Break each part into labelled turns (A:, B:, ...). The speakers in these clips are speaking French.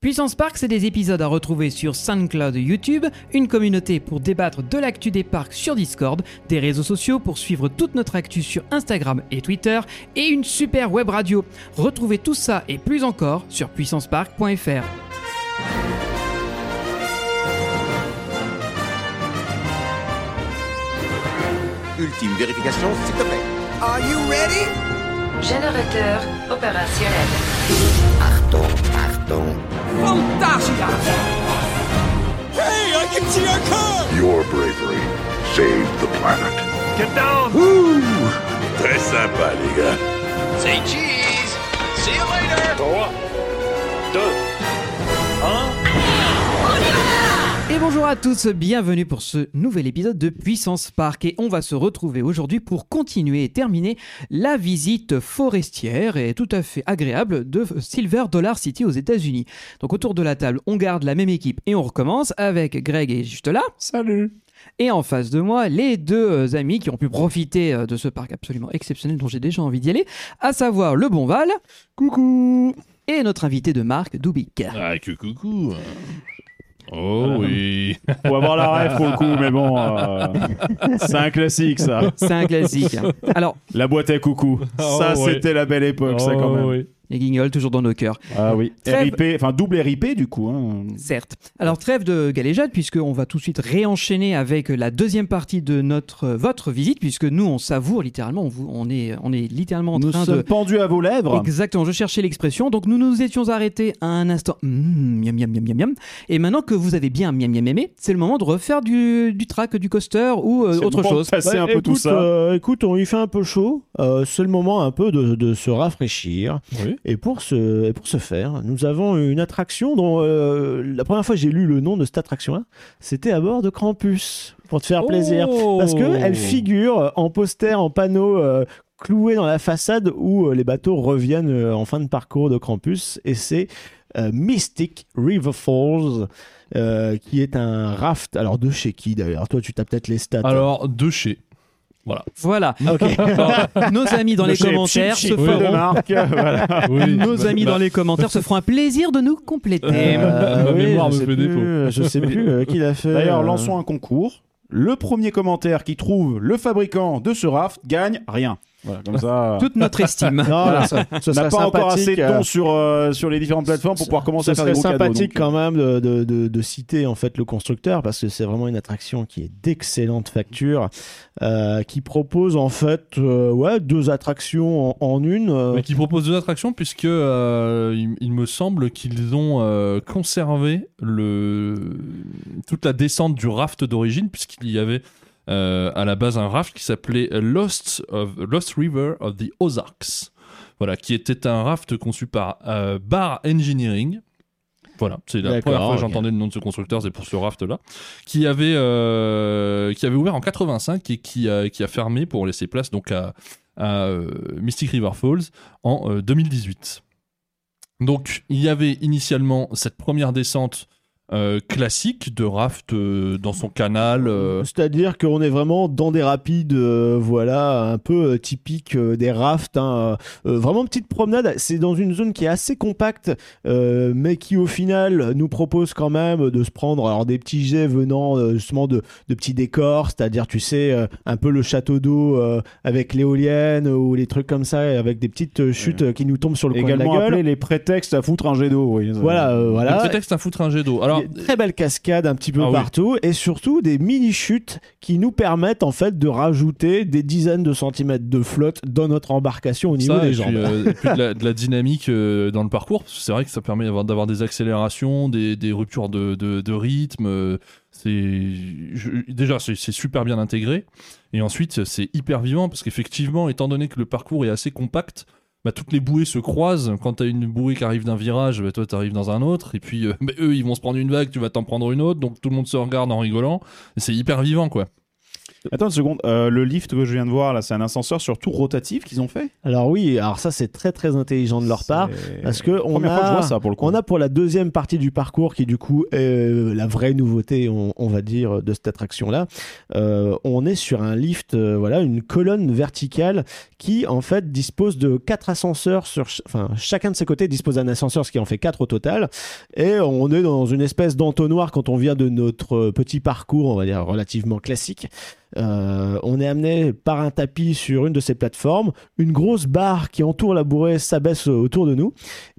A: Puissance Park, c'est des épisodes à retrouver sur SoundCloud et YouTube, une communauté pour débattre de l'actu des parcs sur Discord, des réseaux sociaux pour suivre toute notre actu sur Instagram et Twitter, et une super web radio. Retrouvez tout ça et plus encore sur puissancepark.fr.
B: Ultime vérification, s'il te plaît.
C: Are you ready?
D: Générateur opérationnel.
B: Achtung, Achtung.
C: Fantasia! Hey, I can see our car!
E: Your bravery saved the planet.
F: Get down!
E: Très sympa, les gars.
F: Say cheese! See you later! 3, 2,
A: Et bonjour à tous, bienvenue pour ce nouvel épisode de Puissance Park et on va se retrouver aujourd'hui pour continuer et terminer la visite forestière et tout à fait agréable de Silver Dollar City aux États-Unis. Donc autour de la table, on garde la même équipe et on recommence avec Greg et juste là.
G: Salut
A: Et en face de moi, les deux amis qui ont pu profiter euh, de ce parc absolument exceptionnel dont j'ai déjà envie d'y aller, à savoir le Bon Val
G: Coucou
A: et notre invité de marque Dubik.
H: Ah, que coucou Oh oui
G: Faut avoir la rêve pour le coup, mais bon, euh, c'est un classique ça.
A: C'est un classique. Alors,
G: La boîte à coucou.
H: Oh,
G: ça,
H: ouais.
G: c'était la belle époque, ça quand même.
H: oui.
A: Les guignols toujours dans nos cœurs.
G: Ah oui.
A: Trêve.
G: RIP, enfin double RIP du coup. Hein.
A: Certes. Alors trêve de galéjade puisqu'on va tout de suite réenchaîner avec la deuxième partie de notre votre visite puisque nous on savoure littéralement on, vous- on est on est littéralement en
G: Nous
A: train
G: sommes
A: de
G: pendus à vos lèvres.
A: Exactement, je cherchais l'expression. Donc nous nous étions arrêtés à un instant. Mmh, miam miam miam miam miam. Et maintenant que vous avez bien miam miam aimé, c'est le moment de refaire du, du track, du coaster ou euh,
G: C'est le
A: autre
G: moment de
A: chose.
G: passer un peu tout ça.
I: euh, écoute, on y fait un peu chaud. Euh, c'est le moment un peu de, de se rafraîchir.
H: Oui.
I: Et pour ce, et pour ce faire, nous avons une attraction dont euh, la première fois que j'ai lu le nom de cette attraction-là, c'était à bord de Krampus, pour te faire plaisir.
H: Oh.
I: Parce qu'elle figure en poster, en panneau euh, cloué dans la façade où euh, les bateaux reviennent en fin de parcours de Krampus. Et c'est euh, Mystic River Falls, euh, qui est un raft. Alors de chez qui d'ailleurs? Toi, tu t'as peut-être les stats.
H: Alors, de chez. Voilà.
A: Alors, nos amis dans les
G: Chez
A: commentaires se feront.
G: marque. voilà.
H: Oui.
A: Nos amis dans les commentaires se feront un plaisir de nous compléter.
I: Euh,
H: Ma
I: oui,
H: mémoire me
I: sais
H: fait
I: plus,
H: défaut.
I: Je sais plus euh, qui l'a fait.
G: D'ailleurs,
I: euh,
G: lançons un concours. Le premier commentaire qui trouve le fabricant de ce raft gagne rien. Voilà, comme ça.
A: Toute notre estime.
I: Non,
G: Voilà.
I: ça,
G: n'a
I: serait
G: pas encore assez de
I: euh,
G: temps sur, euh, sur les différentes plateformes pour pouvoir commencer
I: Ce
G: à faire des gros
I: sympathique
G: euh,
I: quand même de, de, de, de citer en fait le constructeur parce que c'est vraiment une attraction qui est d'excellente facture, euh, qui propose en fait euh, ouais deux attractions en, en une. euh,
H: Mais qui propose deux attractions puisque euh, il, il me semble qu'ils ont euh, conservé le toute la descente du raft d'origine puisqu'il y avait euh, à la base un raft qui s'appelait Lost of Lost River of the Ozarks. Voilà, qui était un raft conçu par euh, Bar Engineering. Voilà, c'est la première fois que j'entendais le nom de ce constructeur, c'est pour ce raft-là, qui avait euh, qui avait ouvert en 85 et qui a qui a fermé pour laisser place donc à à euh, Mystic River Falls en euh, 2018. Donc il y avait initialement cette première descente euh, classique de raft euh, dans son canal. euh,
I: C'est-à-dire qu'on est vraiment dans des rapides, euh, voilà, un peu euh, typique euh, des rafts. hein, vraiment petite promenade. C'est dans une zone qui est assez compacte, euh, mais qui au final nous propose quand même de se prendre alors des petits jets venant euh, justement de, de petits décors, c'est-à-dire tu sais euh, un peu le château d'eau euh, avec l'éolienne ou les trucs comme ça, avec des petites chutes qui nous tombent sur le coin de
G: également
I: la gueule.
G: appelé les prétextes à foutre un jet d'eau. oui.
I: Voilà, euh, voilà.
H: prétexte à foutre un jet d'eau. Alors,
I: Très belle cascade un petit peu
H: Ah oui.
I: partout et surtout des mini chutes qui nous permettent en fait de rajouter des dizaines de centimètres de flotte dans notre embarcation au niveau
H: ça,
I: des jambes.
H: euh, de, la, de la dynamique euh, dans le parcours, c'est vrai que ça permet d'avoir- des accélérations, des, des ruptures de, de- de rythme. euh, C'est déjà c'est super bien intégré, et ensuite c'est hyper vivant parce qu'effectivement, étant donné que le parcours est assez compact. Bah, toutes les bouées se croisent. Quand tu as une bouée qui arrive d'un virage, bah, toi tu arrives dans un autre. Et puis euh, bah, eux ils vont se prendre une vague, tu vas t'en prendre une autre. Donc tout le monde se regarde en rigolant. C'est hyper vivant quoi.
G: Attends une seconde, euh, le lift que je viens de voir là, c'est un ascenseur sur tour rotatif qu'ils ont fait?
I: Alors oui, alors ça c'est très très intelligent de leur part. Parce que on
G: Première fois que je
I: a,
G: vois ça pour le coup.
I: on a pour la deuxième partie du parcours qui du coup est euh, la vraie nouveauté, on, on va dire, de cette attraction-là. Euh, on est sur un lift, euh, voilà, une colonne verticale qui en fait dispose de quatre ascenseurs sur, ch- enfin chacun de ses côtés dispose d'un ascenseur, ce qui en fait quatre au total. Et on est dans une espèce d'entonnoir quand on vient de notre petit parcours, on va dire relativement classique. Euh, on est amené par un tapis sur une de ces plateformes. Une grosse barre qui entoure la bourrée s'abaisse autour de nous.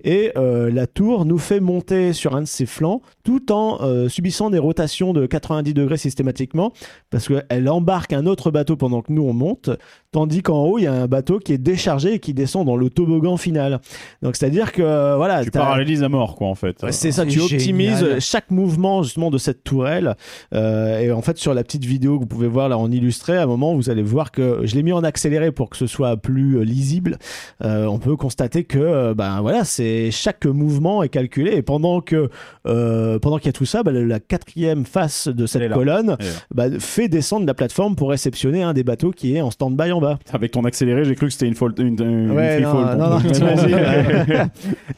I: Et euh, la tour nous fait monter sur un de ses flancs tout en euh, subissant des rotations de 90 degrés systématiquement parce qu'elle embarque un autre bateau pendant que nous on monte. Tandis qu'en haut, il y a un bateau qui est déchargé et qui descend dans le toboggan final. Donc c'est-à-dire que voilà,
G: Tu parallélises à mort quoi en fait.
I: C'est ça, tu optimises
A: génial.
I: chaque mouvement justement de cette tourelle. Euh, et en fait, sur la petite vidéo que vous pouvez voir là en illustré, à un moment, vous allez voir que je l'ai mis en accéléré pour que ce soit plus euh, lisible. Euh, on peut constater que, euh, ben voilà, c'est chaque mouvement est calculé. Et pendant que, euh, pendant qu'il y a tout ça, ben, la quatrième face de cette colonne ben, fait descendre la plateforme pour réceptionner un des bateaux qui est en stand-by en bas.
G: Avec ton accéléré, j'ai cru que c'était une, faute, une, une
I: Ouais, non, non, non.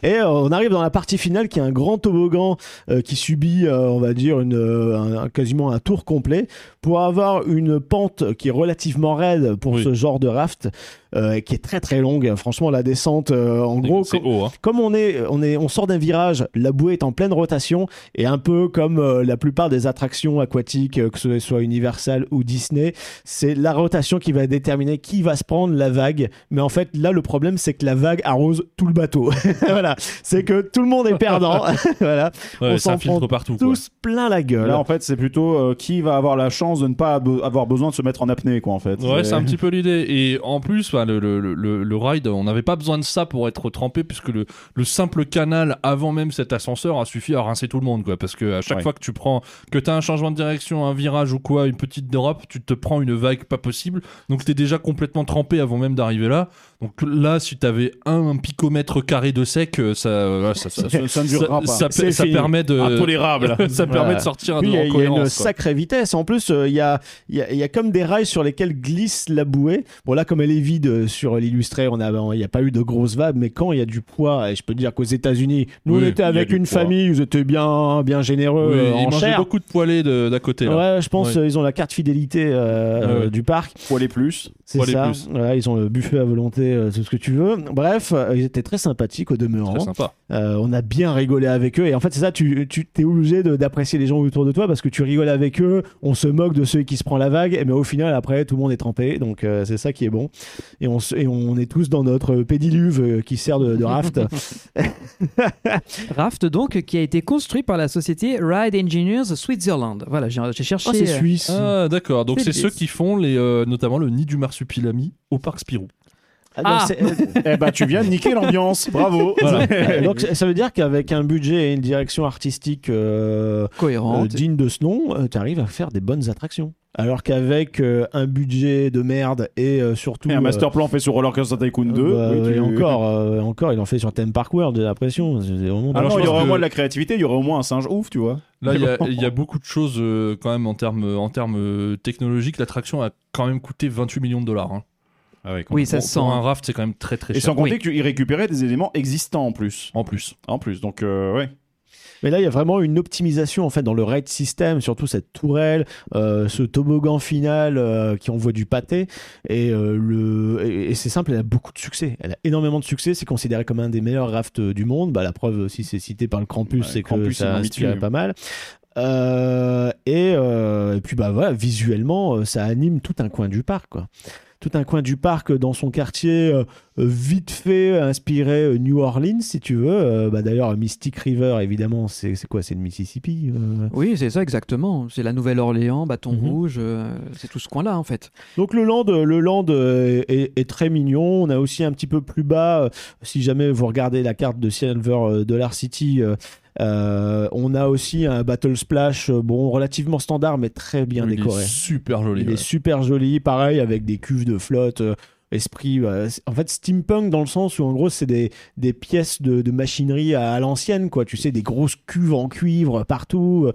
I: Et on arrive dans la partie finale qui est un grand toboggan euh, qui subit, on va dire, une, un- quasiment un tour complet pour avoir une pente qui est relativement raide pour
H: Oui.
I: ce genre de raft, qui est très très longue. Franchement, la descente, euh, en gros,
H: c'est
I: com-
H: haut, hein.
I: comme on est, on est, on sort d'un virage, la bouée est en pleine rotation et un peu comme euh, la plupart des attractions aquatiques, euh, que ce soit Universal ou Disney, c'est la rotation qui va déterminer qui va se prendre la vague. Mais en fait, là, le problème, c'est que la vague arrose tout le bateau. voilà, c'est que tout le monde est perdant. voilà,
H: Ouais,
I: on s'en
H: filtre
I: prend
H: partout. quoi.
I: tous plein la gueule.
G: Là en fait c'est plutôt euh, qui va avoir la chance de ne pas avoir besoin de se mettre en apnée quoi en fait.
H: Ouais, c'est un petit peu l'idée. Et en plus, enfin, le, le, le, le ride, on n'avait pas besoin de ça pour être trempé, puisque le, le simple canal avant même cet ascenseur a suffi à rincer tout le monde, quoi. Parce que à chaque
G: Ouais.
H: fois que tu prends, que t'as un changement de direction, un virage ou quoi, une petite drop, tu te prends une vague pas possible. Donc t'es déjà complètement trempé avant même d'arriver là. Donc là, si t'avais un picomètre carré de sec, euh, ça, euh, ça, ça,
G: Ça- ça ne durera pas.
H: ça,
I: C'est
H: ça permet de,
G: Intolérable.
H: ça permet
I: Voilà.
H: de sortir
I: Puis,
H: de
I: il y a- il y, a une
H: quoi.
I: sacrée vitesse. En plus, euh, il y, a, il y, a, il y a comme des rails sur lesquels glisse la bouée. Bon, là, comme elle est vide euh, sur l'illustré, on a, il n'y a pas eu de grosses vagues. Mais quand il y a du poids, et je peux te dire qu'aux États-Unis, nous,
H: Oui,
I: on était avec une
G: poids.
I: famille, ils étaient bien, bien généreux
H: Oui,
I: euh,
H: il
I: en
H: mangeait
I: chair.
H: beaucoup de poêlés de- d'à côté. Là.
I: Ouais, je pense
H: Ouais.
I: euh, ils ont la carte fidélité euh,
H: Ah ouais.
I: du parc.
G: Poil et plus.
I: C'est ça.
H: plus.
I: Voilà, ils ont le buffet à volonté, euh, tout ce que tu veux. Bref, euh, ils étaient très sympathiques au demeurant.
H: Très sympa.
I: Euh, on a bien rigolé avec eux et en fait c'est ça tu, tu t'es obligé d'apprécier les gens autour de toi parce que tu rigoles avec eux on se moque de ceux qui se prend la vague et mais au final après tout le monde est trempé donc euh, c'est ça qui est bon et on, se- et on est tous dans notre pédiluve euh, qui sert de, de raft
A: Raft donc qui a été construit par la société Ride Engineers Switzerland. Voilà, j'ai cherché.
I: oh c'est
A: euh,
I: suisse
H: Ah, d'accord. Donc
A: C'est
H: c'est ceux qui font les, euh, notamment le nid du marsupilami au parc Spirou.
I: Ah, non,
A: Ah.
I: c'est- euh,
G: eh ben tu viens de niquer l'ambiance. Bravo.
I: euh, donc ça veut dire qu'avec un budget et une direction artistique euh, euh,
A: cohérente.
I: digne de ce nom tu arrives à faire des bonnes attractions alors qu'avec euh, un budget de merde et euh, surtout
G: Et un
I: euh,
G: master plan fait sur Roller Coaster Tycoon 2.
I: Bah,
G: oui, tu-
I: et encore, euh, encore, il en fait sur Theme Park World, j'ai l'impression. C'est vraiment
G: Ah
H: Alors,
G: non,
H: je
G: il y aurait au moins de la créativité, il y aurait au moins un singe ouf, tu vois.
H: Là, il y, a-
G: Mais bon.
H: il y a beaucoup de choses euh, quand même en termes en termes euh, technologiques. L'attraction a quand même coûté 28 millions de dollars. hein.
A: Oui, ça se sent.
H: Pour un raft, c'est quand même très très
G: Et
H: cher.
G: sans compter
A: Oui.
G: qu'il récupérait des éléments existants en plus.
H: En plus.
G: En plus, donc euh, ouais.
I: Mais là, il y a vraiment une optimisation en fait dans le raid system, surtout cette tourelle, euh, ce toboggan final euh, qui envoie du pâté. Et, euh, le, et, et c'est simple, elle a beaucoup de succès. Elle a énormément de succès. C'est considéré comme un des meilleurs rafts du monde. Bah, la preuve, si c'est cité par le Krampus,
G: Ouais,
I: c'est que ça inspire pas mal. Et, et puis bah voilà, visuellement, ça anime tout un coin du parc, quoi. Tout un coin du parc dans son quartier euh, euh, vite fait inspiré euh, New Orleans, si tu veux. Euh, bah, D'ailleurs, Mystic River, évidemment, c'est c'est quoi? C'est le Mississippi euh?
A: Oui, c'est ça exactement. C'est la Nouvelle-Orléans, Bâton
I: Mhm.
A: Rouge, euh, c'est tout ce coin-là en fait.
I: Donc le land, le land euh, est, est très mignon. On a aussi un petit peu plus bas, euh, si jamais vous regardez la carte de Silver euh, Dollar City, euh, on a aussi un Battle Splash, euh, bon relativement standard mais très bien
H: Il est
I: décoré.
H: super joli.
I: Il
H: ouais.
I: est super joli, pareil avec des cuves de flotte. euh, Esprit, euh, en fait, steampunk dans le sens où en gros c'est des, des pièces de, de machinerie à, à l'ancienne, quoi. Tu sais, des grosses cuves en cuivre partout.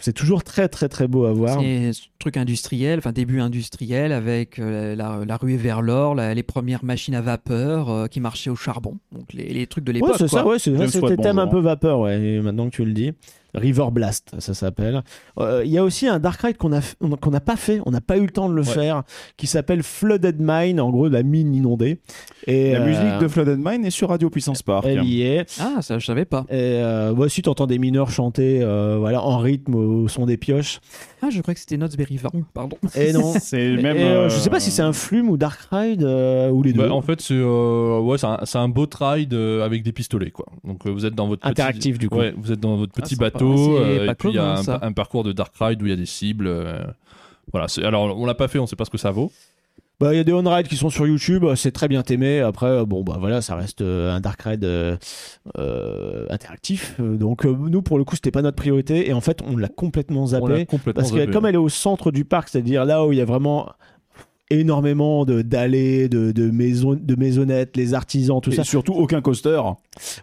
I: C'est toujours très très très beau à voir.
A: C'est ce truc industriel, enfin début industriel avec euh, la, la ruée vers l'or, les premières machines à vapeur euh, qui marchaient au charbon. Donc les, les trucs de
I: Ouais,
A: l'époque.
I: c'est ça, ouais, c'est
G: James
I: c'était thème un peu vapeur, ouais, maintenant que tu le dis. River Blast, ça s'appelle. Euh, Il y a aussi un Dark Ride qu'on a f- qu'on n'a pas fait, on n'a pas eu le temps de le
H: Ouais.
I: faire, qui s'appelle Flooded Mine, en gros la mine inondée. Et
G: La
I: euh,
G: musique de Flooded Mine est sur Radio Puissance Park.
I: elle y est.
A: Ah, ça je savais pas.
I: Et euh, ouais, si t'entends des mineurs chanter, euh, voilà, en rythme au son des pioches.
A: Ah, je croyais que c'était Knott's Farm, pardon.
I: Et non.
G: C'est
I: Et,
G: même.
I: euh,
G: euh,
I: je sais pas si c'est un flume ou Dark Ride euh, ou les deux.
H: Bah, en fait, c'est euh, ouais, c'est un, c'est un boat ride euh, avec des pistolets, quoi. Donc euh, vous êtes dans votre petit-
I: Interactif, du coup.
H: Ouais, vous êtes dans votre
A: Ah,
H: petit
A: sympa.
H: bateau euh, et puis il y a un, parcours de dark ride où il y a des cibles. euh, voilà. c'est- Alors on l'a pas fait, on sait pas ce que ça vaut.
I: Bah, il y a des on-ride qui sont sur YouTube, euh, c'est très bien aimé. Après, euh, bon, bah voilà, ça reste euh, un Dark Ride euh, euh, interactif. Donc, euh, nous, pour le coup, c'était pas notre priorité. Et en fait, on l'a complètement
H: On
I: zappé.
H: complètement
I: Parce que comme elle est au centre du parc, c'est-à-dire là où il y a vraiment énormément de d'allées, de, de, maisons, de maisonnettes, les artisans, tout
G: et
I: ça.
G: surtout aucun coaster.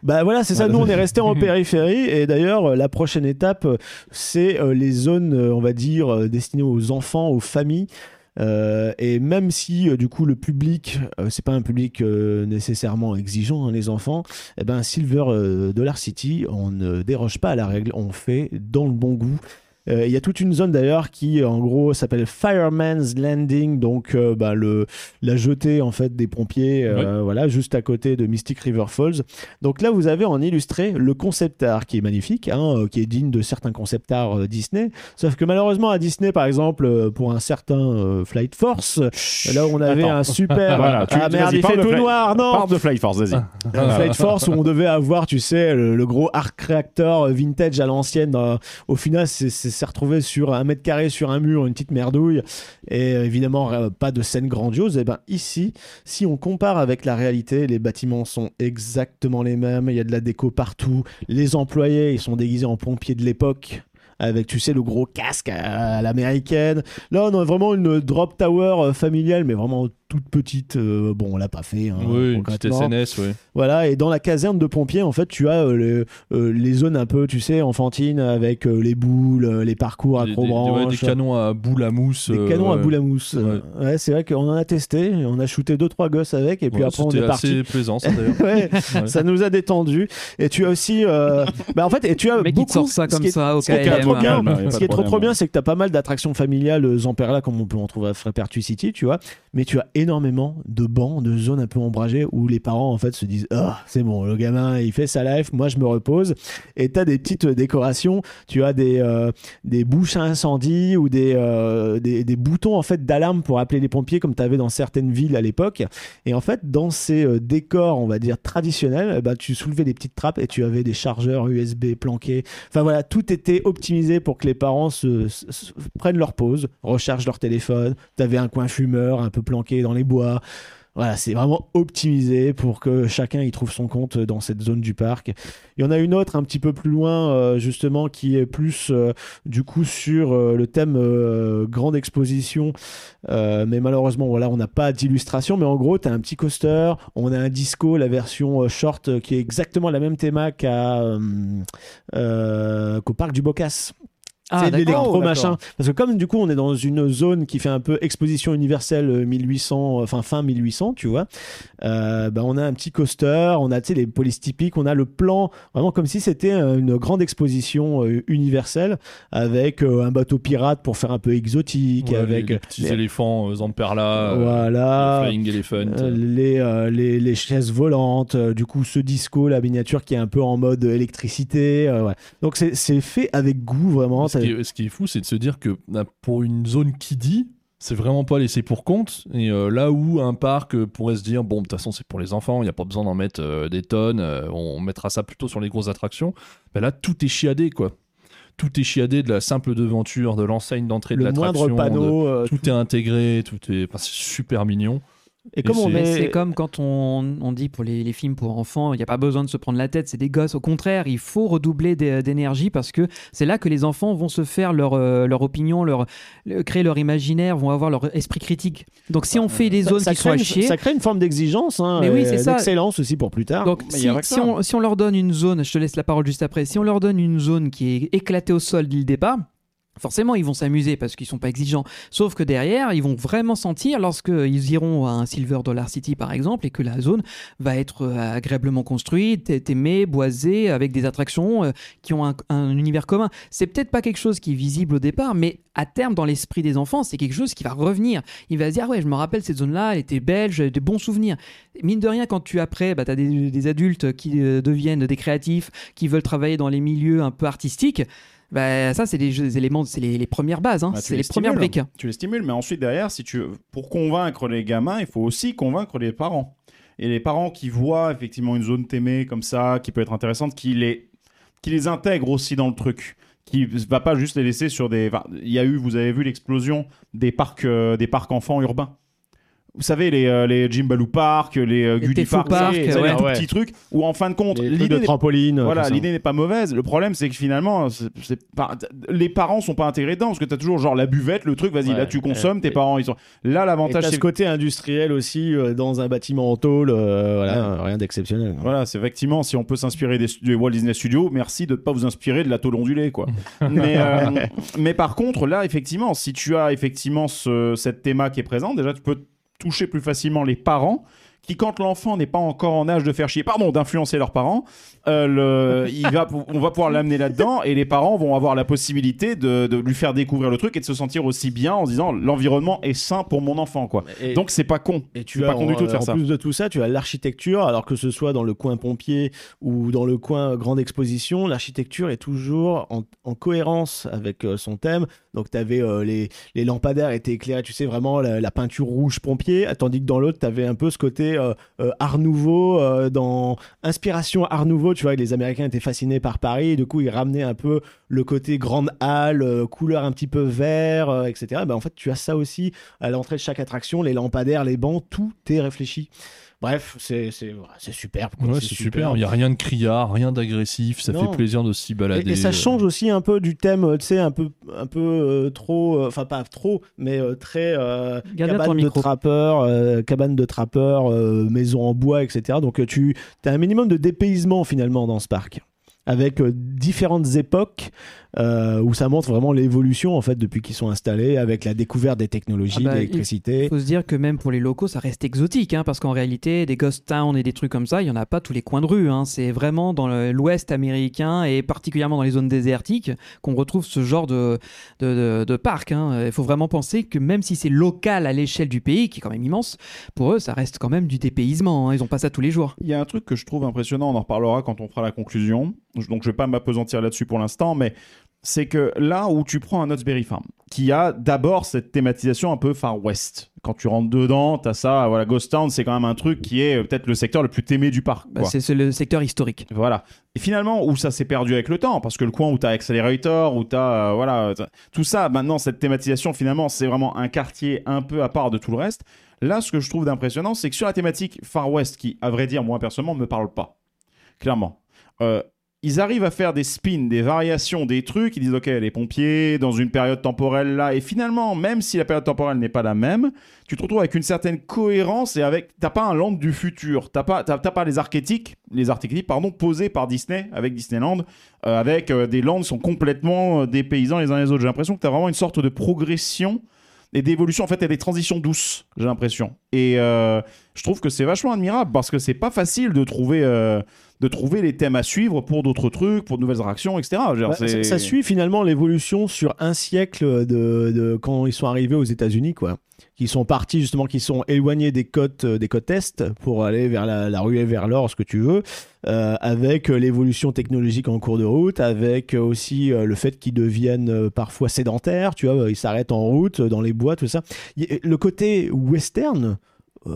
I: Bah voilà, c'est ça. Nous, on est resté en périphérie. Et d'ailleurs, la prochaine étape, c'est les zones, on va dire, destinées aux enfants, aux familles. Euh, et même si euh, du coup le public, euh, c'est pas un public euh, nécessairement exigeant, hein, les enfants, eh ben Silver Dollar City, on ne déroge pas à la règle, on fait dans le bon goût. Euh, Il y a toute une zone d'ailleurs qui en gros s'appelle Fireman's Landing, donc euh, bah, le, la jetée en fait des pompiers, euh, voilà, juste à côté de Mystic River Falls. Donc là, vous avez en illustré le concept art qui est magnifique, hein, euh, qui est digne de certains concept art euh, Disney. Sauf que malheureusement, à Disney, par exemple, euh, pour un certain euh, Flight Force, là où on avait
G: Attends.
I: un super.
G: Voilà, tu-
I: ah merde, il fait tout noir, non
G: Parle de Flight Force, vas-y.
I: un Flight Force où on devait avoir, tu sais, le, le gros arc réacteur vintage à l'ancienne. Au final, c'est- s'est retrouvé sur un mètre carré sur un mur, une petite merdouille. Et évidemment, euh, pas de scène grandiose. Et ben ici, si on compare avec la réalité, les bâtiments sont exactement les mêmes. Il y a de la déco partout. Les employés, ils sont déguisés en pompiers de l'époque. Avec, tu sais, le gros casque à, à l'américaine. Là, on a vraiment une drop tower euh, familiale, mais vraiment toute petite. Euh, bon, on l'a pas fait. hein,
H: oui, une petite. SNS, oui.
I: Voilà, et dans la caserne de pompiers, en fait, tu as euh, le- euh, les zones un peu, tu sais, enfantines avec euh, les boules, les parcours à
H: Des,
I: gros
H: des- ouais, des canons à boule à mousse.
I: Des
H: euh,
I: canons à
H: ouais.
I: boule à mousse.
H: Ouais.
I: Ouais, c'est vrai qu'on en a testé, on a shooté deux trois gosses avec, et puis
H: Ouais,
I: après on
H: c'était
I: est parti.
H: assez plaisant, ça d'ailleurs.
I: Ouais,
H: Ouais.
I: ça nous a détendu. Et tu as aussi, euh, bah en fait, et tu as beaucoup.
A: sort ça comme ça au
I: ce qui est trop trop bien, c'est que tu as pas mal d'attractions familiales euh, Zamperla comme on peut en trouver à Frépertuis City, tu vois. Mais tu as énormément de bancs, de zones un peu ombragées où les parents en fait se disent ah c'est bon, le gamin il fait sa life, moi je me repose. Et tu as des petites décorations, tu as des euh, des bouches à incendie ou des, euh, des des boutons en fait d'alarme pour appeler les pompiers comme tu avais dans certaines villes à l'époque. Et en fait, dans ces euh, décors, on va dire traditionnels, eh ben, tu soulevais des petites trappes et tu avais des chargeurs USB planqués. Enfin voilà, tout était optimisé pour que les parents se- prennent leur pause, rechargent leur téléphone. Tu avais un coin fumeur un peu planqué dans les bois. Voilà, c'est vraiment optimisé pour que chacun y trouve son compte dans cette zone du parc. Il y en a une autre un petit peu plus loin, euh, justement, qui est plus euh, du coup sur euh, le thème grande exposition. Mais malheureusement, voilà, on n'a pas d'illustration. Mais en gros, tu as un petit coaster, on a un disco, la version short, qui est exactement la même théma qu'à, qu'au parc du Bocas.
A: Ah,
I: l'électro machin. Parce que comme du coup on est dans une zone qui fait un peu exposition universelle euh, 1800, euh, enfin fin 1800, tu vois, euh, bah, on a un petit coaster, on a tu sais, les polices typiques, on a le plan vraiment comme si c'était euh, une grande exposition euh, universelle avec euh, un bateau pirate pour faire un peu exotique,
H: Ouais,
I: avec
H: les, les petits
I: les-
H: éléphants euh, Zamperla, euh,
I: voilà.
H: les Flying Elephant.
I: Euh, les, euh, les, les chaises volantes, euh, du coup ce disco, la miniature qui est un peu en mode électricité. euh, ouais. Donc c'est c'est fait avec goût vraiment.
H: Qui est, ce qui est fou, c'est de se dire que bah, pour une zone qui dit, c'est vraiment pas laissé pour compte. Et euh, là où un parc euh, pourrait se dire, bon, de toute façon, c'est pour les enfants, il n'y a pas besoin d'en mettre euh, des tonnes, on mettra ça plutôt sur les grosses attractions. bah là, tout est chiadé, quoi. Tout est chiadé de la simple devanture, de l'enseigne d'entrée de
I: le moindre
H: l'attraction. de-
I: panneau.
H: Tout est intégré, tout est. enfin, c'est super mignon.
I: Et on
H: c'est-
A: Mais
I: est-
A: c'est comme quand on, on dit pour les, les films pour enfants, il n'y a pas besoin de se prendre la tête, c'est des gosses. Au contraire, il faut redoubler d'é- d'énergie parce que c'est là que les enfants vont se faire leur, euh, leur opinion, leur, le- créer leur imaginaire, vont avoir leur esprit critique. Donc si on fait des zones
I: ça
A: qui sont à
I: crée
A: chier,
I: ça crée une forme d'exigence, hein,
A: Mais oui, c'est
I: d'excellence aussi pour plus tard.
A: donc si, si on, si on leur donne une zone, je te laisse la parole juste après, si on leur donne une zone qui est éclatée au sol dès le départ, Forcément, ils vont s'amuser parce qu'ils sont pas exigeants. Sauf que derrière, ils vont vraiment sentir lorsqu'ils iront à un Silver Dollar City, par exemple, et que la zone va être euh, agréablement construite, aimée, boisée, avec des attractions euh, qui ont un, un univers commun. C'est peut-être pas quelque chose qui est visible au départ, mais à terme, dans l'esprit des enfants, c'est quelque chose qui va revenir. Il va se dire, ah ouais, je me rappelle cette zone-là, elle était belle, j'ai des bons souvenirs. Mine de rien, quand tu après, bah, tu as des, des adultes qui euh, deviennent des créatifs, qui veulent travailler dans les milieux un peu artistiques. Bah, ça, c'est les, éléments, c'est les, les premières bases, hein.
G: Bah,
A: c'est
G: les
A: les premières briques.
G: Tu les stimules, mais ensuite derrière, si tu pour convaincre les gamins, il faut aussi convaincre les parents. Et les parents qui voient effectivement une zone t'aimée comme ça, qui peut être intéressante, qui les qui les intègrent aussi dans le truc, qui va pas juste les laisser sur des. Il y a eu, vous avez vu l'explosion des parcs euh, des parcs enfants urbains. Vous savez, les, euh, les Jimbaloo Park, les euh,
A: Tefou
G: Park,
A: Park,
G: savez,
A: ouais.
G: les tout
I: Ouais.
G: petits trucs où en fin de compte, l'idée
I: de
G: n'est
I: trampoline.
G: voilà, l'idée n'est pas mauvaise. Le problème, c'est que finalement, c'est- c'est pas... les parents sont pas intégrés dedans parce que t'as toujours genre la buvette, le truc, vas-y,
I: Ouais.
G: là tu consommes,
I: Et-
G: tes parents ils sont. Là, l'avantage, c'est
I: ce côté industriel aussi euh, dans un bâtiment en tôle, euh, voilà, rien d'exceptionnel.
G: Voilà, c'est effectivement, si on peut s'inspirer des, des Walt Disney Studios, merci de ne pas vous inspirer de la tôle ondulée, quoi. mais, euh, mais par contre, là, effectivement, si tu as effectivement ce- cette théma qui est présente, déjà, tu peux toucher plus facilement les parents qui, quand l'enfant n'est pas encore en âge de faire chier, pardon, d'influencer leurs parents, euh, le, il va, on va pouvoir l'amener là-dedans et les parents vont avoir la possibilité de, de lui faire découvrir le truc et de se sentir aussi bien en se disant l'environnement est sain pour mon enfant, quoi.
I: Et-
G: Donc c'est pas con.
I: Et tu as
G: pas con du
I: en,
G: tout de faire
I: en
G: ça.
I: plus de tout ça, tu as l'architecture, alors que ce soit dans le coin pompier ou dans le coin grande exposition, l'architecture est toujours en, en cohérence avec euh, son thème. Donc tu avais les, les lampadaires étaient éclairés, tu sais, vraiment la, la peinture rouge pompier, tandis que dans l'autre, tu avais un peu ce côté euh, euh, Art Nouveau, euh, dans inspiration Art Nouveau, tu vois, les Américains étaient fascinés par Paris, et du coup, ils ramenaient un peu le côté grande halle, couleur un petit peu vert, etc. Ben, en fait, tu as ça aussi à l'entrée de chaque attraction, les lampadaires, les bancs, tout est réfléchi. Bref, c'est quoi,
H: Ouais, c'est super. Il n'y a rien de criard, rien d'agressif. Ça
I: Non.
H: fait plaisir de s'y balader.
I: Et, et ça change aussi un peu du thème, euh, tu sais, un peu, un peu euh, trop, euh, enfin pas trop, mais euh, très euh, cabane de trappeur, euh, cabane de trappeur, euh, maison en bois, etc. Donc euh, tu as un minimum de dépaysement finalement dans ce parc, avec euh, différentes époques euh, où ça montre vraiment l'évolution en fait depuis qu'ils sont installés, avec la découverte des technologies,
A: Ah bah,
I: de l'électricité.
A: Il faut se dire que même pour les locaux, ça reste exotique, hein, parce qu'en réalité, des ghost towns et des trucs comme ça, il y en a pas tous les coins de rue. hein. C'est vraiment dans l'Ouest américain et particulièrement dans les zones désertiques qu'on retrouve ce genre de, de, de- de parc. hein. Il faut vraiment penser que même si c'est local à l'échelle du pays, qui est quand même immense, pour eux, ça reste quand même du dépaysement. hein. Ils ont pas ça tous les jours.
G: Il y a un truc que je trouve impressionnant, on en reparlera quand on fera la conclusion, donc je vais pas m'apesantir là-dessus pour l'instant, mais c'est que là où tu prends un Knott's Berry Farm, qui a d'abord cette thématisation un peu Far West, quand tu rentres dedans, t'as ça, voilà, Ghost Town, c'est quand même un truc qui est euh, peut-être le secteur le plus aimé du parc.
A: Bah, c'est le secteur historique.
G: Voilà. Et finalement, où ça s'est perdu avec le temps, parce que le coin où t'as Accelerator, où t'as, euh, voilà, tout ça, maintenant, cette thématisation, finalement, c'est vraiment un quartier un peu à part de tout le reste. Là, ce que je trouve d'impressionnant, c'est que sur la thématique Far West, qui, à vrai dire, moi, personnellement, ne me parle pas. Clairement. Euh, ils arrivent à faire des spins, des variations, des trucs. Ils disent, OK, les pompiers, dans une période temporelle là. Et finalement, même si la période temporelle n'est pas la même, tu te retrouves avec une certaine cohérence et avec. T'as pas un land du futur. T'as pas, t'as, t'as pas les archétypes, les archétypes, pardon, posés par Disney avec Disneyland, euh, avec euh, des lands qui sont complètement euh, des paysans les uns les autres. J'ai l'impression que t'as vraiment une sorte de progression et d'évolution. En fait, a des transitions douces, j'ai l'impression. Et euh, je trouve que c'est vachement admirable parce que c'est pas facile de trouver. De trouver les thèmes à suivre pour d'autres trucs, pour de nouvelles attractions, etc.
I: Bah, ça, ça suit finalement l'évolution sur un siècle de, de quand ils sont arrivés aux États-Unis, quoi. Qui sont partis justement, qui sont éloignés des côtes, des côtes est pour aller vers la, la ruée vers l'or, ce que tu veux, euh, avec l'évolution technologique en cours de route, avec aussi euh, le fait qu'ils deviennent euh, parfois sédentaires, tu vois, ils s'arrêtent en route, dans les bois, tout ça. Le côté western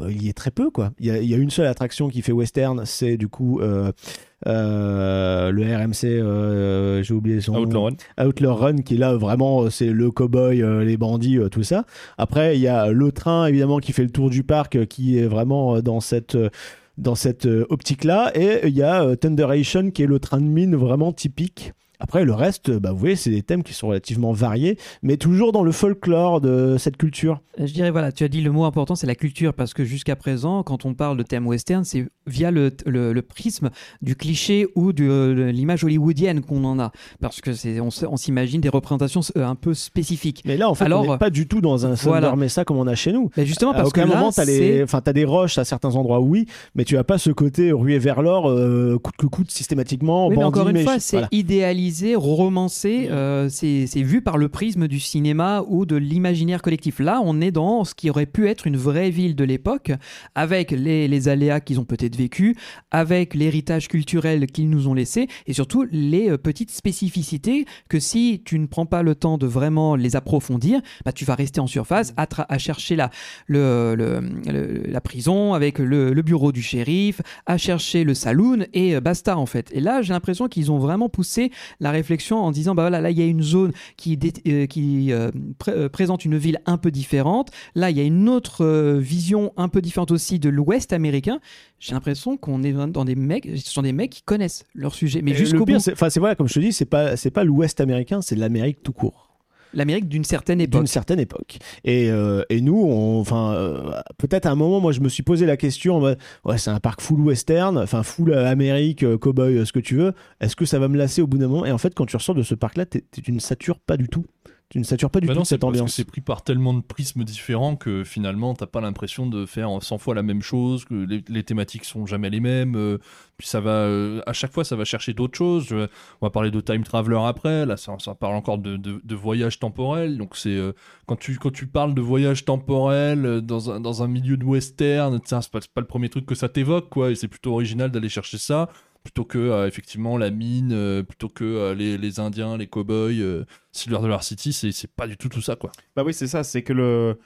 I: il y est très peu quoi. Il y, a, il y a une seule attraction qui fait western, c'est du coup euh, euh, le RMC, euh, j'ai oublié son
H: Outlaw Run.
I: Outlaw Run qui là vraiment euh, c'est le cowboy, euh, les bandits, euh, tout ça. Après il y a le train évidemment qui fait le tour du parc, euh, qui est vraiment euh, dans cette euh, dans cette euh, optique-là, et il y a euh, Thunderation qui est le train de mine vraiment typique. Après, le reste, bah, vous voyez, c'est des thèmes qui sont relativement variés, mais toujours dans le folklore de cette culture.
A: Euh, Je dirais, voilà, tu as dit le mot important, c'est la culture, parce que jusqu'à présent, quand on parle de thème western, c'est via le, le- le prisme du cliché ou de, de l'image hollywoodienne qu'on en a. Parce que c'est, on, on s'imagine des représentations euh, un peu spécifiques.
I: Mais là, en fait,
A: Alors,
I: on n'est pas du tout dans un
A: voilà.
I: Mesa comme on a chez nous.
A: Mais justement,
I: à
A: parce que
I: aucun moment, tu as,
A: c'est-
I: enfin, t'as des roches à certains endroits, oui, mais tu as pas ce côté ruée vers l'or, euh, coûte que coûte, systématiquement.
A: Oui, mais
I: bandit,
A: encore une fois, c'est
I: Voilà.
A: idéalisé, romancé, euh, c'est c'est vu par le prisme du cinéma ou de l'imaginaire collectif. Là, on est dans ce qui aurait pu être une vraie ville de l'époque, avec les, les aléas qu'ils ont peut-être vécus, avec l'héritage culturel qu'ils nous ont laissé, et surtout les euh, petites spécificités que si tu ne prends pas le temps de vraiment les approfondir, bah, tu vas rester en surface à, chercher la, la prison avec le, bureau du shérif, à chercher le saloon et euh, basta en fait. Et là, j'ai l'impression qu'ils ont vraiment poussé la réflexion en disant bah voilà, là il y a une zone qui, euh, présente une ville un peu différente. Là, il y a une autre vision un peu différente aussi de l'Ouest américain. J'ai l'impression qu'on est dans des mecs, ce sont des mecs qui connaissent leur sujet, mais jusqu'au bout.
I: enfin, c'est voilà, comme je te dis, c'est pas, c'est pas l'Ouest américain, c'est l'Amérique tout court.
A: L'Amérique d'une certaine époque.
I: d'une certaine époque. Et, euh, et nous, on- enfin, euh, peut-être à un moment, moi, je me suis posé la question, ouais, c'est un parc full western, enfin full euh, Amérique, cowboy, ce que tu veux. Est-ce que ça va me lasser au bout d'un moment? Et en fait, quand tu ressors de ce parc-là, t'es- tu ne satures pas du tout. Tu ne satures pas du
H: Bah
I: tout
H: non,
I: cette ambiance.
H: c'est pris par tellement de prismes différents que finalement t'as pas l'impression de faire 100 fois la même chose, que les, les thématiques sont jamais les mêmes. euh, puis ça va, euh, à chaque fois, ça va chercher d'autres choses. Je- on va parler de time traveler après. Là, ça, ça parle encore de, de, de voyage temporel. Donc c'est euh, quand tu quand tu parles de voyage temporel dans un dans un milieu de western, c'est pas, pas le premier truc que ça t'évoque, quoi. Et c'est plutôt original d'aller chercher ça plutôt que euh, effectivement la mine, euh, plutôt que euh, les, les Indiens, les cowboys, euh, Silver Dollar City, c'est c'est pas du tout tout ça quoi.
G: Bah oui, c'est ça, c'est que le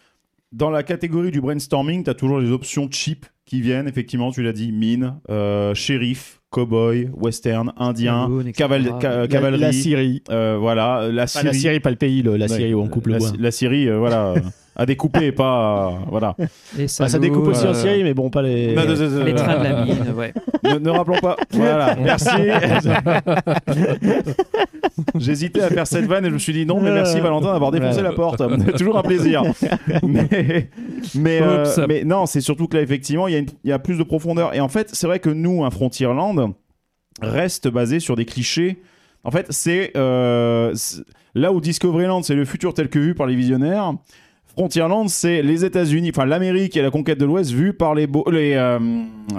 G: dans la catégorie du brainstorming, tu as toujours les options cheap qui viennent, effectivement, tu l'as dit, mine, euh, shérif, cowboy, western, indien, caval- ca- cavalerie,
I: La, Syrie.
G: euh, voilà, la Syrie.
I: la Syrie, pas le pays, le- la
G: Ouais.
I: Syrie où on coupe le
G: la,
I: bois.
G: la Syrie, euh, voilà, euh, à découper et pas, euh, voilà.
A: Les
I: Bah, ça
A: salauds,
I: découpe aussi en
A: euh,
I: Syrie, mais bon, pas les.
G: Non, non, non, non,
A: les trains de la mine, ouais.
G: ne, ne rappelons pas. Voilà, merci. J'hésitais à faire cette vanne et je me suis dit non, mais merci Valentin d'avoir défoncé
I: Ouais.
G: la porte. Toujours un plaisir. mais, mais, euh,
H: Oups.
G: mais non, c'est surtout que là, effectivement, il y, a une- il y a plus de profondeur. Et en fait, c'est vrai que nous, un Frontierland reste basé sur des clichés. En fait, c'est euh, c'est- là où Discoveryland, c'est le futur tel que vu par les visionnaires. Frontierland, c'est les États-Unis, enfin l'Amérique et la conquête de l'Ouest vue par les, beaux- les, euh,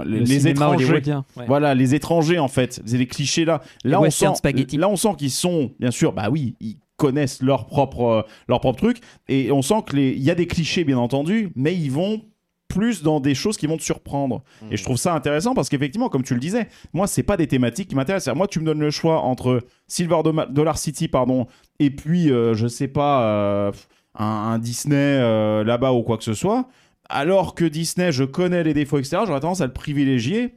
G: les,
A: Le
G: les étrangers.
A: ouais.
G: Voilà, les étrangers en fait, c'est les clichés là. Là, on
A: western
G: sent,
A: spaghetti.
G: là, on sent qu'ils sont, bien sûr, bah oui, ils connaissent leur propre, euh, leur propre truc, et on sent que les, il y a des clichés bien entendu, mais ils vont plus dans des choses qui vont te surprendre. Et je trouve ça intéressant parce qu'effectivement, comme tu le disais, moi, c'est pas des thématiques qui m'intéressent. Moi, tu me donnes le choix entre Silver Dollar City, pardon, et puis, euh, je sais pas, euh, un, un Disney euh, là-bas ou quoi que ce soit. Alors que Disney, je connais les défauts, etc., j'aurais tendance à le privilégier.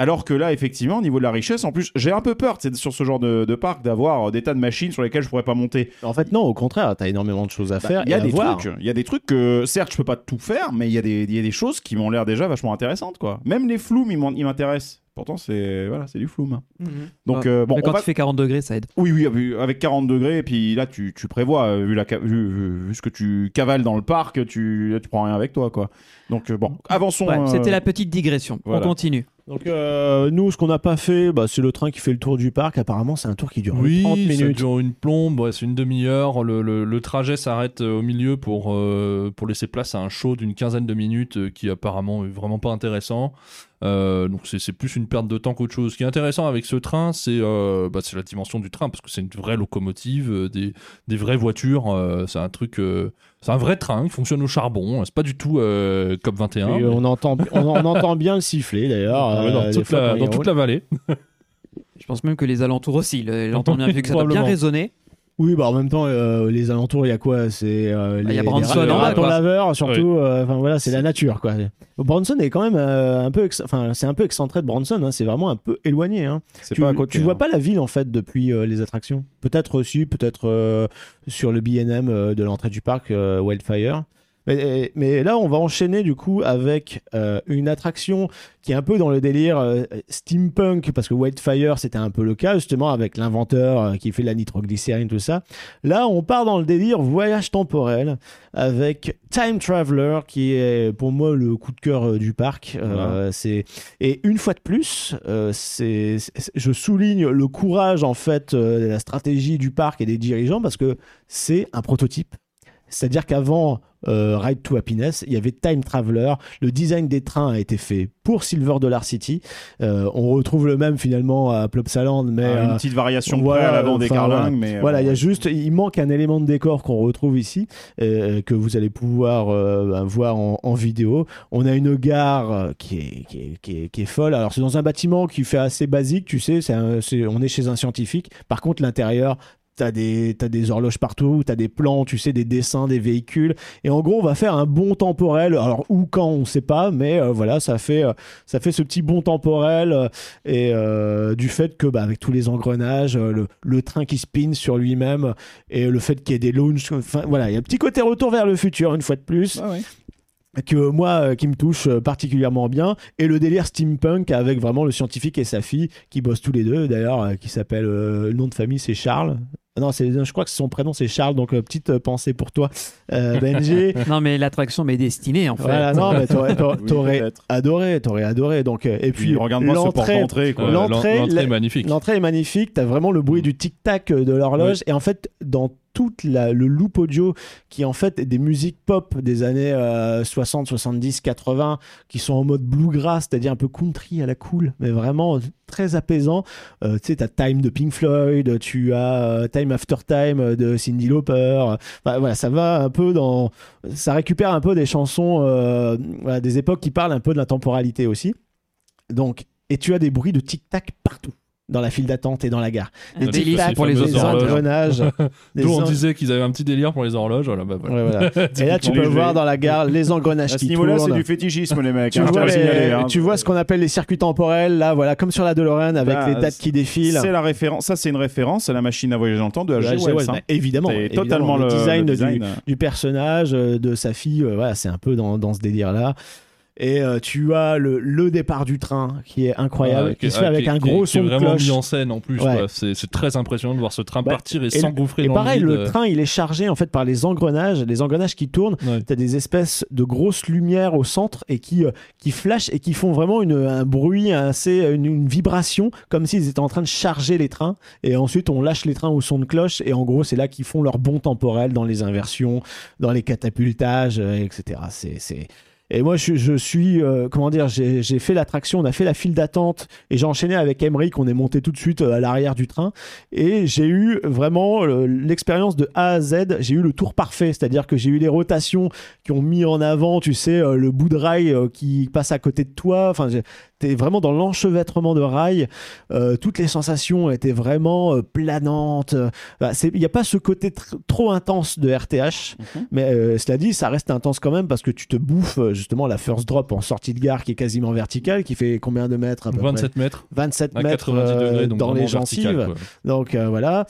G: Alors que là, effectivement, au niveau de la richesse, en plus, j'ai un peu peur sur ce genre de, de parc d'avoir euh, des tas de machines sur lesquelles je pourrais pas monter.
I: En fait, non, au contraire, t'as énormément de choses à
G: Bah,
I: faire.
G: Il y a des
I: voir.
G: trucs, il y a des trucs que certes je peux pas tout faire, mais il y a des, il y a des choses qui m'ont l'air déjà vachement intéressantes quoi. Même les flous, ils m'intéressent. Pourtant c'est voilà, c'est du flou. Donc
A: Ouais.
G: euh, bon,
A: Mais quand
G: va-
A: tu fais 40 degrés, ça aide.
G: oui oui avec 40 degrés et puis là tu, tu prévois euh, vu la vu, ce que tu cavales dans le parc, tu là, tu prends rien avec toi quoi. Donc euh, bon, avançons.
A: Ouais,
G: euh,
A: C'était la petite digression.
G: voilà.
A: On continue.
I: Donc, euh, nous, ce qu'on n'a pas fait, bah, c'est le train qui fait le tour du parc. Apparemment, c'est un tour qui dure
H: Oui,
I: 30
H: ça
I: minutes.
H: dure une plombe, ouais, c'est une demi-heure. Le, le- le trajet s'arrête au milieu pour, euh, pour laisser place à un show d'une quinzaine de minutes euh, qui apparemment est vraiment pas intéressant. Euh, donc c'est plus une perte de temps qu'autre chose. Ce qui est intéressant avec ce train, c'est euh, bah, la dimension du train parce que c'est une vraie locomotive, euh, des, des vraies voitures. euh, c'est un truc, euh, c'est un vrai train qui fonctionne au charbon. C'est pas du tout euh, COP 21.
I: Et on, entend, on, on entend bien le siffler d'ailleurs.
H: Ah ouais,
I: euh,
H: dans toute, la, dans toute vallée.
A: Je pense même que les alentours aussi le- l'entendent bien vu que ça doit bien résonner.
I: Oui, bah en même temps, euh, les alentours, il y a quoi? C'est euh,
A: Bah, il y a
I: les,
A: Branson
I: les
A: en
I: surtout. euh, Enfin voilà, c'est la nature, quoi. Branson est quand même euh, un peu, ex- enfin c'est un peu excentré de Branson. hein, c'est vraiment un peu éloigné. Hein.
G: C'est
I: Tu,
G: pas à côté.
I: tu vois
G: hein.
I: pas la ville en fait depuis euh, les attractions? Peut-être aussi, peut-être euh, sur le B&M euh, de l'entrée du parc euh, Wildfire. Mais, mais là, on va enchaîner du coup avec euh, une attraction qui est un peu dans le délire euh, steampunk, parce que Wildfire, c'était un peu le cas, justement, avec l'inventeur euh, qui fait la nitroglycérine, tout ça. Là, on part dans le délire voyage temporel avec Time Traveler, qui est pour moi le coup de cœur du parc. C'est et une fois de plus, c'est, je souligne le courage en fait de la stratégie du parc et des dirigeants parce que c'est un prototype. C'est-à-dire qu'avant euh, Ride to Happiness, il y avait Time Traveler. Le design des trains a été fait pour Silver Dollar City. Euh, on retrouve le même finalement à Plopsaland, mais
G: Ah, une
I: euh,
G: petite variation
I: voilà,
G: près à l'avant des carlingues, mais euh,
I: voilà, il y a juste, il manque un élément de décor qu'on retrouve ici, que vous allez pouvoir ben, voir en, en vidéo. On a une gare qui est, qui est, qui est, qui est folle. Alors, c'est dans un bâtiment qui fait assez basique, tu sais, c'est- on est chez un scientifique. Par contre, l'intérieur, T'as des, t'as des horloges partout, t'as des plans, tu sais, des dessins, des véhicules. Et en gros, on va faire un bond temporel. Alors, où, quand, on sait pas, mais euh, voilà, ça fait, euh, ça fait ce petit bond temporel. euh, et du fait que, bah, avec tous les engrenages, le, le train qui spin sur lui-même, et le fait qu'il y ait des launches. Enfin, voilà, il y a un petit côté retour vers le futur, une fois de plus
G: ouais.
I: que moi euh, qui me touche euh, particulièrement bien et le délire steampunk avec vraiment le scientifique et sa fille qui bossent tous les deux d'ailleurs euh, qui s'appelle le nom de famille c'est Charles non c'est je crois que son prénom c'est Charles donc euh, petite euh, pensée pour toi euh, Benji
A: Non, mais l'attraction m'est destinée en fait.
I: voilà non mais t'aurais,
G: Oui,
I: adoré t'aurais adoré donc euh, et puis
G: Puis regarde-moi ce
I: l'entrée
G: d'entrée,
H: est magnifique.
I: L'entrée est magnifique, t'as vraiment le bruit du tic-tac de l'horloge et en fait dans toute la, le loop audio qui en fait des musiques pop des années euh, 60, 70, 80 qui sont en mode bluegrass, c'est-à-dire un peu country à la cool, mais vraiment très apaisant. Euh, tu sais, t'as Time de Pink Floyd, tu as euh, Time After Time de Cyndi Lauper. Enfin, voilà, ça va un peu dans, ça récupère un peu des chansons, euh, des époques qui parlent un peu de la temporalité aussi. Donc, et tu as des bruits de tic-tac partout dans la file d'attente et dans la gare.
A: Un
I: Des tic-tac
A: pour les
I: engrenages.
H: D'où on disait qu'ils avaient un petit délire pour les horloges. Voilà, bah, voilà.
I: Ouais, voilà. Et là, tu peux voir dans la gare les engrenages
G: À ce
I: qui
G: niveau-là, c'est du fétichisme, les mecs.
I: Tu
G: hein,
I: vois, les-
G: signaler, hein.
I: tu vois ce qu'on appelle les circuits temporels, là, voilà, comme sur la DeLorean avec
G: Bah,
I: les dates qui défilent.
G: C'est la référence. Ça, c'est une référence à la machine à voyager dans le temps de H.G. Wells.
I: ouais,
G: hein.
I: bah, évidemment,
G: C'est totalement le,
I: design,
G: le
I: du-
G: design.
I: Du, personnage, euh, de sa fille, euh, voilà, c'est un peu dans, dans ce délire-là. Et euh, tu as le, le départ du train qui est incroyable,
H: Ouais,
I: qui se
H: ah,
I: fait avec
H: qui-
I: un
H: qui-
I: gros
H: qui est
I: son de
H: vraiment
I: cloche.
H: mis en scène en plus.
I: Ouais.
H: C'est très impressionnant de voir ce train
I: Bah,
H: partir et,
I: et-
H: s'engouffrer
I: Et
H: dans
I: pareil,
H: le
I: train, il est chargé en fait par les engrenages, les engrenages qui tournent.
H: Ouais.
I: T'as des espèces de grosses lumières au centre et qui, euh, qui flashent et qui font vraiment une, un bruit, assez, une, une vibration, comme s'ils étaient en train de charger les trains. Et ensuite, on lâche les trains au son de cloche. Et en gros, c'est là qu'ils font leur bond temporel dans les inversions, dans les catapultages, euh, etc. C'est... Et moi, je, suis, euh, comment dire, j'ai, fait l'attraction, on a fait la file d'attente et j'ai enchaîné avec Emmerich, on est monté tout de suite euh, à l'arrière du train et j'ai eu vraiment euh, l'expérience de A à Z. J'ai eu le tour parfait, c'est-à-dire que j'ai eu les rotations qui ont mis en avant, tu sais, euh, le bout de rail qui passe à côté de toi. T'es vraiment dans l'enchevêtrement de rails. Euh, toutes les sensations étaient vraiment euh, planantes. Bah, c'est- Il n'y a pas ce côté tr- trop intense de RTH, mais euh, cela dit, ça reste intense quand même parce que tu te bouffes euh, justement la first drop en sortie de gare qui est quasiment verticale, qui fait combien de mètres à peu près?
H: 27 mètres
I: 27
H: à
I: mètres
H: 90
I: euh,
H: degrés, donc
I: dans les gencives. Donc euh, voilà.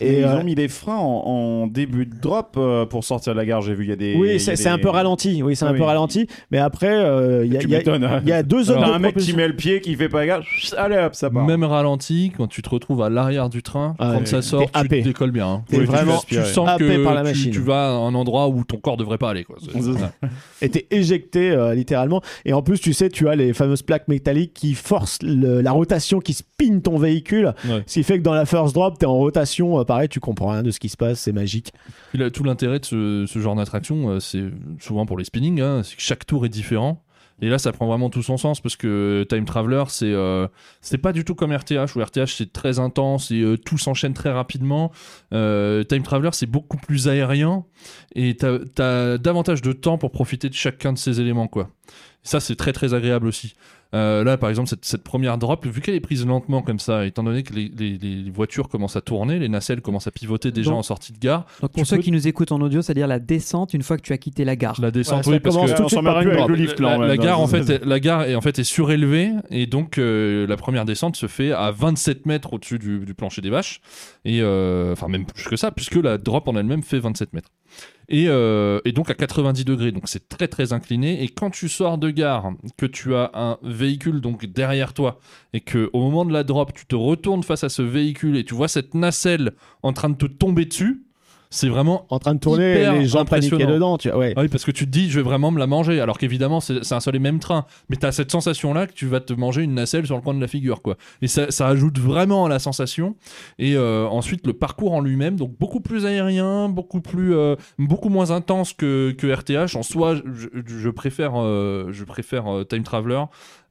G: Et
I: Et
G: ils
I: euh,
G: ont mis des freins en, en début de drop euh, pour sortir de la gare. J'ai vu, il y a des.
I: oui,
G: a
I: c'est
G: des-
I: un peu ralenti. Oui, c'est
G: Ah
I: un
G: oui.
I: peu ralenti. Mais après, euh, il y,
G: hein.
I: il y a deux zones
G: T'as
I: de
G: un mec qui met le pied, qui fait pas gaffe. Allez hop, ça part.
H: Même ralenti, quand tu te retrouves à l'arrière du train,
I: Ah
H: quand ça sort,
I: T'es
H: tu
I: happé.
H: te décolles bien. hein.
I: T'es
H: Oui, tu-
I: vraiment
H: tu, sens
I: happé
H: que
I: par la
H: tu-
I: machine.
H: Tu, vas à un endroit où ton corps devrait pas aller. Quoi. Ouais.
I: était éjecté euh, littéralement. Et en plus, tu sais, tu as les fameuses plaques métalliques qui forcent le- la rotation, qui spin ton véhicule.
H: Ouais.
I: Ce qui fait que dans la first drop, tu es en rotation. Pareil, tu comprends rien de ce qui se passe. C'est magique.
H: Tout l'intérêt de ce, ce genre d'attraction, euh, c'est souvent pour les spinnings, hein, c'est que chaque tour est différent. Et là, ça prend vraiment tout son sens parce que Time Traveler, c'est euh, pas du tout comme RTH où RTH c'est très intense et euh, tout s'enchaîne très rapidement. Time Traveler, c'est beaucoup plus aérien et t'as as davantage de temps pour profiter de chacun de ces éléments, quoi. Ça, c'est très très agréable aussi. Euh, là, par exemple, cette, cette première drop, vu qu'elle est prise lentement comme ça, étant donné que les, les- les voitures commencent à tourner, les nacelles commencent à pivoter déjà
A: Donc-
H: en sortie de gare.
A: Donc pour ceux
H: peux-
A: qui nous écoutent en audio, c'est-à-dire la descente une fois que tu as quitté la gare.
H: La descente,
I: Ouais, ça
H: oui, parce que
I: tout de
G: on
I: suite
G: s'en
I: par
G: met
I: une
G: plus avec
I: drop.
G: le lift là.
H: la, gare, en fait, est- la gare est en fait est surélevée et donc euh, la première descente se fait à 27 mètres au-dessus du, du plancher des vaches et euh, enfin même plus que ça puisque la drop en elle-même fait 27 mètres et, euh, et donc à 90 degrés donc c'est très très incliné. Et quand tu sors de gare que tu as un véhicule donc derrière toi et que au moment de la drop tu te retournes face à ce véhicule et tu vois cette nacelle en train de te tomber dessus c'est vraiment
I: En train de tourner,
H: Hyper
I: les gens paniquaient dedans, tu vois. Ouais.
H: ah oui, parce que tu te dis, je vais vraiment me la manger, alors qu'évidemment, c'est un seul et même train. Mais tu as cette sensation-là que tu vas te manger une nacelle sur le coin de la figure, quoi. Et ça, ça ajoute vraiment à la sensation. Et euh, ensuite, le parcours en lui-même, donc beaucoup plus aérien, beaucoup plus, euh, beaucoup moins intense que, que RTH. En soi, je, je préfère, euh, je préfère euh, Time Traveler.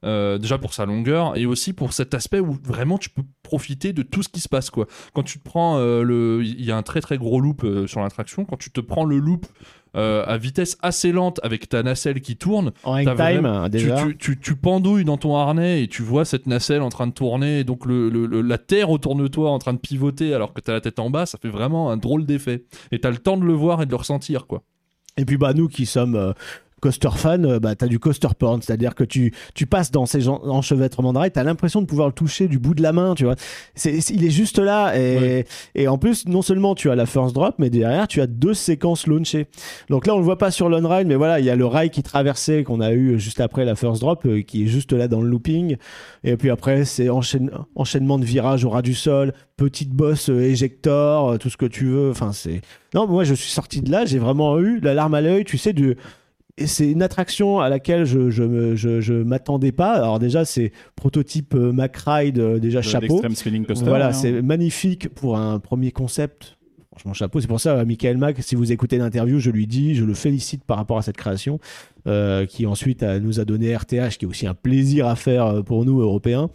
H: Euh, déjà pour sa longueur et aussi pour cet aspect où vraiment tu peux profiter de tout ce qui se passe quoi. Quand tu te prends euh, le, il y a un très très gros loop euh, sur l'attraction. Quand tu te prends le loop euh, à vitesse assez lente avec ta nacelle qui tourne,
I: En time,
H: vraiment- tu,
I: déjà.
H: tu, tu, tu pendouilles dans ton harnais et tu vois cette nacelle en train de tourner, et donc le, le- le- la terre autour de toi en train de pivoter alors que t'as la tête en bas, ça fait vraiment un drôle d'effet. Et t'as le temps de le voir et de le ressentir, quoi.
I: Et puis bah nous qui sommes euh, coaster fans, euh, bah t'as du coaster porn, c'est-à-dire que tu tu passes dans ces enchevêtrements de rails, t'as l'impression de pouvoir le toucher du bout de la main, tu vois. C'est il est juste là et
H: Ouais.
I: et en plus non seulement tu as la first drop, mais derrière tu as deux séquences launchées. Donc là on le voit pas sur l'on ride, mais voilà il y a le rail qui traversait qu'on a eu juste après la first drop, euh, qui est juste là dans le looping. Et puis après c'est enchaîne- enchaînement de virages au ras du sol, petite bosse euh, éjector, euh, tout ce que tu veux. Enfin c'est non moi je suis sorti de là, j'ai vraiment eu la larme à l'œil, tu sais du et c'est une attraction à laquelle je je je, je m'attendais pas. Alors déjà c'est prototype euh, Mac Ride euh, déjà chapeau.
G: Coaster.
I: Voilà,
G: hein.
I: c'est magnifique pour un premier concept. Franchement, chapeau. C'est pour ça, euh, Michael Mack, si vous écoutez l'interview, je lui dis, je le félicite par rapport à cette création, euh, qui ensuite nous a donné RTH, qui est aussi un plaisir à faire pour nous, Européens.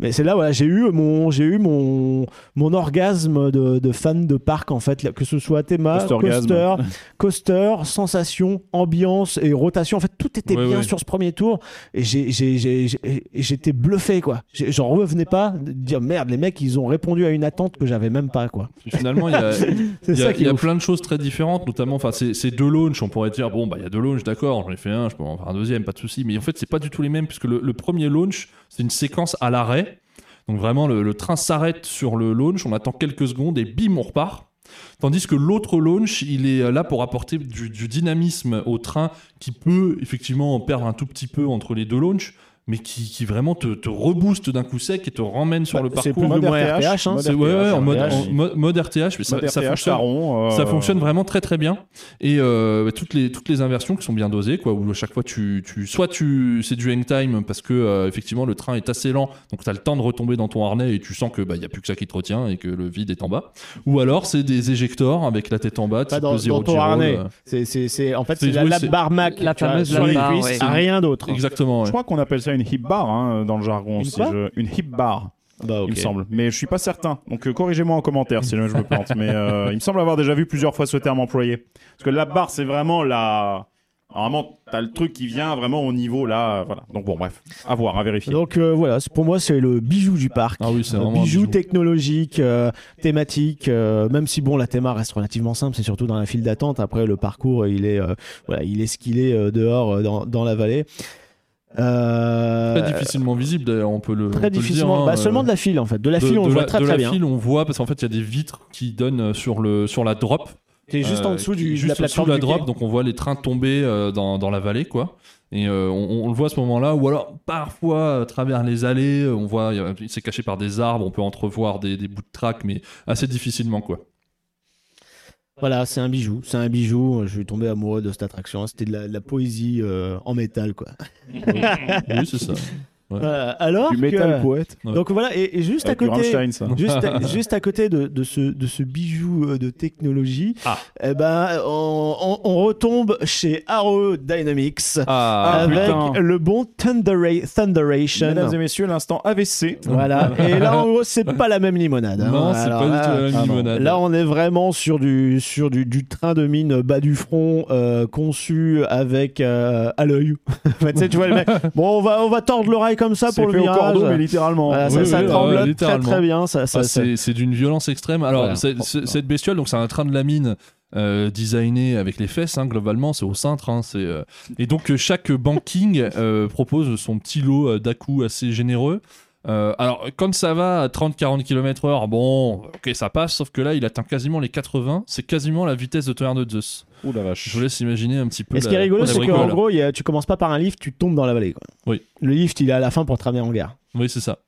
I: Mais c'est là, voilà, j'ai eu mon, j'ai eu mon, mon orgasme de, de fan de parc, en fait, que ce soit théma, coaster, coaster, sensation, ambiance et rotation. En fait, tout était
H: Ouais,
I: bien
H: ouais.
I: sur ce premier tour. Et j'ai- j'ai- j'ai- j'ai- et j'étais bluffé, quoi. J'en revenais pas de dire merde, les mecs, ils ont répondu à une attente que j'avais même pas, quoi.
H: Finalement, il y a, y a, y a plein de choses très différentes, notamment, enfin, c'est c'est deux launchs. On pourrait dire, bon, bah, il y a deux launchs, d'accord, j'en ai fait un, je peux en faire un deuxième, pas de souci. Mais en fait, c'est pas du tout les mêmes, puisque le, le premier launch, c'est une séquence à l'arrêt. Donc vraiment, le, train s'arrête sur le launch, on attend quelques secondes et bim, on repart. Tandis que l'autre launch, il est là pour apporter du, dynamisme au train qui peut effectivement en perdre un tout petit peu entre les deux launchs, mais qui, qui vraiment te, te rebooste d'un coup sec et te ramène sur
I: Bah,
H: le
I: c'est
H: parcours.
I: plus ou moins
G: Mode
I: RTH, hein.
G: mode
H: C'est- ouais, ouais, en mode,
G: RTH.
H: en mode- mode RTH, mais ça,
G: Mode
H: ça
G: RTH,
H: fonctionne,
G: rond, euh,
H: ça fonctionne vraiment très très bien. Et euh, bah, toutes, les, toutes les inversions qui sont bien dosées, quoi, où à chaque fois tu, tu soit tu c'est du hang time parce que euh, effectivement le train est assez lent, donc tu as le temps de retomber dans ton harnais et tu sens que bah il y a plus que ça qui te retient et que le vide est en bas. Ou alors c'est des éjectors avec la tête en bas, type
I: dans,
H: Zero
I: dans ton harnais. C'est, c'est, c'est, en fait,
H: C'est-
I: c'est la
H: oui,
I: lap
H: c'est-
I: bar Mac.
A: La fameuse
I: sur
A: lap
I: les
A: bar,
I: cuisses,
A: ouais.
I: rien d'autre.
H: Exactement.
G: Je crois qu'on appelle ça une hip bar hein, dans le jargon.
I: Une
G: si
I: quoi
G: je- Une hip bar,
I: Bah,
G: il me semble. Mais je suis pas certain. Donc euh, corrigez-moi en commentaire si jamais je me plante. Mais euh, il me semble avoir déjà vu plusieurs fois ce terme employé. Parce que la bar, c'est vraiment la. Normalement, t'as le truc qui vient vraiment au niveau là. Voilà. Donc bon, bref, à voir, à vérifier.
I: Donc euh, voilà, pour moi, c'est le bijou du parc.
H: Ah oui, c'est
I: bijou,
H: bijou.
I: technologique, euh, thématique, euh, même si bon la théma reste relativement simple, c'est surtout dans la file d'attente. Après le parcours, il est euh, voilà, il est ce qu'il est euh, dehors euh, dans, dans la vallée. Euh,
H: Très difficilement visible d'ailleurs, on peut le. peut
I: Très
H: le dire,
I: difficilement.
H: hein,
I: bah,
H: euh,
I: seulement de la file en fait. De la file, on
H: de
I: le voit
H: la-
I: très
H: de
I: très
H: la
I: bien.
H: file, on voit parce qu'en fait il y a des vitres qui donnent sur le sur la drop.
I: T'es juste en
H: Euh,
I: dessous
H: qui-
I: du, de
H: juste
I: la
H: au-dessous
I: plateforme
H: de la drop,
I: quai.
H: donc on voit les trains tomber euh, dans, dans la vallée, quoi. Et euh, on, on le voit à ce moment-là, ou alors parfois à travers les allées, euh, on voit, c'est caché par des arbres, on peut entrevoir des, des bouts de track, mais assez difficilement, quoi.
I: Voilà, c'est un bijou, c'est un bijou. Je suis tombé amoureux de cette attraction. C'était de la, de la poésie euh, en métal, quoi.
H: oui, c'est ça.
I: Euh, alors
G: Du métal
I: que-
G: poète.
H: Ouais.
I: Donc voilà, et, et juste à
G: Avec du
I: côté, juste, à, juste à côté de, de ce, de ce bijou euh, de technologie,
H: Ah.
I: eh ben, on, on- on retombe chez Arrow Dynamics
H: Ah,
I: avec
G: putain.
I: le bon Thundera- Thunderation.
G: Mesdames et messieurs, l'instant AVC.
I: Voilà, et là en gros, c'est pas la même limonade. hein.
H: non, c'est
I: Alors
H: pas du
I: là,
H: tout la même
G: ah
H: limonade.
I: Là, on est vraiment sur du, sur du, du train de mine bas du front, euh, conçu avec euh, à l'œil. Enfin, tu sais, tu vois le mec. Bon, on va, on va tordre l'oreille comme ça pour le
G: au
I: virage.
G: cordeau, mais littéralement.
I: Voilà,
H: Oui,
I: ça,
H: oui,
I: ça
H: oui,
I: tremble
H: euh,
I: très très bien. Ça, ça,
H: Ah,
I: ça-
H: c'est d'une violence extrême. Alors,
I: Voilà.
H: cette bestiole, donc c'est un train de la mine euh, designé avec les fesses, hein, globalement, c'est au cintre. hein, c'est, euh, Et donc, euh, chaque banking euh, propose son petit lot d'à-coups assez généreux. Euh, alors, quand ça va à 30-40 km/h, bon, ok, ça passe, sauf que là, il atteint quasiment les 80. C'est quasiment la vitesse de tonnerre de Zeus.
G: Ouh la vache.
H: Je vous laisse imaginer un petit peu.
I: Et ce
H: la-
I: qui est rigolo, c'est qu'en gros, il y a- tu commences pas par un lift, tu tombes dans la vallée. quoi.
H: Oui.
I: Le lift, il est à la fin pour te ramener en gare.
H: Oui, c'est ça.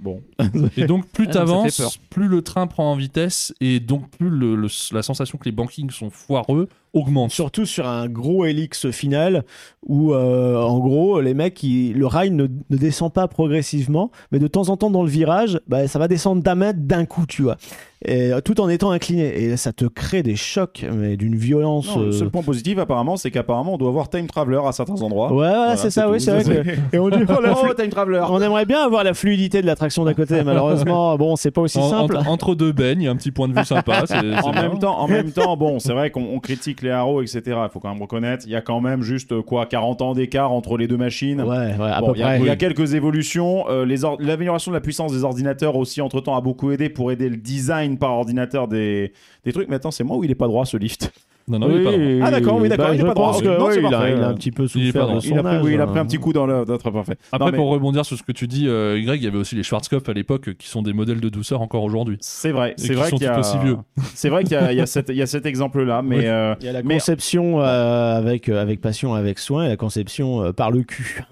G: Bon.
H: Et donc, plus
A: Ah,
H: t'avances, plus le train prend en vitesse, et donc plus le- le- la sensation que les bankings sont foireux augmente.
I: Surtout sur un gros hélix final où, euh, en gros, les mecs, ils- le rail ne, ne descend pas progressivement, mais de temps en temps dans le virage, bah, ça va descendre d'un mètre d'un coup, tu vois. Et, euh, tout en étant incliné. Et ça te crée des chocs, mais d'une violence.
G: Non, le
I: euh,
G: seul point positif, apparemment, c'est qu'apparemment, on doit avoir Time Traveler à certains endroits.
I: Ouais, voilà,
G: Voilà,
I: c'est ça,
G: tout.
I: oui, c'est vrai que. Et on dit, oh, la
G: Oh, Time Traveler
I: On aimerait bien avoir la fluidité de l'attraction d'à côté, malheureusement, bon, c'est pas aussi
H: En-
I: simple.
H: entre, entre deux beignes, il y a un petit point de vue sympa.
G: en
H: bien.
G: même temps, en même temps, bon, c'est vrai qu'on on critique les Arrows, etc. Il faut quand même reconnaître, il y a quand même juste quoi, 40 ans d'écart entre les deux machines.
I: Ouais, ouais, à
G: Bon,
I: peu
G: il y, a-
I: près.
G: il y a quelques évolutions. euh, L'amélioration de la puissance des ordinateurs aussi, entre temps, a beaucoup aidé pour aider le design par ordinateur des, des trucs. Mais attends, c'est moi ou il est pas droit ce lift?
H: Non, non, il est pas droit.
G: Ah, d'accord, oui, d'accord,
I: bah,
G: il est
I: je
G: pas droit.
I: pense que
G: Non,
I: oui,
G: c'est
I: il, a,
G: parfait.
I: il a un petit peu
H: Il est pas
I: souffert
H: droit.
I: de son
G: il a, pris,
I: âge,
G: oui, il a pris un petit coup dans le. Notre parfait.
H: Après,
G: Non, mais
H: pour rebondir sur ce que tu dis, euh, Greg, il y avait aussi les Schwarzkopf à l'époque euh, qui sont des modèles de douceur encore aujourd'hui.
G: C'est vrai, c'est vrai
H: sont
G: qu'il y a.
H: tout aussi vieux.
G: C'est vrai qu'il y a, il y a cet, il y a cet exemple-là, mais.
H: Oui.
G: euh,
I: Il y a la
G: Mais-
I: conception euh, avec, euh, avec passion, avec soin, et la conception euh, par le cul.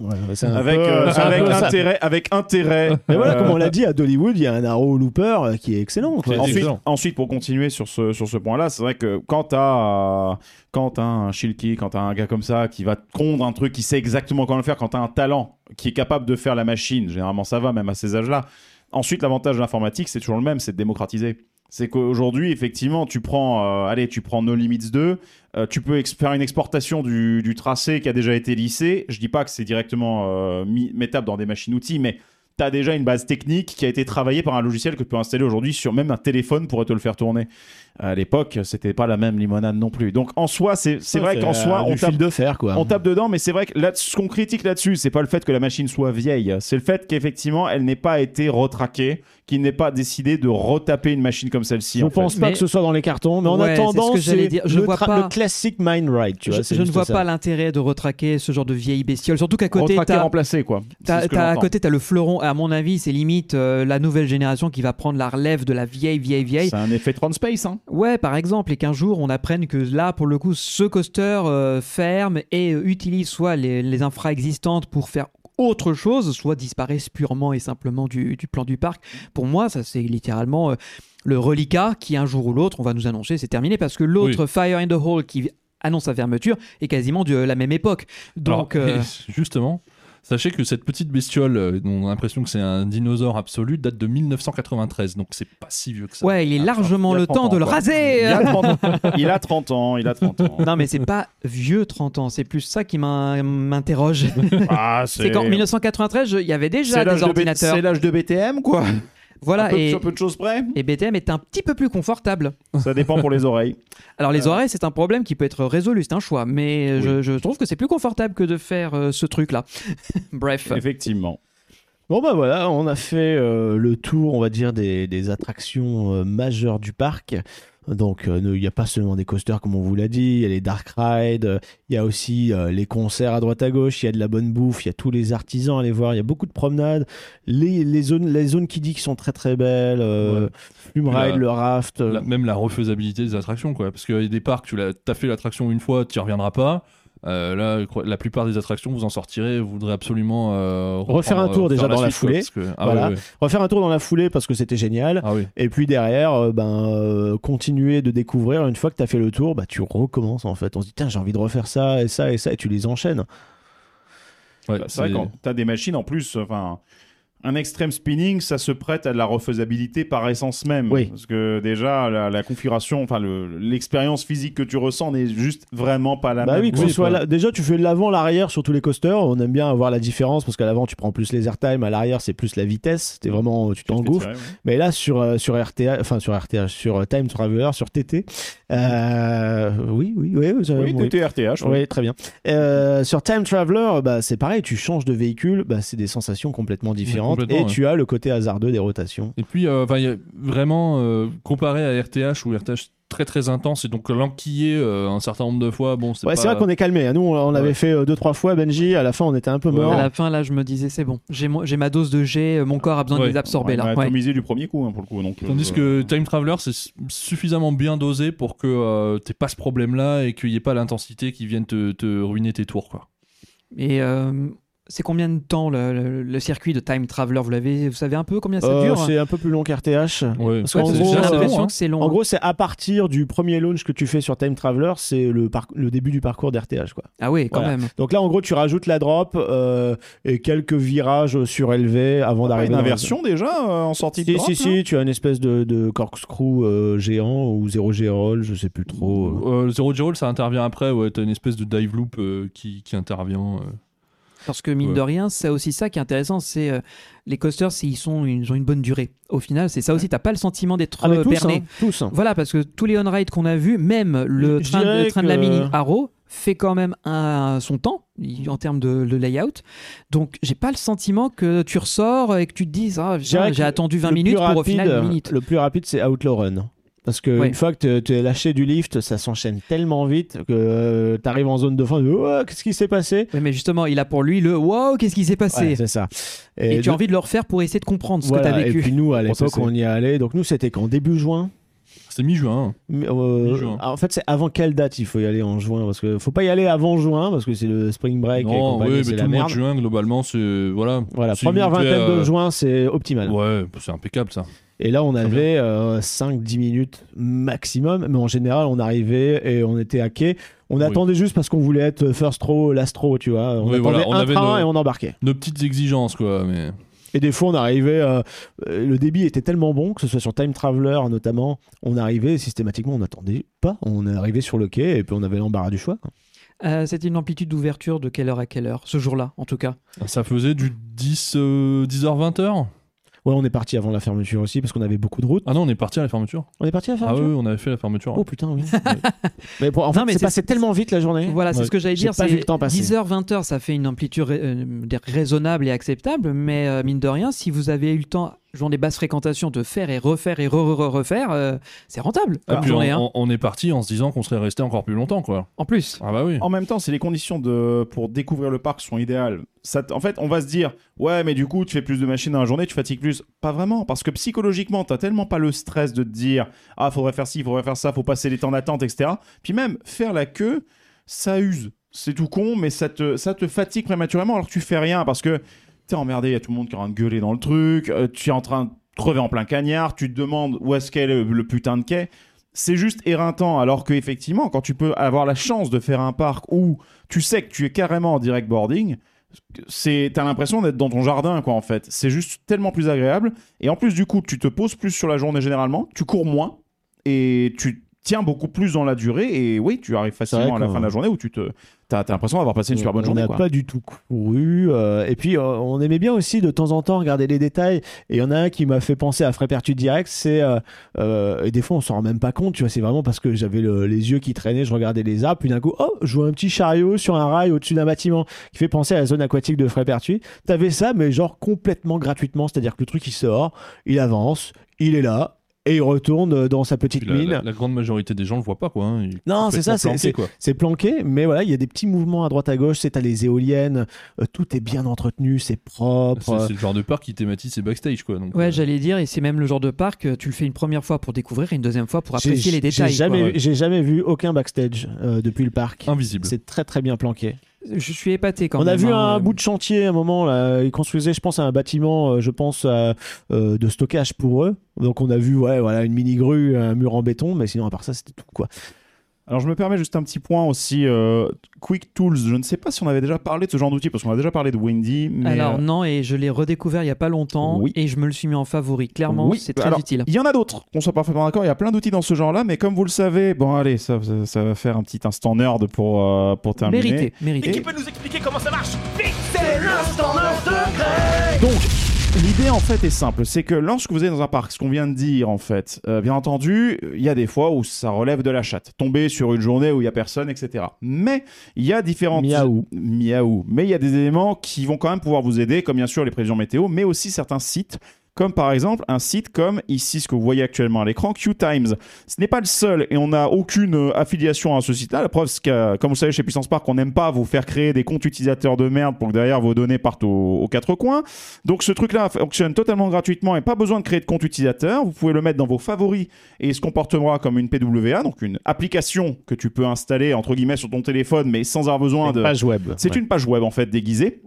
G: Avec, euh, intérêt, avec intérêt.
I: Mais voilà,
G: Euh,
I: comme on l'a dit, à Dollywood, il y a un Arrow Looper euh, qui est excellent.
G: Ensuite, pour continuer sur ce, sur ce point-là, c'est vrai que quand t'as euh, quand t'as un Shilky, quand t'as un gars comme ça qui va te pondre un truc, qui sait exactement comment le faire, quand t'as un talent qui est capable de faire la machine, généralement ça va, même à ces âges-là. Ensuite, l'avantage de l'informatique, c'est toujours le même, c'est de démocratiser. C'est qu'aujourd'hui, effectivement, tu prends, euh, allez, tu prends No Limits 2, euh, tu peux faire une exportation du, tracé qui a déjà été lissé. Je dis pas que c'est directement euh, mettable dans des machines-outils, mais tu as déjà une base technique qui a été travaillée par un logiciel que tu peux installer aujourd'hui sur même un téléphone pourrait te le faire tourner. À l'époque, c'était pas la même limonade non plus. Donc en soi, c'est c'est vrai qu'en soi, on tape,
I: de fer, quoi.
G: on tape dedans, mais c'est vrai que là, ce qu'on critique là-dessus, c'est pas le fait que la machine soit vieille, c'est le fait qu'effectivement, elle n'ait pas été retraquée, qu'il n'ait pas décidé de retaper une machine comme celle-ci. En fait.
I: pense pas
A: Mais-
I: que ce soit dans les cartons, mais en
A: Ouais, ce
I: attendant, c'est.
A: Je
I: le,
A: pas-
I: le classique Mind Ride, tu vois.
A: je ne vois
I: ça.
A: pas l'intérêt de retraquer ce genre de vieille bestiole. Surtout qu'à côté, t'as-
G: remplacé, quoi.
A: T'as-
G: ce
A: t'as- à côté, tu as le fleuron. À mon avis, c'est limite euh, la nouvelle génération qui va prendre la relève de la vieille, vieille, vieille.
G: C'est un effet Tron Space, hein.
A: Ouais, par exemple, et qu'un jour on apprenne que là, pour le coup, ce coaster euh, ferme et euh, utilise soit les, les infra existantes pour faire autre chose, soit disparaissent purement et simplement du, du plan du parc. Pour moi, ça c'est littéralement euh, le reliquat qui un jour ou l'autre, on va nous annoncer, c'est terminé parce que l'autre Fire in the Hole qui annonce sa fermeture est quasiment de la même époque. Donc,
H: Alors,
A: euh,
H: justement, sachez que cette petite bestiole, euh, dont on a l'impression que c'est un dinosaure absolu, date de 1993, donc c'est pas si vieux que ça.
A: ouais, il est
G: Ah,
A: largement
G: il
A: le
G: 30
A: temps de le
G: quoi.
A: raser.
G: Il a 30 il a 30 ans, il a 30 ans.
A: Non, mais c'est pas vieux 30 ans, c'est plus ça qui m'in- m'interroge.
G: Ah,
A: C'est qu'en 1993, je- il y avait déjà des
G: de B-
A: ordinateurs.
G: C'est l'âge de BTM, quoi.
A: Voilà,
G: Un peu-
A: et,
G: Sur peu de choses près.
A: et BTM est un petit peu plus confortable.
G: Ça dépend pour les oreilles.
A: Alors, les
G: Euh.
A: oreilles, c'est un problème qui peut être résolu, c'est un choix, mais je, je trouve que c'est plus confortable que de faire euh, ce truc-là. Bref.
G: Effectivement.
I: Bon bah voilà, on a fait euh, le tour, on va dire, des, des attractions majeures du parc. Donc euh, il n'y a pas seulement des coasters comme on vous l'a dit, il y a les dark rides, euh, il y a aussi euh, les concerts à droite à gauche, il y a de la bonne bouffe, il y a tous les artisans à aller voir, il y a beaucoup de promenades, les, les zones les zones qui dit qui sont très très belles, euh,
H: Ouais.
I: Flume
H: La-
I: Ride, le raft. euh,
H: La- même la refaisabilité des attractions, quoi. Parce qu'il y a des parcs, tu t'as fait l'attraction une fois, tu n'y reviendras pas. Euh, là, la plupart des attractions, vous en sortirez, vous voudrez absolument euh,
I: Refaire un
H: reprendre,
I: tour
H: euh,
I: déjà dans la foulée.
H: ah.
I: Refaire un tour dans la foulée parce que c'était génial.
H: Ah oui.
I: Et puis derrière, euh, ben, euh, continuer de découvrir. Une fois que tu as fait le tour, bah, tu recommences en fait. On se dit, tiens, j'ai envie de refaire ça et ça et ça, et tu les enchaînes.
H: Ouais,
G: Bah, c'est vrai quand t'as des machines en plus, enfin. Un extrême spinning, ça se prête à de la refaisabilité par essence même.
I: Oui.
G: Parce que déjà, la, la configuration, enfin, le- l'expérience physique que tu ressens n'est juste vraiment pas la
I: Bah
G: même.
I: oui, que ce soit déjà tu fais l'avant, l'arrière sur tous les coasters. On aime bien avoir la différence parce qu'à l'avant tu prends plus les airtime, à l'arrière c'est plus la vitesse. T'es vraiment, tu t'engouffres.
G: Ouais.
I: Mais là sur euh, sur RTA, enfin sur RTA, sur euh, Time Traveler, sur TT, euh, oui, oui, oui,
G: Oui,
I: oui.
G: TT RTH. ouais.
I: Oui, très bien. Euh, sur Time Traveler, bah, c'est pareil, tu changes de véhicule, bah, c'est des sensations complètement différentes. Et
H: ouais.
I: tu as le côté hasardeux des rotations.
H: Et puis, euh, enfin, vraiment, euh, comparé à RTH, où RTH très très intense, et donc l'enquiller euh, un certain nombre de fois, bon, c'est
I: Ouais,
H: pas...
I: c'est vrai qu'on est calmé. hein. Nous, on l'avait
H: Ouais.
I: fait euh, deux, trois fois, Benji. À la fin, on était un peu
H: Ouais.
I: mort.
A: À la fin, là, je me disais, c'est bon. J'ai mo- j'ai ma dose de G, mon corps a besoin
H: Ouais.
A: de les absorber
G: Ouais, on
A: là.
G: a
A: Ouais.
G: atomisé du premier coup, hein, pour le coup. Donc,
H: Tandis
G: euh,
H: que Time Traveler, c'est su- suffisamment bien dosé pour que euh, t'aies pas ce problème-là et qu'il n'y ait pas l'intensité qui vienne te, te ruiner tes tours, quoi.
A: Et euh, c'est combien de temps le, le- le circuit de Time Traveler vous, l'avez, vous savez un peu combien ça
I: Euh,
A: dure
I: c'est un peu plus long qu'RTH.
H: Ouais,
I: Parce
A: Ouais,
I: gros,
A: J'ai
I: euh,
A: l'impression
H: hein.
A: que c'est long.
I: En gros, c'est à partir du premier launch que tu fais sur Time Traveler, c'est le, début du parcours d'RTH. Quoi.
A: Ah oui, quand
I: Voilà.
A: même.
I: Donc là, en gros, tu rajoutes la drop euh, et quelques virages surélevés avant
G: pas
I: d'arriver
G: une
I: dans
G: inversion déjà euh, en sortie de
I: Si,
G: drop,
I: si, si, tu as une espèce de, de corkscrew euh, géant ou zéro G-roll, je sais plus trop. euh.
H: Euh, Zero G-Roll, ça intervient après, ouais, t'as une espèce de dive loop euh, qui, qui intervient.
A: Parce que mine
H: Ouais.
A: de rien, c'est aussi ça qui est intéressant, c'est euh, les coasters, ils, sont, ils ont une bonne durée. Au final, c'est ça aussi, t'as pas le sentiment d'être
I: Ah,
A: euh,
I: tous,
A: berné.
I: hein, tous. hein.
A: Voilà, parce que tous les on-ride qu'on a vus, même le
I: Je
A: train, le train de la mini Arrow fait quand même un, son temps en termes de, de layout. Donc, j'ai pas le sentiment que tu ressors et que tu te dises ah, j'ai attendu 20
I: le
A: minutes pour au final une minute.
I: Le plus rapide, c'est Outlaw Run. Parce que
A: Ouais.
I: une fois que tu es lâché du lift, ça s'enchaîne tellement vite que tu arrives en zone de fin. tu dis, Oh, Qu'est-ce qui s'est passé?
A: Ouais, mais justement, il a pour lui le wow, qu'est-ce qui s'est passé?
I: Ouais, C'est ça.
A: Et, tu as envie de le refaire pour essayer de comprendre ce
I: voilà,
A: que tu as
I: Et
A: vécu.
I: puis nous, à l'époque,
G: c'est-
I: on y est allé. Donc nous, c'était qu'en début juin.
H: C'était mi-juin. hein.
I: Mais, euh,
H: Mi-juin.
I: en fait, c'est avant quelle date il faut y aller en juin? Parce que faut pas y aller avant juin parce que c'est le spring break et
H: Non,
I: compagnie,
H: oui,
I: c'est
H: mais
I: la
H: tout le mois de juin, globalement, c'est. Voilà.
I: Voilà, première vingtaine de
H: euh,
I: juin, c'est optimal.
H: Ouais, c'est impeccable ça.
I: Et là, on avait 5-10 minutes maximum, mais en général, on arrivait et on était à quai. On
H: Oui.
I: attendait juste parce qu'on voulait être first row, last row, tu vois. On
H: Oui,
I: attendait
H: voilà, on
I: un
H: avait
I: train
H: nos-
I: et on embarquait.
H: Nos petites exigences, quoi. Mais
I: Et des fois, on arrivait, euh, euh, le débit était tellement bon, que ce soit sur Time Traveler notamment, on arrivait systématiquement, on n'attendait pas. On arrivé sur le quai et puis on avait l'embarras du choix.
A: Euh, C'était une amplitude d'ouverture de quelle heure à quelle heure Ce jour-là, en tout cas?
H: ça faisait du 10, euh, 10h, 20h.
I: Ouais, on est parti avant la fermeture aussi parce qu'on avait beaucoup de routes.
H: Ah non, on est parti à la fermeture.
I: On est parti à la
H: Ah
I: fermeture
H: oui, on avait fait la fermeture.
I: Oh putain, oui. mais bon, en fait,
A: Non, mais
I: c'est passé tellement vite la journée.
A: Voilà, c'est
H: Ouais.
A: ce que j'allais dire.
I: pas
A: c'est
I: vu le temps passer.
A: 10h, 20h, ça fait une amplitude euh, raisonnable et acceptable, mais euh, mine de rien, si vous avez eu le temps, journée basse fréquentation, de faire et refaire et re-re-refaire, euh, c'est rentable
H: Ah,
A: comme
H: puis
A: journée.
H: on,
A: hein.
H: on- est parti en se disant qu'on serait resté encore plus longtemps, quoi.
A: En plus,
H: Ah bah oui.
G: En même temps, si les conditions de... pour découvrir le parc sont idéales, ça t- en fait, on va se dire, ouais, mais du coup, tu fais plus de machines dans la journée, tu fatigues plus. Pas vraiment, parce que psychologiquement, t'as tellement pas le stress de te dire, ah, faudrait faire ci, faudrait faire ça, faut passer les temps d'attente, etc. Puis même, faire la queue, ça use. C'est tout con, mais ça te, ça te fatigue prématurément alors que tu fais rien, parce que t'es emmerdé, il y a tout le monde qui est en train de gueuler dans le truc, euh, tu es en train de crever en plein cagnard, tu te demandes où est-ce qu'est le, le putain de quai. C'est juste éreintant, alors que effectivement, quand tu peux avoir la chance de faire un parc où tu sais que tu es carrément en direct boarding, c'est t'as l'impression d'être dans ton jardin quoi en fait. C'est juste tellement plus agréable et en plus du coup tu te poses plus sur la journée généralement, tu cours moins et tu tiens beaucoup plus dans la durée et oui tu arrives facilement à la fin de la journée où tu te t'as t'as l'impression d'avoir passé une super bonne
I: on
G: journée
I: n'a
G: quoi.
I: pas du tout couru. euh, et puis, euh, on aimait bien aussi de temps en temps regarder les détails. Et il y en a un qui m'a fait penser à Frépertude Direct. C'est. euh, et des fois, on s'en rend même pas compte. Tu vois, c'est vraiment parce que j'avais le- les yeux qui traînaient, je regardais les arbres. Puis d'un coup, oh, je vois un petit chariot sur un rail au-dessus d'un bâtiment qui fait penser à la zone aquatique de Frépertude. T'avais ça, mais genre complètement gratuitement. C'est-à-dire que le truc, il sort, il avance, il est là. Et il retourne dans sa petite
H: la,
I: mine.
H: la- la grande majorité des gens le voient pas, quoi. hein.
I: Non, c'est ça, c'est-
H: planqué,
I: c'est-
H: quoi.
I: C'est planqué, mais voilà, il y a des petits mouvements à droite à gauche. C'est à les éoliennes, euh, tout est bien entretenu, c'est propre.
H: C'est le genre de parc qui thématise ses backstage, quoi. Donc,
A: ouais,
H: euh,
A: j'allais dire, et c'est même le genre de parc, euh, tu le fais une première fois pour découvrir et une deuxième fois pour apprécier les détails.
I: J'ai jamais,
A: quoi.
I: vu- j'ai jamais vu aucun backstage euh, depuis le parc.
H: invisible.
I: C'est très très bien planqué.
A: Je suis épaté quand
I: On
A: même.
I: a vu
A: hein.
I: un bout de chantier à un moment là. Ils construisaient, je pense, un bâtiment, euh, je pense, euh, de stockage pour eux. Donc on a vu, ouais, voilà, une mini grue, un mur en béton, mais sinon à part ça, c'était tout quoi.
G: Alors je me permets juste un petit point aussi. euh, Quick Tools, je ne sais pas si on avait déjà parlé de ce genre d'outil, parce qu'on a déjà parlé de Windy. Mais
A: Alors
G: euh,
A: non, et je l'ai redécouvert il y a pas longtemps
G: Oui.
A: et je me le suis mis en favori. Clairement,
G: Oui,
A: c'est très
G: alors,
A: utile.
G: Il y en a d'autres, qu'on soit parfaitement d'accord. Il y a plein d'outils dans ce genre-là, mais comme vous le savez, bon, allez, ça, ça, ça va faire un petit instant nerd pour, euh, pour terminer.
A: Mérité, mérité.
C: Et qui peut nous expliquer comment ça marche? Vite C'est l'instant degré
G: Donc, l'idée en fait est simple, c'est que lorsque vous êtes dans un parc, ce qu'on vient de dire en fait, euh, bien entendu, il y a des fois où ça relève de la chatte, tomber sur une journée où il y a personne, etc. Mais il y a différentes
I: Miaou.
G: miaou. Mais il y a des éléments qui vont quand même pouvoir vous aider, comme bien sûr les prévisions météo, mais aussi certains sites. Comme par exemple un site comme ici ce que vous voyez actuellement à l'écran, Q-Times. Ce n'est pas le seul et on n'a aucune euh, affiliation à ce site-là. La preuve, c'est que, comme vous savez chez Puissance Park, on n'aime pas vous faire créer des comptes utilisateurs de merde pour que derrière vos données partent aux, aux quatre coins. Donc ce truc-là fonctionne totalement gratuitement et pas besoin de créer de compte utilisateur. Vous pouvez le mettre dans vos favoris et il se comportera comme une PWA, donc une application que tu peux installer entre guillemets sur ton téléphone, mais sans avoir besoin de.
I: page web.
G: C'est
I: Ouais.
G: une page web en fait déguisée.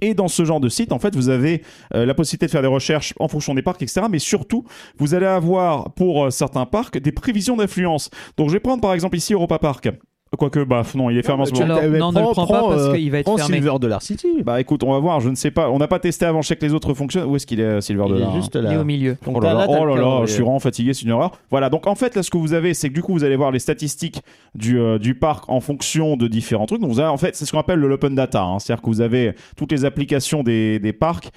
G: Et dans ce genre de site, en fait, vous avez euh, la possibilité de faire des recherches en fonction des parcs, etc. Mais surtout, vous allez avoir pour euh, certains parcs des prévisions d'influence. Donc, je vais prendre par exemple ici Europa Park. Quoique, bah non, il est fermé en ce moment.
A: Alors,
I: Eh
A: non, ne le prends pas parce
I: euh,
A: qu'il va être
I: prends
A: fermé.
I: Silver Dollar City.
G: Bah écoute, on va voir, je ne sais pas. On n'a pas testé avant, je sais que les autres fonctionnent. Où est-ce qu'il est, euh, Silver
I: Il
G: Dollar
I: est juste
A: Il est
I: là.
A: au milieu.
I: Donc,
G: Oh là là, oh là là, je suis vraiment fatigué, c'est une horreur. Voilà, donc en fait, là, ce que vous avez, c'est que du coup, vous allez voir les statistiques du, euh, du parc en fonction de différents trucs. Donc, vous avez, en fait, c'est ce qu'on appelle le l'open data. hein. C'est-à-dire que vous avez toutes les applications des, des parcs.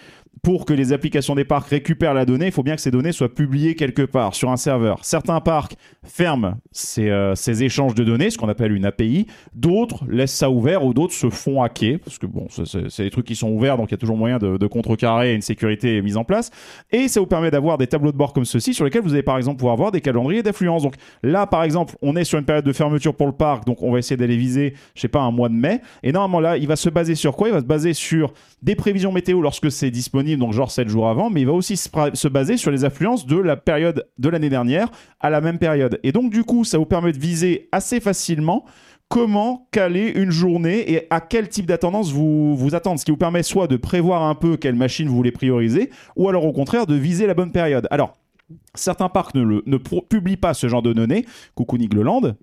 G: Pour que les applications des parcs récupèrent la donnée, il faut bien que ces données soient publiées quelque part sur un serveur. Certains parcs ferment ces, euh, échanges de données, ce qu'on appelle une API. D'autres laissent ça ouvert ou d'autres se font hacker. Parce que bon, c'est- des trucs qui sont ouverts, donc il y a toujours moyen de, de contrecarrer une sécurité mise en place. Et ça vous permet d'avoir des tableaux de bord comme ceci sur lesquels vous allez par exemple pouvoir voir des calendriers d'affluence. Donc là, par exemple, on est sur une période de fermeture pour le parc, donc on va essayer d'aller viser, je sais pas, un mois de mai. Et normalement là, il va se baser sur quoi? Il va se baser sur des prévisions météo lorsque c'est disponible, donc genre 7 jours avant, mais il va aussi se, baser sur les affluences de la période de l'année dernière à la même période. Et donc du coup, ça vous permet de viser assez facilement comment caler une journée et à quel type d'attendance vous vous attendre. Ce qui vous permet soit de prévoir un peu quelle machine vous voulez prioriser, ou alors au contraire de viser la bonne période. Alors, Certains parcs ne, publient pas ce genre de données. Coucou Nigloland.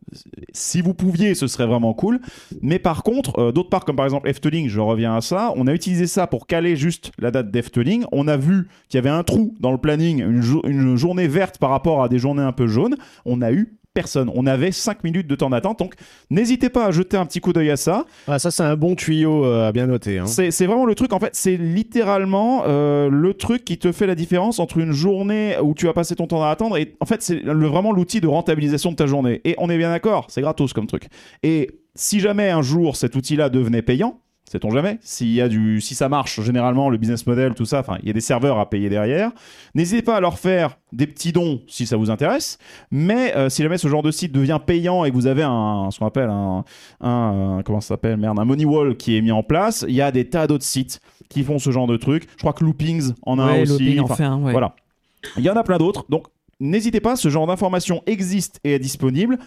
G: Si vous pouviez, ce serait vraiment cool. Mais par contre, euh, d'autres parcs, comme par exemple Efteling, je reviens à ça, on a utilisé ça pour caler juste la date d'Efteling. On a vu qu'il y avait un trou dans le planning, une journée verte par rapport à des journées un peu jaunes. On a eu personne. On avait 5 minutes de temps d'attente. Donc, n'hésitez pas à jeter un petit coup d'œil à ça.
I: Ah, ça, c'est un bon tuyau euh, à bien noter. hein.
G: C'est c'est vraiment le truc, en fait, c'est littéralement euh, le truc qui te fait la différence entre une journée où tu vas passer ton temps à attendre et en fait, c'est le- vraiment l'outil de rentabilisation de ta journée. Et on est bien d'accord, c'est gratos comme truc. Et si jamais un jour cet outil-là devenait payant, sait-on jamais, s'il y a du, si ça marche, généralement, le business model, tout ça, enfin, il y a des serveurs à payer derrière. N'hésitez pas à leur faire des petits dons si ça vous intéresse. Mais euh, si jamais ce genre de site devient payant et que vous avez un, ce qu'on appelle un, un, euh, comment ça s'appelle, merde, un money wall qui est mis en place, il y a des tas d'autres sites qui font ce genre de trucs. Je crois que Loopings en a un aussi.
A: En
G: Enfin,
A: fait un, ouais.
G: Voilà. Il y en a plein d'autres. Donc, n'hésitez pas, ce genre d'information existe et est disponible.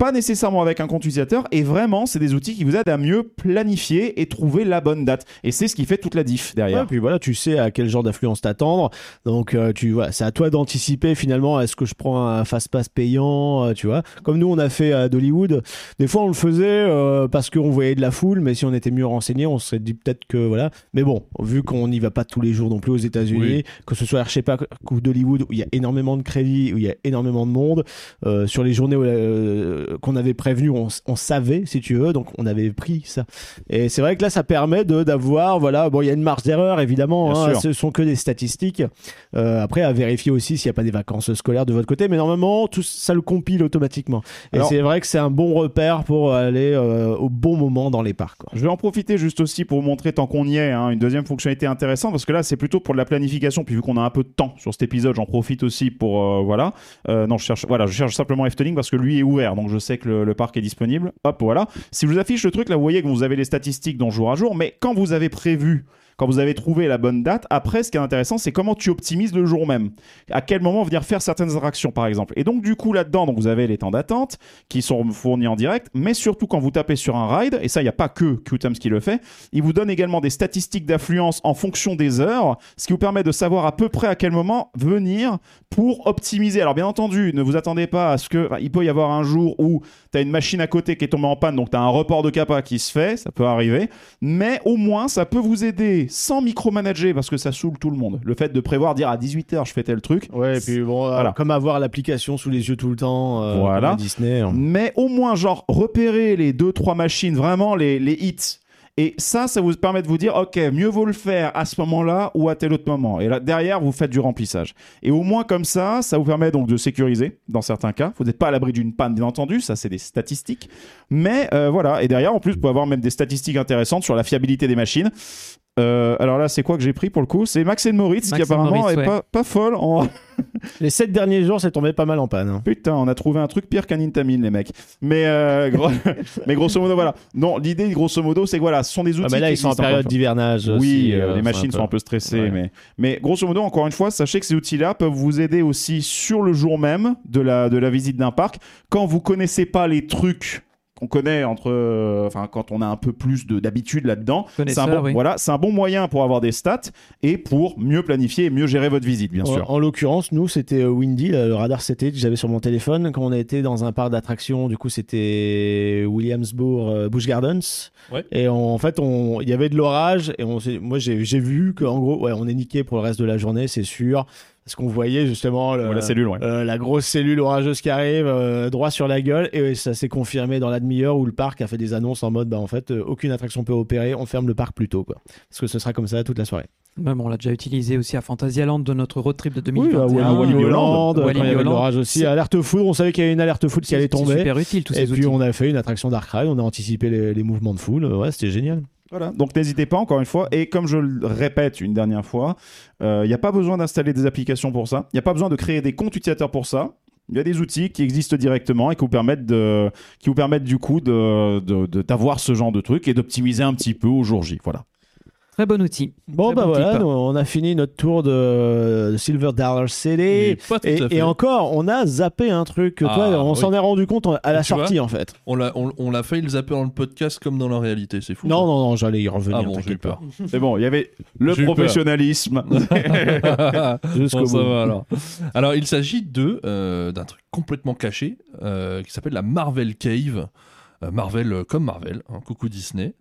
G: Pas nécessairement avec un compte utilisateur. Et vraiment, c'est des outils qui vous aident à mieux planifier et trouver la bonne date. Et c'est ce qui fait toute la diff derrière.
I: Ouais, puis voilà, tu sais à quel genre d'affluence t'attendre. Donc, euh, tu vois, c'est à toi d'anticiper finalement. Est-ce que je prends un fast-pass payant, euh, tu vois Comme nous, on a fait à Dollywood. Des fois, on le faisait euh, parce qu'on voyait de la foule, mais si on était mieux renseigné, on se serait dit peut-être que voilà. Mais bon, vu qu'on n'y va pas tous les jours non plus aux États-Unis,
H: Oui.
I: que ce soit Archepac ou Dollywood, où il y a énormément de crédits, où il y a énormément de monde, sur les journées où, euh, qu'on avait prévenues, on, on savait, si tu veux, donc on avait pris ça. Et c'est vrai que là, ça permet d'avoir, voilà, bon, il y a une marge d'erreur évidemment, hein, ce sont que des statistiques. Euh, après, à vérifier aussi s'il n'y a pas des vacances scolaires de votre côté, mais normalement, tout ça le compile automatiquement. Et c'est vrai que c'est un bon repère pour aller euh, au bon moment dans les parcs. quoi.
G: Je vais en profiter juste aussi pour vous montrer, tant qu'on y est, hein, une deuxième fonctionnalité intéressante, parce que là, c'est plutôt pour de la planification, puis vu qu'on a un peu de temps sur cet épisode, j'en profite aussi pour, euh, voilà. Non, je cherche, voilà, je cherche simplement Efteling parce que lui est ouvert, donc je sais que le, parc est disponible. Hop, voilà. Si je vous affiche le truc, là, vous voyez que vous avez les statistiques dans jour à jour, mais quand vous avez prévu quand vous avez trouvé la bonne date, après, ce qui est intéressant, c'est comment tu optimises le jour même. À quel moment venir faire certaines attractions, par exemple. Et donc, du coup, là-dedans, vous avez les temps d'attente qui sont fournis en direct, mais surtout quand vous tapez sur un ride, et ça, il n'y a pas que QTums qui le fait, il vous donne également des statistiques d'affluence en fonction des heures, ce qui vous permet de savoir à peu près à quel moment venir pour optimiser. Alors, bien entendu, ne vous attendez pas à ce que. enfin, il peut y avoir un jour où tu as une machine à côté qui est tombée en panne, donc tu as un report de capa qui se fait, ça peut arriver, mais au moins, ça peut vous aider sans micromanager parce que ça saoule tout le monde. Le fait de prévoir, dire à 18h, je fais tel truc.
I: Ouais, et puis bon, euh,
G: Voilà.
I: comme avoir l'application sous les yeux tout le temps. euh,
G: Voilà.
I: Disney. hein.
G: mais au moins genre repérer les deux trois machines vraiment les, les hits et ça ça vous permet de vous dire ok mieux vaut le faire à ce moment-là ou à tel autre moment et là derrière vous faites du remplissage et au moins comme ça ça vous permet donc de sécuriser dans certains cas vous n'êtes pas à l'abri d'une panne bien entendu ça c'est des statistiques mais euh, voilà et derrière en plus vous pouvez avoir même des statistiques intéressantes sur la fiabilité des machines Euh, alors là, c'est quoi que j'ai pris pour le coup? C'est Max Moritz qui apparemment
A: Moritz,
G: est
A: ouais.
G: pas, pas folle en,
I: Les sept derniers jours, c'est tombé pas mal en panne. hein.
G: Putain, on a trouvé un truc pire qu'un Intamin, les mecs. Mais, euh, gros- mais grosso modo, voilà. Non, l'idée, grosso modo, c'est que voilà, ce sont des outils.
I: Ah, mais là,
G: qui
I: ils sont en
G: existent
I: période d'hivernage.
G: Oui,
I: aussi,
G: euh,
I: euh,
G: les machines sont un peu stressées,
I: Ouais.
G: mais, mais grosso modo, encore une fois, sachez que ces outils-là peuvent vous aider aussi sur le jour même de la, de la visite d'un parc. Quand vous connaissez pas les trucs qu'on connaît entre, euh, enfin, quand on a un peu plus de- d'habitude là-dedans, c'est un, bon,
A: oui.
G: voilà, c'est un bon moyen pour avoir des stats et pour mieux planifier et mieux gérer votre visite, bien
I: En-
G: sûr.
I: En, l'occurrence, nous, c'était euh, Windy, là, le radar CT que j'avais sur mon téléphone. Quand on a été dans un parc d'attractions, du coup, c'était Williamsburg euh, Busch Gardens.
H: Ouais.
I: Et on- en fait, on- il y avait de l'orage. Et on, s'est- moi, j'ai j'ai vu qu'en gros, ouais, on est niqué pour le reste de la journée, c'est sûr. Parce qu'on voyait justement le-
G: Ouais, la cellule, ouais.
I: euh, la grosse cellule orageuse qui arrive euh, droit sur la gueule. Et ça s'est confirmé dans la demi-heure où le parc a fait des annonces en mode bah, en fait, euh, aucune attraction peut opérer. On ferme le parc plus tôt. Quoi. Parce que ce sera comme ça toute la soirée.
A: Même on l'a déjà utilisé aussi à Phantasialand de notre road trip de
I: Oui,
A: 2021.
I: à
G: Wally
I: Wally
G: Holland.
I: Holland, quand
A: Wally
I: il y avait l'orage aussi. Alerte foudre, on savait qu'il y avait une alerte foudre qui allait tomber.
A: super utile tous
I: Et
A: ces
I: puis
A: outils.
I: on a fait une attraction Dark Ride, on a anticipé les, les mouvements de foule. Ouais, c'était génial.
G: Voilà, donc n'hésitez pas encore une fois. Et comme je le répète une dernière fois, il n'y a pas besoin d'installer des applications pour ça. Il n'y a pas besoin de créer des comptes utilisateurs pour ça. Il y a des outils qui existent directement et qui vous permettent, de, qui vous permettent du coup de, de- de- d'avoir ce genre de truc et d'optimiser un petit peu au jour J. Voilà.
A: Très bon outil.
I: Bon, bah
A: bon
I: voilà, nous, on a fini notre tour de, de Silver Dollar
H: tout
I: Et, encore, on a zappé un truc toi,
H: Ah,
I: on
H: oui.
I: s'en est rendu compte à la
H: vois
I: sortie en fait.
H: On l'a, on, on l'a failli le zapper dans le podcast comme dans la réalité, c'est fou.
I: Non, non, non, j'allais y revenir.
H: Ah bon, j'ai peur.
G: C'est bon, il y avait le professionnalisme.
I: Jusqu'au
H: Bon, ça
I: bout.
H: va, alors. Alors, il s'agit de euh, d'un truc complètement caché euh, qui s'appelle la Marvel Cave. Euh, Marvel comme Marvel, hein, coucou Disney.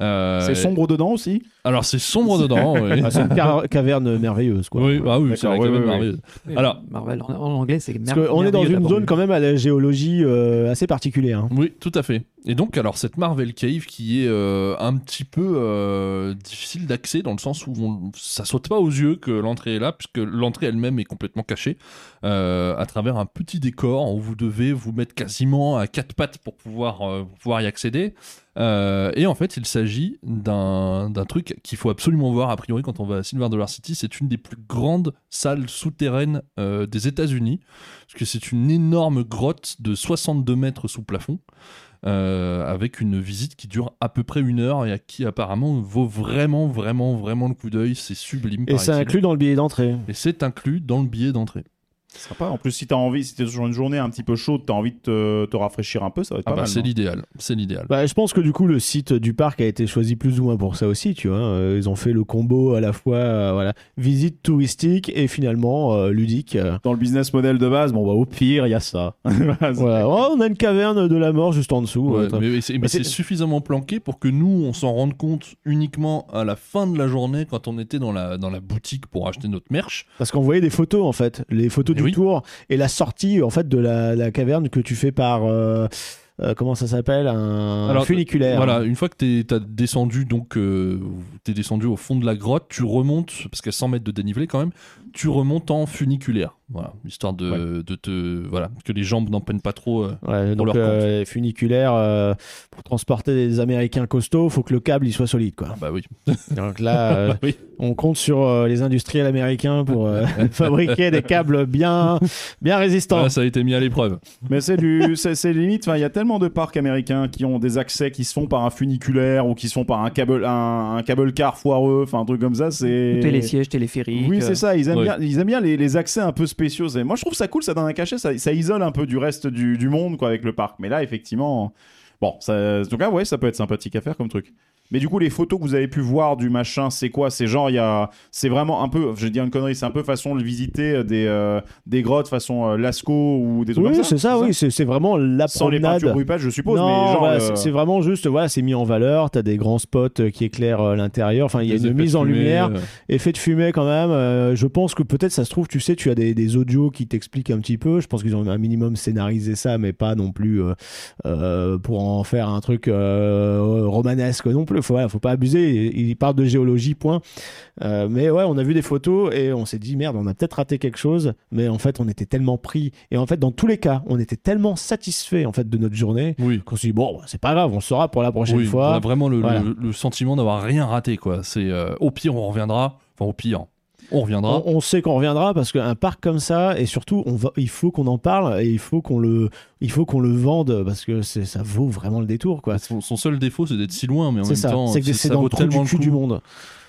H: Euh,
G: C'est sombre dedans aussi
H: Alors c'est sombre dedans, oui.
I: Ah, c'est une caverne merveilleuse, quoi.
H: Oui, ah oui, c'est la caverne
G: oui, oui.
H: merveilleuse.
A: Oui,
H: Alors-
A: Marvel en, en anglais, c'est
I: Parce qu'on est dans une zone quand même à la géologie euh, assez particulière. hein.
H: Oui, tout à fait. Et donc, alors, cette Marvel Cave qui est euh, un petit peu euh, difficile d'accès dans le sens où on- ça saute pas aux yeux que l'entrée est là, puisque l'entrée elle-même est complètement cachée euh, à travers un petit décor où vous devez vous mettre quasiment à quatre pattes pour pouvoir, euh, pour pouvoir y accéder. Euh, et en fait, il s'agit d'un truc qu'il faut absolument voir a priori quand on va à Silver Dollar City. C'est une des plus grandes salles souterraines euh, des États-Unis, parce que c'est une énorme grotte de 62 mètres sous plafond. euh, avec une visite qui dure à peu près une heure et à qui apparemment vaut vraiment, vraiment, vraiment le coup d'œil. C'est sublime.
I: Et
H: paraît-il.
I: inclut dans le billet d'entrée.
H: Et c'est inclus dans le billet d'entrée.
G: Pas. En plus, si t'as envie, si t'es sur une journée un petit peu chaude, t'as envie de te, te rafraîchir un peu, ça va être
H: Ah
G: pas
H: bah,
G: mal.
H: c'est l'idéal. C'est l'idéal.
I: Bah, je pense que du coup le site du parc a été choisi plus ou moins pour ça aussi, tu vois. Euh, ils ont fait le combo à la fois euh, voilà, visite touristique et finalement euh, ludique.
G: Dans le business model de base, bon bah au pire, il y a ça.
I: Voilà. Oh, on a une caverne de la mort juste en dessous.
H: Ouais,
I: attends.
H: mais c'est mais
I: Mais
H: c'est
I: c'est-
H: suffisamment planqué pour que nous, on s'en rende compte uniquement à la fin de la journée quand on était dans la, dans la boutique pour acheter notre merch.
I: Parce qu'on voyait des photos en fait, les photos du
H: oui.
I: tour et la sortie en fait de la, la caverne que tu fais par euh, euh, comment ça s'appelle un
H: Alors,
I: funiculaire.
H: Voilà, une fois que t'es t'as descendu, donc euh, t'es descendu au fond de la grotte, tu remontes, parce qu'à 100 mètres de dénivelé quand même, tu remontes en funiculaire. Voilà, histoire de, de te. Voilà, que les jambes n'en prennent pas trop. euh.
I: Ouais,
H: Pour
I: donc
H: leur
I: euh, funiculaire euh, pour transporter des Américains costauds, faut que le câble il soit solide quoi.
H: Ah bah oui.
I: Donc là, euh,
H: Oui.
I: on compte sur euh, les industriels américains pour euh, fabriquer des câbles bien, bien résistants.
H: Voilà, ça a été mis à l'épreuve.
G: Mais c'est du, c'est limite. Enfin, il y a tellement tellement de parcs américains qui ont des accès qui se font par un funiculaire ou qui se font par un câble, un, un câble car foireux, enfin un truc comme ça. C'est
A: Télésiège, téléphérique.
G: oui, c'est ça. Ils aiment
H: Ouais.
G: bien, ils aiment bien les, les accès un peu spéciaux. C'est- Moi, je trouve ça cool. Ça donne un cachet. Ça, ça isole un peu du reste du, du monde, quoi, avec le parc. Mais là, effectivement, bon, ça, en tout cas, ouais, ça peut être sympathique à faire comme truc. Mais du coup, les photos que vous avez pu voir du machin, c'est quoi? C'est genre, il y a, c'est vraiment un peu, je vais dire une connerie, c'est un peu façon de visiter des, euh, des grottes façon euh, Lascaux ou des trucs
I: Oui,
G: comme ça.
I: c'est ça, oui, c'est c'est vraiment la
G: Sans les
I: promenade.
G: peintures Rupert, je suppose.
I: non,
G: mais genre,
I: voilà,
G: euh,
I: c'est- vraiment juste, voilà, c'est mis en valeur. T'as des grands spots euh, qui éclairent euh, l'intérieur. Enfin, il y a
H: Des
I: une mise en
H: fumée,
I: lumière,
H: euh,
I: effet de fumée quand même. Euh, je pense que peut-être ça se trouve, tu sais, tu as des, des audios qui t'expliquent un petit peu. Je pense qu'ils ont un minimum scénarisé ça, mais pas non plus euh, euh, pour en faire un truc euh, romanesque non plus. Faut, pas abuser. Il, parle de géologie, point. Euh, mais ouais, on a vu des photos et on s'est dit merde, on a peut-être raté quelque chose. Mais en fait, on était tellement pris et en fait, dans tous les cas, on était tellement satisfait en fait de notre journée
H: Oui.
I: qu'on s'est dit bon, c'est pas grave, on saura pour la prochaine
H: Oui, on
I: fois.
H: a vraiment le,
I: Voilà.
H: le- le sentiment d'avoir rien raté, quoi. C'est euh, au pire, on reviendra. Enfin, au pire, on reviendra.
I: On, on sait qu'on reviendra parce qu'un parc comme ça et surtout on va, il faut qu'on en parle et il faut qu'on le il faut qu'on le vende parce que c'est- ça vaut vraiment le détour quoi.
H: Son, son seul défaut, c'est d'être si loin, mais en même
I: ça,
H: temps,
I: c'est que c'est
H: ça
I: dans
H: vaut
I: le
H: tellement
I: du
H: le
I: du
H: coup.
I: monde.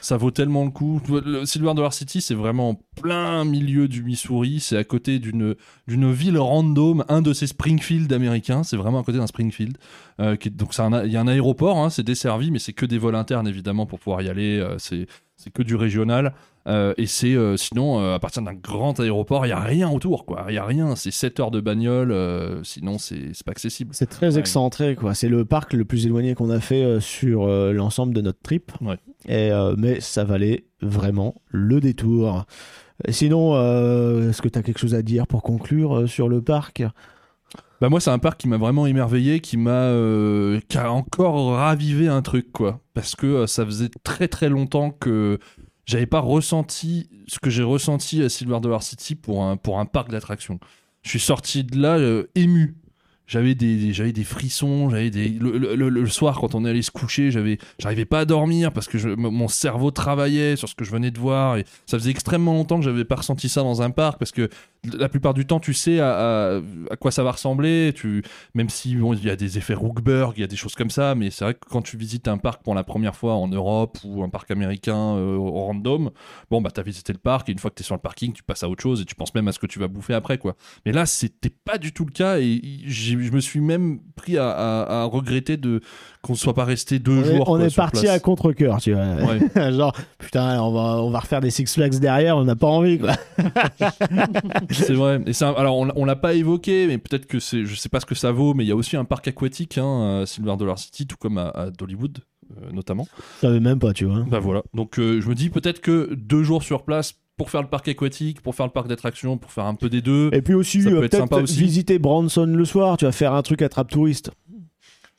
H: Ça vaut tellement le coup. Le Silver Dollar City, c'est vraiment en plein milieu du Missouri. C'est à côté d'une d'une ville random, un de ces Springfield américains. C'est vraiment à côté d'un Springfield. Euh, qui donc il y a un aéroport, hein, c'est desservi, mais c'est que des vols internes évidemment pour pouvoir y aller. euh, c'est c'est que du régional. Euh, et c'est euh, sinon euh, à partir d'un grand aéroport, il y a rien autour, quoi. Il y a rien. C'est 7 heures de bagnole. sinon, c'est pas accessible.
I: C'est très
H: Ouais.
I: excentré quoi. C'est le parc le plus éloigné qu'on a fait sur l'ensemble de notre trip.
H: Ouais.
I: Et, mais ça valait vraiment le détour. Sinon, est-ce que tu as quelque chose à dire pour conclure sur le parc?
H: Bah moi c'est un parc qui m'a vraiment émerveillé, qui m'a euh, qui a encore ravivé un truc quoi, parce que euh, ça faisait très très longtemps que j'avais pas ressenti ce que j'ai ressenti à Silver Dollar City pour un pour un parc d'attractions. Je suis sorti de là euh, ému. J'avais des, j'avais des frissons, j'avais des le, le- soir quand on est allé se coucher, j'avais j'arrivais pas à dormir parce que mon cerveau travaillait sur ce que je venais de voir ça faisait extrêmement longtemps que j'avais pas ressenti ça dans un parc parce que la plupart du temps tu sais à, quoi ça va ressembler, tu même si il y a des effets Rookberg, il y a des choses comme ça, mais c'est vrai que quand tu visites un parc pour la première fois en Europe ou un parc américain euh, au random, bon bah t'as visité le parc et une fois que t'es sur le parking, tu passes à autre chose et tu penses même à ce que tu vas bouffer après quoi. Mais là c'était pas du tout le cas et je me suis même pris à regretter de qu'on ne soit pas resté deux
I: On est,
H: jours.
I: on
H: quoi,
I: est parti à contre-coeur, tu vois.
H: Ouais.
I: Genre, putain, on va, on va refaire des Six Flags derrière, on n'a pas envie, quoi.
H: C'est vrai. Et un- alors on, on l'a pas évoqué, mais peut-être que c'est, je sais pas ce que ça vaut, mais il y a aussi un parc aquatique, hein, à Silver Dollar City, tout comme à, à Dollywood euh, notamment.
I: Je savais même pas, tu vois.
H: Bah voilà. Donc euh, je me dis peut-être que deux jours sur place pour faire le parc aquatique, pour faire le parc d'attractions, pour faire un peu des deux.
I: Et puis aussi,
H: Ça
I: euh, peut-être visiter Branson le soir, tu vas faire un truc attrape touriste.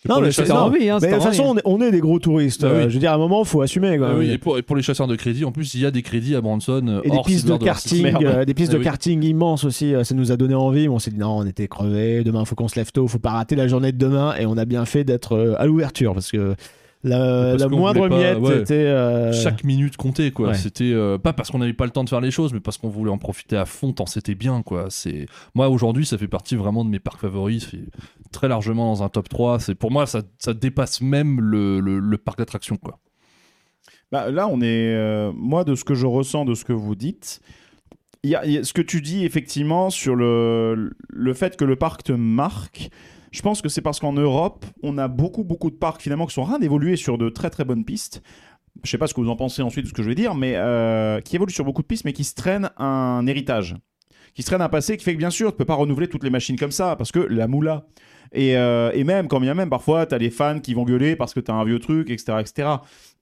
H: Pour les
I: c'est
A: envie, hein,
I: Mais de toute façon, on est, on est des gros touristes.
H: Ah oui.
I: Euh, je veux dire, à un moment, faut assumer. Quoi.
H: Ah oui, et, pour, et pour les chasseurs de crédit, en plus il y a des crédits à Branson euh,
I: Et des
H: hors
I: pistes de karting, euh, des pistes de
H: oui.
I: karting immenses aussi. euh, Ça nous a donné envie. mais On s'est dit non, on était crevés. Demain, faut qu'on se lève tôt. Faut pas rater la journée de demain. Et on a bien fait d'être euh, à l'ouverture parce que la, moindre
H: pas-
I: miette
H: ouais.
I: était. euh,
H: Chaque minute comptait quoi.
I: ouais.
H: C'était euh, pas parce qu'on n'avait pas le temps de faire les choses, mais parce qu'on voulait en profiter à fond tant c'était bien quoi. C'est moi aujourd'hui ça fait partie vraiment de mes parcs favoris. Très largement dans un top 3 C'est pour moi ça, dépasse même le, parc d'attractions.
G: Bah, là, on est. euh, moi, de ce que je ressens, de ce que vous dites, y y a ce que tu dis effectivement sur le, fait que le parc te marque. Je pense que c'est parce qu'en Europe, on a beaucoup, beaucoup de parcs finalement qui sont en train d'évoluer sur de très, très bonnes pistes. Je sais pas ce que vous en pensez ensuite de ce que je vais dire, mais euh, qui évoluent sur beaucoup de pistes, mais qui se traînent un héritage. Qui se traînent un passé qui fait que bien sûr, tu peux pas renouveler toutes les machines comme ça, parce que la moula. Et, euh, même, quand bien même, parfois, tu as les fans qui vont gueuler parce que tu as un vieux truc, etc. etc.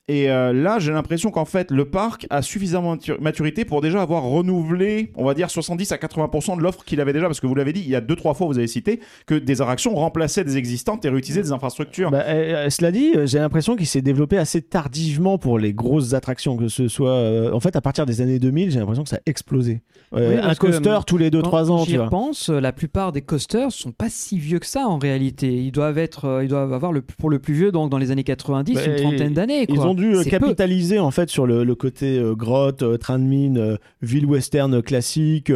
G: Et euh, là, j'ai l'impression qu'en fait, le parc a suffisamment de maturité pour déjà avoir renouvelé, on va dire, 70 à 80% de l'offre qu'il avait déjà. Parce que vous l'avez dit, il y a deux, trois fois, vous avez cité, que des attractions remplaçaient des existantes et réutilisaient des infrastructures.
I: Bah, euh, euh, cela dit, euh, j'ai l'impression qu'il s'est développé assez tardivement pour les grosses attractions, que ce soit. euh, en fait, à partir des années 2000, j'ai l'impression que ça a explosé. Euh,
A: Oui,
I: un coaster
A: euh,
I: tous les 2-3 ans,
A: J'y
I: vois.
A: pense, la plupart des coasters sont pas si vieux que ça. en réalité. Ils doivent être, ils doivent avoir le, pour le plus vieux donc dans les années 90
I: Bah,
A: une trentaine d'années.
I: Ils
A: quoi.
I: Ont dû euh,
A: peu.
I: capitaliser en fait sur le, le côté euh, grotte, euh, train de mine, euh, ville western classique,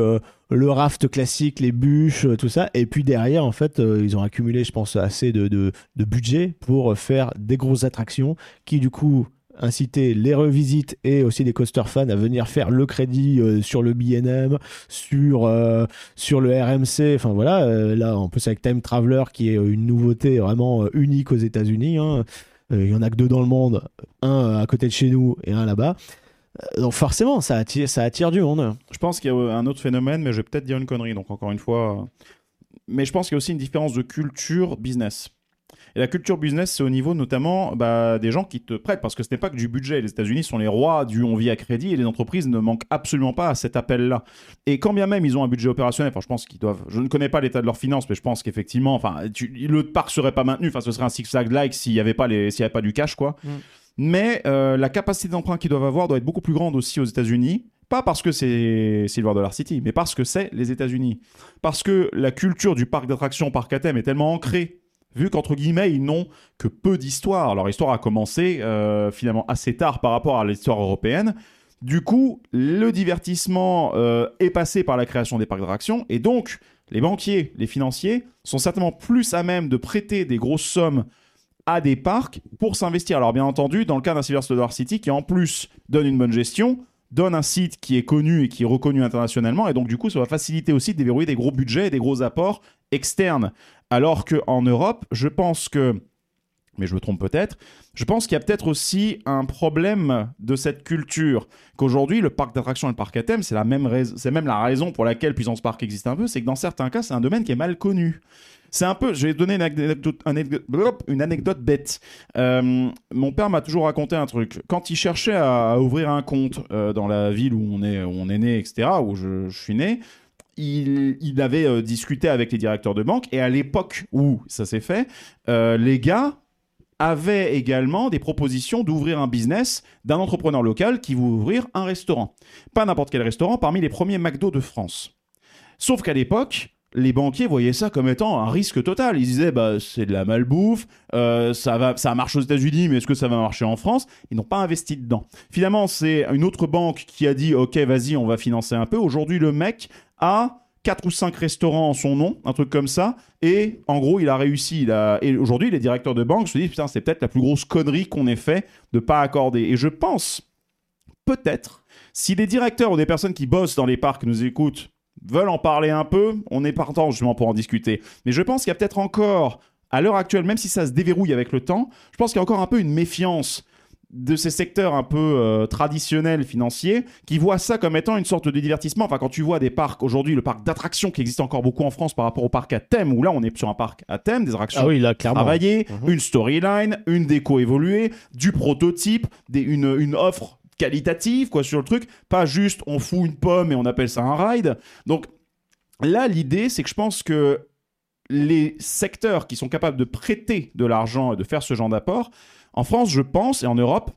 I: le raft classique, les bûches, tout ça. Et puis derrière, en fait, ils ont accumulé, je pense, assez de, de, de budget pour faire des grosses attractions qui, du coup, incitaient les revisites et aussi les coaster fans à venir faire le crédit euh, sur le BNM, sur, euh, sur le RMC. Enfin voilà, euh, là, en plus avec Time Traveler qui est une nouveauté vraiment unique aux États-Unis. hein. Euh, Il y en a que deux dans le monde, un euh, à côté de chez nous et un là-bas. Euh, Donc forcément, ça attire, ça attire du monde.
G: Je pense qu'il y a un autre phénomène, mais je vais peut-être dire une connerie, donc encore une fois. Mais je pense qu'il y a aussi une différence de culture business. Et la culture business, c'est au niveau notamment bah, des gens qui te prêtent, parce que ce n'est pas que du budget. Les États-Unis sont les rois du on vit à crédit et les entreprises ne manquent absolument pas à cet appel-là. Et quand bien même ils ont un budget opérationnel, enfin je pense qu'ils doivent. Je ne connais pas l'état de leurs finances, mais je pense qu'effectivement, enfin, tu- le parc serait pas maintenu. Enfin, ce serait un Six Flags like s'il n'y avait pas les, s'il y avait pas du cash, quoi.
A: Mm.
G: Mais euh, la capacité d'emprunt qu'ils doivent avoir doit être beaucoup plus grande aussi aux États-Unis. Pas parce que c'est Silver Dollar City, mais parce que c'est les États-Unis. Parce que la culture du parc d'attractions, parc à thème, est tellement ancrée, vu qu'entre guillemets, ils n'ont que peu d'histoire. Leur histoire a commencé euh, finalement assez tard par rapport à l'histoire européenne. Du coup, le divertissement euh, est passé par la création des parcs d'attractions, et donc les banquiers, les financiers sont certainement plus à même de prêter des grosses sommes à des parcs pour s'investir. Alors bien entendu, dans le cas d'un Silver Dollar City qui en plus donne une bonne gestion, donne un site qui est connu et qui est reconnu internationalement, et donc du coup ça va faciliter aussi de déverrouiller des gros budgets et des gros apports externes. Alors qu'en Europe, je pense que, mais je me trompe peut-être, je pense qu'il y a peut-être aussi un problème de cette culture, qu'aujourd'hui le parc d'attractions et le parc à thème, c'est même même la raison pour laquelle Puissance Park existe un peu, c'est que dans certains cas c'est un domaine qui est mal connu. C'est un peu, je vais donner une anecdote, bête. Euh, mon père m'a toujours raconté un truc. Quand il cherchait à, ouvrir un compte euh, dans la ville où on est, où on est né, etc., où je suis né, il, avait euh, discuté avec les directeurs de banque et à l'époque où ça s'est fait, euh, les gars avaient également des propositions d'ouvrir un business d'un entrepreneur local qui veut ouvrir un restaurant. Pas n'importe quel restaurant, parmi les premiers McDo de France. Sauf qu'à l'époque, les banquiers voyaient ça comme étant un risque total. Ils disaient, bah, c'est de la malbouffe, euh, ça, va, ça marche aux États-Unis, mais est-ce que ça va marcher en France? Ils n'ont pas investi dedans. Finalement, c'est une autre banque qui a dit, ok, vas-y, on va financer un peu. Aujourd'hui, le mec a quatre ou cinq restaurants en son nom, un truc comme ça, et en gros, il a réussi. Et aujourd'hui, les directeurs de banque se disent, putain, c'est peut-être la plus grosse connerie qu'on ait fait de pas accorder. Et je pense, peut-être, si des directeurs ou des personnes qui bossent dans les parcs nous écoutent, veulent en parler un peu, on est partant justement pour en discuter. Mais je pense qu'il y a peut-être encore, à l'heure actuelle, même si ça se déverrouille avec le temps, je pense qu'il y a encore un peu une méfiance de ces secteurs un peu euh, traditionnels financiers qui voient ça comme étant une sorte de divertissement. Enfin, quand tu vois des parcs aujourd'hui, le parc d'attractions qui existe encore beaucoup en France par rapport au parc à thème, où là on est sur un parc à thème, des attractions
I: Ah oui, là, clairement.
G: travaillées,
I: Mhm.
G: une storyline, une déco évoluée, du prototype, des, une, une offre qualitative quoi sur le truc, pas juste on fout une pomme et on appelle ça un ride. Donc là l'idée c'est que je pense que les secteurs qui sont capables de prêter de l'argent et de faire ce genre d'apport, en France je pense et en Europe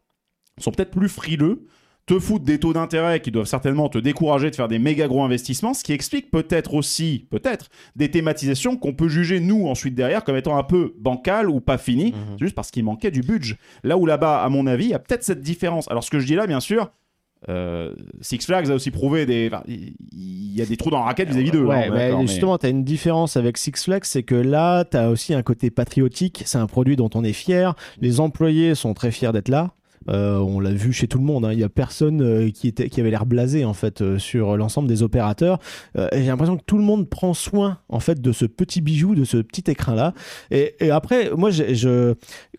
G: sont peut-être plus frileux te foutent des taux d'intérêt qui doivent certainement te décourager de faire des méga gros investissements, ce qui explique peut-être aussi, peut-être, des thématisations qu'on peut juger nous ensuite derrière comme étant un peu bancales ou pas finies, C'est juste parce qu'il manquait du budget. Là où là-bas, à mon avis, il y a peut-être cette différence. Alors ce que je dis là, bien sûr, euh, Six Flags a aussi prouvé des, il y a des trous dans la raquette vis-à-vis d'eux.
I: Ouais,
G: hein,
I: mais
G: d'accord, mais-
I: justement, tu as une différence avec Six Flags, c'est que là, tu as aussi un côté patriotique. C'est un produit dont on est fier. Les employés sont très fiers d'être là. Euh, on l'a vu chez tout le monde. hein. Il y a personne euh, qui était qui avait l'air blasé en fait euh, sur l'ensemble des opérateurs. J'ai l'impression que tout le monde prend soin en fait de ce petit bijou, de ce petit écrin là. Et, après, moi,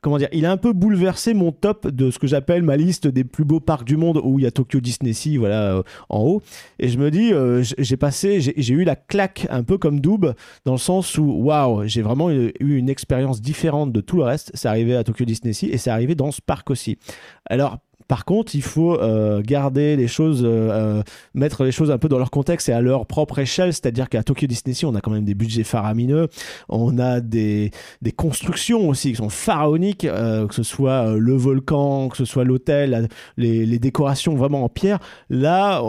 I: comment dire, il a un peu bouleversé mon top de ce que j'appelle ma liste des plus beaux parcs du monde où il y a Tokyo Disney Sea, voilà, en haut. Et je me dis, j'ai passé, j'ai eu la claque un peu comme Doob, dans le sens où, waouh, j'ai vraiment eu une expérience différente de tout le reste. C'est arrivé à Tokyo Disney Sea et c'est arrivé dans ce parc aussi. Alors, par contre, il faut euh, garder les choses, euh, euh, mettre les choses un peu dans leur contexte et à leur propre échelle. C'est-à-dire qu'à Tokyo Disney on a quand même des budgets faramineux, on a des, des constructions aussi qui sont pharaoniques, que ce soit le volcan, que ce soit l'hôtel, les, décorations vraiment en pierre. Là,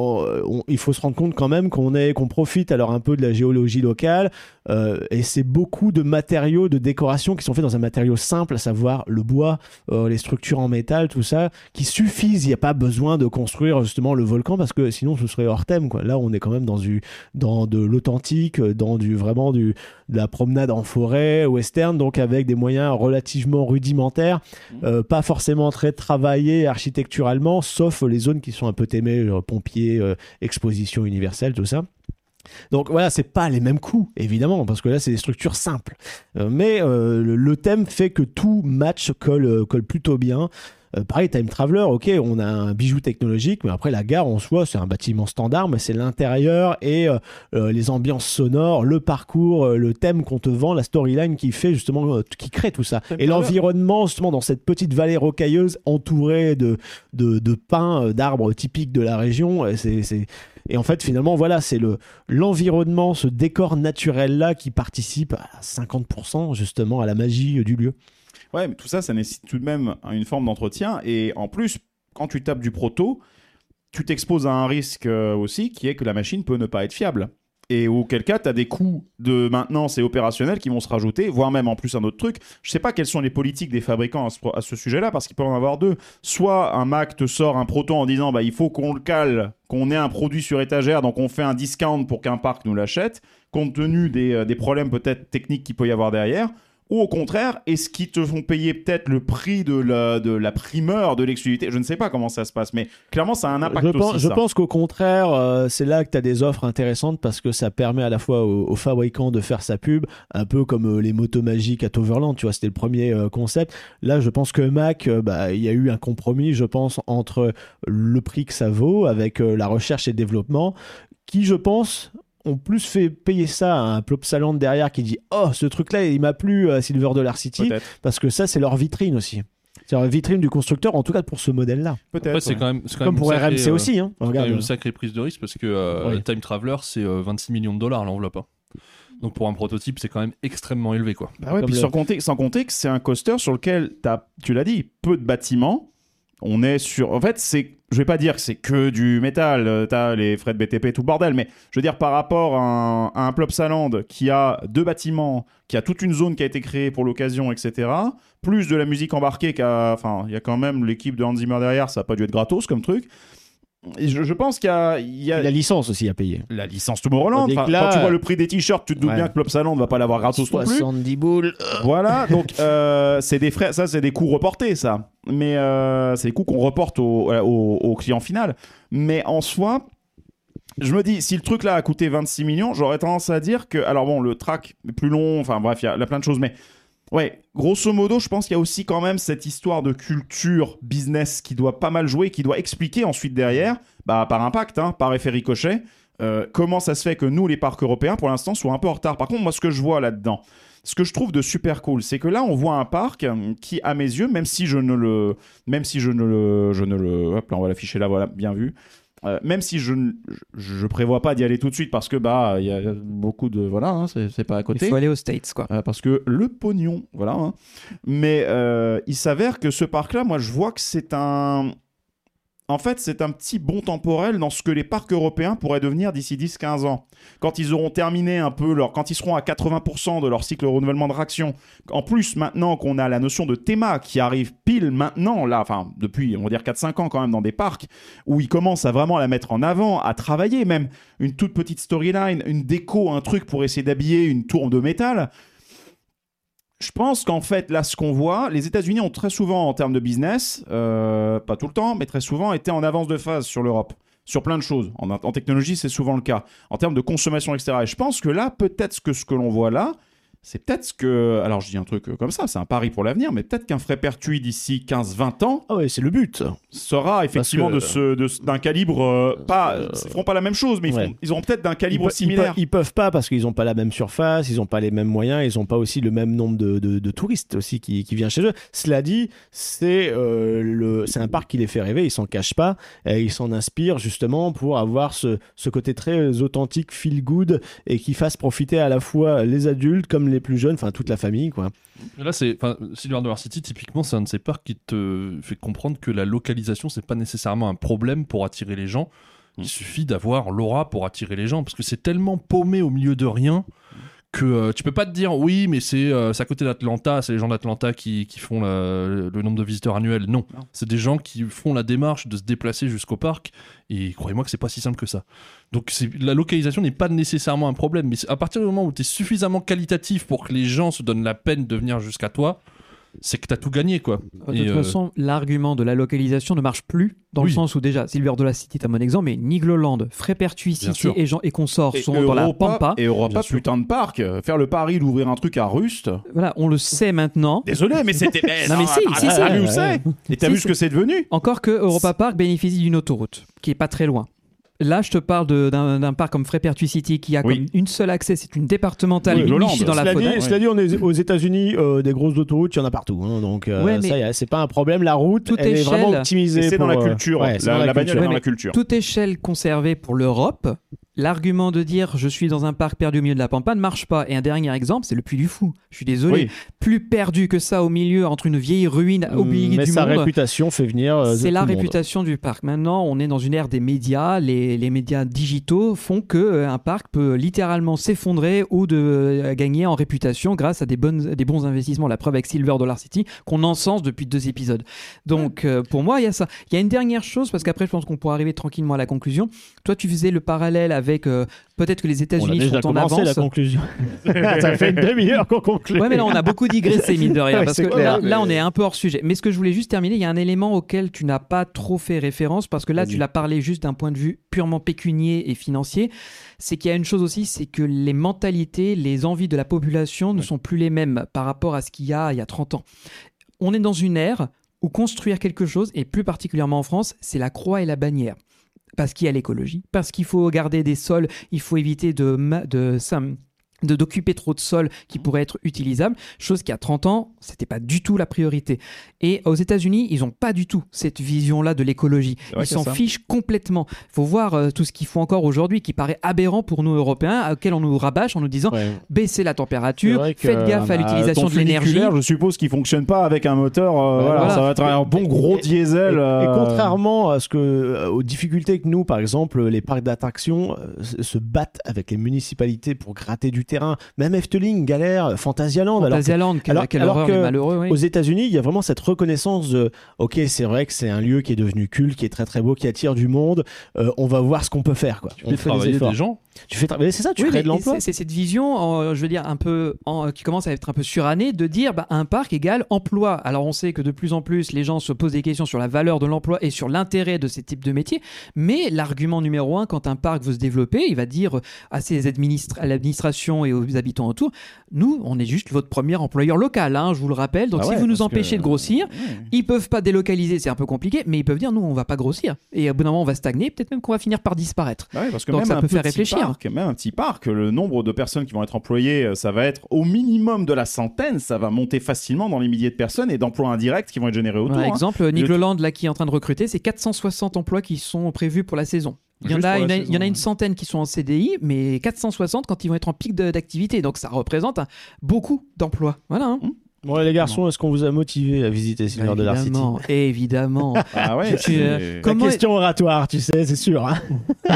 I: il faut se rendre compte quand même qu'on est, qu'on profite alors un peu de la géologie locale. Euh, et c'est beaucoup de matériaux de décoration qui sont faits dans un matériau simple, à savoir le bois, euh, les structures en métal, tout ça, qui suffisent. Il n'y a pas besoin de construire justement le volcan parce que sinon ce serait hors thème. Quoi. Là, on est quand même dans, du, dans de l'authentique, dans du vraiment du, de la promenade en forêt, western, donc avec des moyens relativement rudimentaires, euh, pas forcément très travaillés architecturalement, sauf les zones qui sont un peu genre pompiers, euh, exposition universelle, tout ça. Donc voilà, c'est pas les mêmes coûts, évidemment, parce que là, c'est des structures simples. Euh, mais euh, le, thème fait que tout match colle, euh, colle plutôt bien. Euh, pareil, Time Traveler, ok, on a un bijou technologique, mais après, la gare en soi, c'est un bâtiment standard, mais c'est l'intérieur et euh, les ambiances sonores, le parcours, euh, le thème qu'on te vend, la storyline qui fait justement, qui crée tout ça. Et l'environnement, justement, dans cette petite vallée rocailleuse entourée de, de, de pins, d'arbres typiques de la région, c'est. Et en fait, finalement, voilà, c'est le l'environnement, ce décor naturel-là qui participe à 50% justement à la magie du lieu.
G: Ouais, mais tout ça, ça nécessite tout de même une forme d'entretien. Et en plus, quand tu tapes du proto, tu t'exposes à un risque euh, aussi qui est que la machine peut ne pas être fiable. Et auquel cas, tu as des coûts de maintenance et opérationnels qui vont se rajouter, voire même en plus un autre truc. Je sais pas quelles sont les politiques des fabricants à ce, sujet-là, parce qu'il peut en avoir deux. Soit un Mac te sort un proto en disant bah, il faut qu'on le cale, qu'on ait un produit sur étagère, donc on fait un discount pour qu'un parc nous l'achète, compte tenu des, euh, des problèmes peut-être techniques qu'il peut y avoir derrière. Ou au contraire, est-ce qu'ils te font payer peut-être le prix de la, de la primeur de l'exclusivité? Je ne sais pas comment ça se passe, mais clairement, ça a un impact
I: je pense,
G: aussi.
I: je
G: ça.
I: pense qu'au contraire, euh, c'est là que tu as des offres intéressantes parce que ça permet à la fois aux, aux fabricants de faire sa pub, un peu comme euh, les motos magiques à Toverland, tu vois, c'était le premier euh, concept. Là, je pense que Mac, bah, il y a eu un compromis, je pense, entre le prix que ça vaut avec la recherche et développement, qui, je pense, ont plus fait payer ça à un Plopsaland derrière qui dit Oh, ce truc-là, il m'a plu à Silver Dollar City, parce que ça, c'est leur vitrine aussi. C'est leur vitrine du constructeur, en tout cas pour ce modèle-là.
G: Peut-être.
H: Après, c'est
G: ouais.
H: quand même. c'est quand
I: Comme
H: même
I: pour
H: sacrée,
I: RMC
H: euh,
I: aussi. Hein.
H: c'est quand
I: Regarde.
H: même une sacrée prise de risque parce que euh,
I: Oui.
H: Time Traveler, c'est euh, 26 millions de dollars l'enveloppe. hein. Donc pour un prototype, c'est quand même extrêmement élevé. quoi.
G: Bah ouais, puis
I: le-
G: sans, compter, sans compter que c'est un coaster sur lequel, as, tu l'as dit, peu de bâtiments. On est sur. En fait, c'est. Je vais pas dire que c'est que du métal, euh, t'as les frais de BTP, tout le bordel, mais je veux dire, par rapport à un, à un Plopsaland qui a deux bâtiments, qui a toute une zone qui a été créée pour l'occasion, etc., plus de la musique embarquée, qui a- enfin, il y a quand même l'équipe de Hans Zimmer derrière, ça a pas dû être gratos comme truc. Et je, je pense qu'il y a. il y a-
I: La licence aussi à payer.
G: la licence Tomorrowland. Enfin,
I: là-
G: quand tu vois le prix des t-shirts, tu te doutes
I: Ouais.
G: bien que Plopsaland va pas l'avoir gratos non plus.
I: 70 boules.
G: Voilà, donc euh, c'est des frais, ça c'est des coûts reportés, ça. Mais euh, c'est des coûts qu'on reporte au, au- au client final. Mais en soi, je me dis, si le truc là a coûté 26 millions, j'aurais tendance à dire que, alors bon, le track est plus long, enfin bref, il y a, il y a plein de choses, mais ouais, grosso modo, je pense qu'il y a aussi quand même cette histoire de culture business qui doit pas mal jouer, qui doit expliquer ensuite derrière, bah, par impact, hein, par effet ricochet, euh, comment ça se fait que nous, les parcs européens, pour l'instant, soient un peu en retard. Par contre, moi, ce que je vois là-dedans, ce que je trouve de super cool, c'est que là, on voit un parc euh, qui, à mes yeux, même si je ne le, même si je ne le, je ne le, hop, là, on va l'afficher là, voilà, bien vu. Euh, même si je ne je, prévois pas d'y aller tout de suite parce que bah il y a beaucoup de voilà hein, c'est pas à
A: Il
G: côté
A: faut aller aux States, quoi.
G: euh, parce que le pognon, voilà. hein. Mais euh, il s'avère que ce parc-là, moi, je vois que c'est un. En fait, c'est un petit bond temporel dans ce que les parcs européens pourraient devenir d'ici 10-15 ans. Quand ils auront terminé un peu leur. Quand ils seront à 80% de leur cycle de renouvellement de réaction. En plus, maintenant qu'on a la notion de théma qui arrive pile maintenant, là, enfin, depuis, on va dire 4-5 ans quand même dans des parcs, où ils commencent à vraiment la mettre en avant, à travailler même une toute petite storyline, une déco, un truc pour essayer d'habiller une tour de métal. Je pense qu'en fait, là, ce qu'on voit, les États-Unis ont très souvent, en termes de business, euh, pas tout le temps, mais très souvent, été en avance de phase sur l'Europe. Sur plein de choses. En, en technologie, c'est souvent le cas. En termes de consommation, etc. Et je pense que là, peut-être que ce que l'on voit là, c'est peut-être ce que. Alors, je dis un truc comme ça, c'est un pari pour l'avenir, mais peut-être qu'un frais pertuis d'ici 15-20 ans
I: Ah ouais, c'est le but.
G: sera effectivement
I: que-
G: de ce- de- d'un calibre. euh, pas,
I: Euh,
G: ils feront pas la même chose, mais ils,
I: ouais.
G: feront- ils auront peut-être d'un
I: Ils,
G: calibre
I: pe- ils
G: similaire.
I: pe- ils peuvent pas parce qu'ils ont pas la même surface, ils ont pas les mêmes moyens, ils ont pas aussi le même nombre de, de- de touristes aussi qui, qui viennent chez eux. Cela dit, c'est euh, le, c'est un parc qui les fait rêver, ils s'en cachent pas, et ils s'en inspirent justement pour avoir ce, ce côté très authentique, feel good, et qui fasse profiter à la fois les adultes comme les plus jeunes, enfin toute la famille quoi.
H: Là, c'est enfin, Silver City, typiquement, c'est un de ces parcs qui te fait comprendre que la localisation, c'est pas nécessairement un problème pour attirer les gens. Il suffit d'avoir l'aura pour attirer les gens, parce que c'est tellement paumé au milieu de rien que euh, tu peux pas te dire oui mais c'est euh, c'est à côté d'Atlanta c'est les gens d'Atlanta qui, qui font la- le nombre de visiteurs annuels. Non,
G: Non.
H: c'est des gens qui font la démarche de se déplacer jusqu'au parc et croyez-moi que c'est pas si simple que ça. Donc la localisation n'est pas nécessairement un problème mais à partir du moment où tu es suffisamment qualitatif pour que les gens se donnent la peine de venir jusqu'à toi c'est que t'as tout gagné quoi
A: De toute
H: euh,
A: façon, l'argument de la localisation ne marche plus dans
H: Oui.
A: le sens où déjà Silver Dollar City est un bon exemple, mais Nigloland, Frépertuis City et, Jean, et consorts
G: Et
A: sont dans la
G: Europa-
A: pampa.
G: Et Europa,
H: Bien sûr.
G: putain de parc. Euh, Faire le pari d'ouvrir un truc à Rust.
A: Voilà, on le sait maintenant.
G: Désolé, mais c'était.
A: Non, mais si, si, si.
G: Ah. Et t'as
A: Si,
G: vu
A: si.
G: ce que c'est devenu
A: Encore que Europa Park bénéficie d'une autoroute qui est pas très loin. Là, je te parle d'un parc comme Frépertuis City qui a
G: Oui.
A: comme une seule accès, c'est une départementale
G: Oui,
A: dans la
I: Cela dit,
A: forêt.
I: cela dit, on est aux États-Unis, euh, des grosses autoroutes, il y en a partout. hein, donc, euh,
A: Ouais,
I: ça, c'est pas un problème. La route,
A: Toute
I: elle est vraiment optimisée.
G: C'est dans
I: pour,
G: la
I: euh,
G: culture.
I: ouais,
G: la,
I: dans
G: la bagnole dans culture.
A: toute échelle conservée pour l'Europe, l'argument de dire je suis dans un parc perdu au milieu de la pampa ne marche pas. Et un dernier exemple, c'est le Puy du Fou. Je suis désolé.
G: Oui.
A: Plus perdu que ça au milieu, entre une vieille ruine oubliée
I: mais
A: du
I: sa
A: monde.
I: réputation fait venir. euh,
A: C'est
I: tout
A: la
I: monde.
A: réputation du parc. Maintenant, on est dans une ère des médias. Les, les médias digitaux font que euh, un parc peut littéralement s'effondrer ou de euh, gagner en réputation grâce à des, bonnes, des bons investissements. La preuve avec Silver Dollar City, qu'on encense depuis deux épisodes. Donc, pour moi, il y a ça. Il y a une dernière chose, parce qu'après, je pense qu'on pourra arriver tranquillement à la conclusion. Toi, tu faisais le parallèle avec euh, peut-être que les États-Unis sont en
I: commencé
A: avance.
I: la conclusion. ça fait une demi-heure qu'on conclut.
A: Ouais, mais là, on a beaucoup digressé, mine de rien,
I: Ouais,
A: parce que
I: clair,
A: là,
I: mais-
A: là, on est un peu hors sujet. Mais ce que je voulais juste terminer, il y a un élément auquel tu n'as pas trop fait référence, parce que là, tu l'as parlé juste d'un point de vue purement pécunier et financier. C'est qu'il y a une chose aussi, c'est que les mentalités, les envies de la population ne sont plus les mêmes par rapport à ce qu'il y a il y a 30 ans. On est dans une ère où construire quelque chose, et plus particulièrement en France, c'est la croix et la bannière. Parce qu'il y a l'écologie, parce qu'il faut garder des sols, il faut éviter de, de, sam- de d'occuper trop de sols qui pourraient être utilisables, chose qui à 30 ans, c'était pas du tout la priorité. Et aux États-Unis, ils ont pas du tout cette vision-là de l'écologie. Ils s'en fichent complètement. Faut voir euh, tout ce qu'ils font encore aujourd'hui qui paraît aberrant pour nous Européens, auquel on nous rabâche en nous disant
I: Ouais.
A: baissez la température, faites gaffe à
G: Ah,
A: l'utilisation de l'énergie.
G: je suppose qu'il fonctionne pas avec un moteur. euh,
I: Ouais,
G: voilà,
A: voilà.
G: Ça va être un bon gros
I: Et-
G: diesel.
I: Et, et
G: euh,
I: contrairement à ce que, euh, aux difficultés que nous, par exemple, les parcs d'attractions euh, se- se battent avec les municipalités pour gratter du terrain. Même Efteling galère, Phantasialand. alors que-
A: Phantasialand, quelle,
I: alors-
A: quelle
I: alors
A: horreur,
I: que
A: malheureux. oui.
I: Aux États-Unis, il y a vraiment cette reconnaissance de OK, c'est vrai que c'est un lieu qui est devenu culte, qui est très très beau, qui attire du monde. Euh, on va voir ce qu'on peut faire. Quoi.
H: tu
I: on
H: fais
I: des
H: travailler
I: efforts.
H: des gens
I: Tu fais travailler, c'est ça, tu
A: Oui,
I: crées de l'emploi.
A: c'est- C'est cette vision, en- je veux dire, un peu, en- qui commence à être un peu surannée, de dire bah, un parc égale emploi. Alors on sait que de plus en plus, les gens se posent des questions sur la valeur de l'emploi et sur l'intérêt de ces types de métiers. Mais l'argument numéro un, quand un parc veut se développer, il va dire à ses administra- à l'administration et aux habitants autour, nous, on est juste votre premier employeur local, hein, je vous le rappelle. Donc
G: Ah
A: si vous nous
G: que-
A: empêchez de grossir,
G: ouais.
A: ils peuvent pas délocaliser, c'est un peu compliqué, mais ils peuvent dire nous, on va pas grossir. Et au bout d'un moment, on va stagner, peut-être même qu'on va finir par disparaître.
G: Bah ouais, parce que
A: Donc
G: même
A: ça
G: un
A: peut faire réfléchir.
G: Parc, même un petit parc, le nombre de personnes qui vont être employées, euh, ça va être au minimum de la centaine, ça va monter facilement dans les milliers de personnes et d'emplois indirects qui vont être générés autour.
A: Par
G: hein.
A: exemple, Nigloland, là, qui est en train de recruter, c'est 460 emplois qui sont prévus pour la saison. Il y, en a, il, y en une centaine qui sont en CDI, mais 460 quand ils vont être en pic de- d'activité. Donc ça représente beaucoup d'emplois. Voilà. hein.
I: Bon, les garçons, est-ce qu'on vous a motivé à visiter Silver Dollar City
A: évidemment, évidemment.
G: Ah ouais,
A: Tu- euh, comment
I: question oratoire, tu sais, c'est sûr. hein.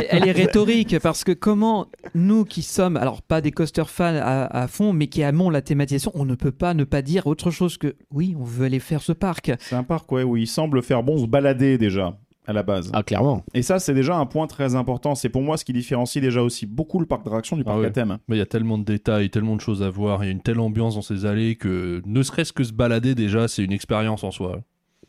A: elle, est rhétorique parce que comment nous qui sommes, alors pas des coaster fans à, à fond, mais qui aimons la thématisation, on ne peut pas ne pas dire autre chose que oui, on veut aller faire ce parc.
G: c'est un parc ouais, où il semble faire bon se balader déjà à la base.
I: Ah, clairement.
G: Et ça, c'est déjà un point très important. C'est pour moi ce qui différencie déjà aussi beaucoup le parc d'attractions du
H: Ah
G: parc
H: ouais.
G: à thème.
H: Mais il y a tellement de détails, tellement de choses à voir, il y a une telle ambiance dans ces allées que ne serait-ce que se balader déjà, c'est une expérience en soi.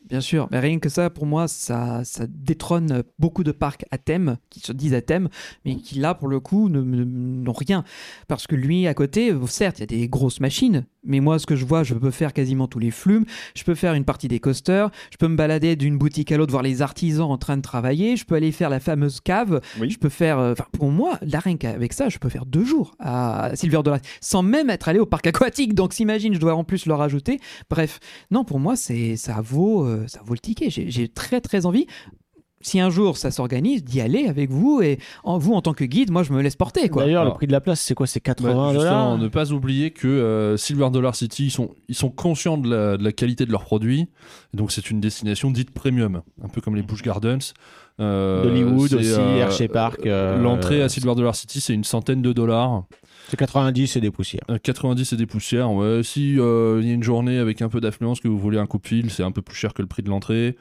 A: Bien sûr, mais rien que ça, pour moi, ça, ça détrône beaucoup de parcs à thème, qui se disent à thème, mais qui là, pour le coup, n'ont rien. Parce que lui, à côté, certes, il y a des grosses machines, mais moi, ce que je vois, je peux faire quasiment tous les flumes, je peux faire une partie des coasters, je peux me balader d'une boutique à l'autre, voir les artisans en train de travailler, je peux aller faire la fameuse cave,
G: Oui.
A: je peux faire, euh, enfin, pour moi, là, rien qu'avec ça, je peux faire deux jours à Silver Dollar, sans même être allé au parc aquatique. Donc, s'imagine, je dois en plus le rajouter. Bref, non, pour moi, c'est ça vaut, euh, ça vaut le ticket. J'ai très très envie. Si un jour ça s'organise, d'y aller avec vous et en vous en tant que guide, moi je me laisse porter quoi.
I: D'ailleurs, le prix de la place, c'est quoi? C'est
H: Bah,
I: 80
H: justement,
I: dollars
H: ne pas oublier que euh, Silver Dollar City, ils sont, ils sont conscients de la, de la qualité de leurs produits. Donc, c'est une destination dite premium, un peu comme les Busch Gardens. Euh,
I: D'Hollywood
H: c'est,
I: aussi,
H: euh,
I: Hershey Park. euh,
H: L'entrée à Silver Dollar City, c'est une centaine de dollars.
I: C'est 90 et des poussières.
H: Euh, 90 et des poussières. Ouais. Si euh, il y a une journée avec un peu d'affluence que vous voulez un coup de fil, c'est un peu plus cher que le prix de l'entrée.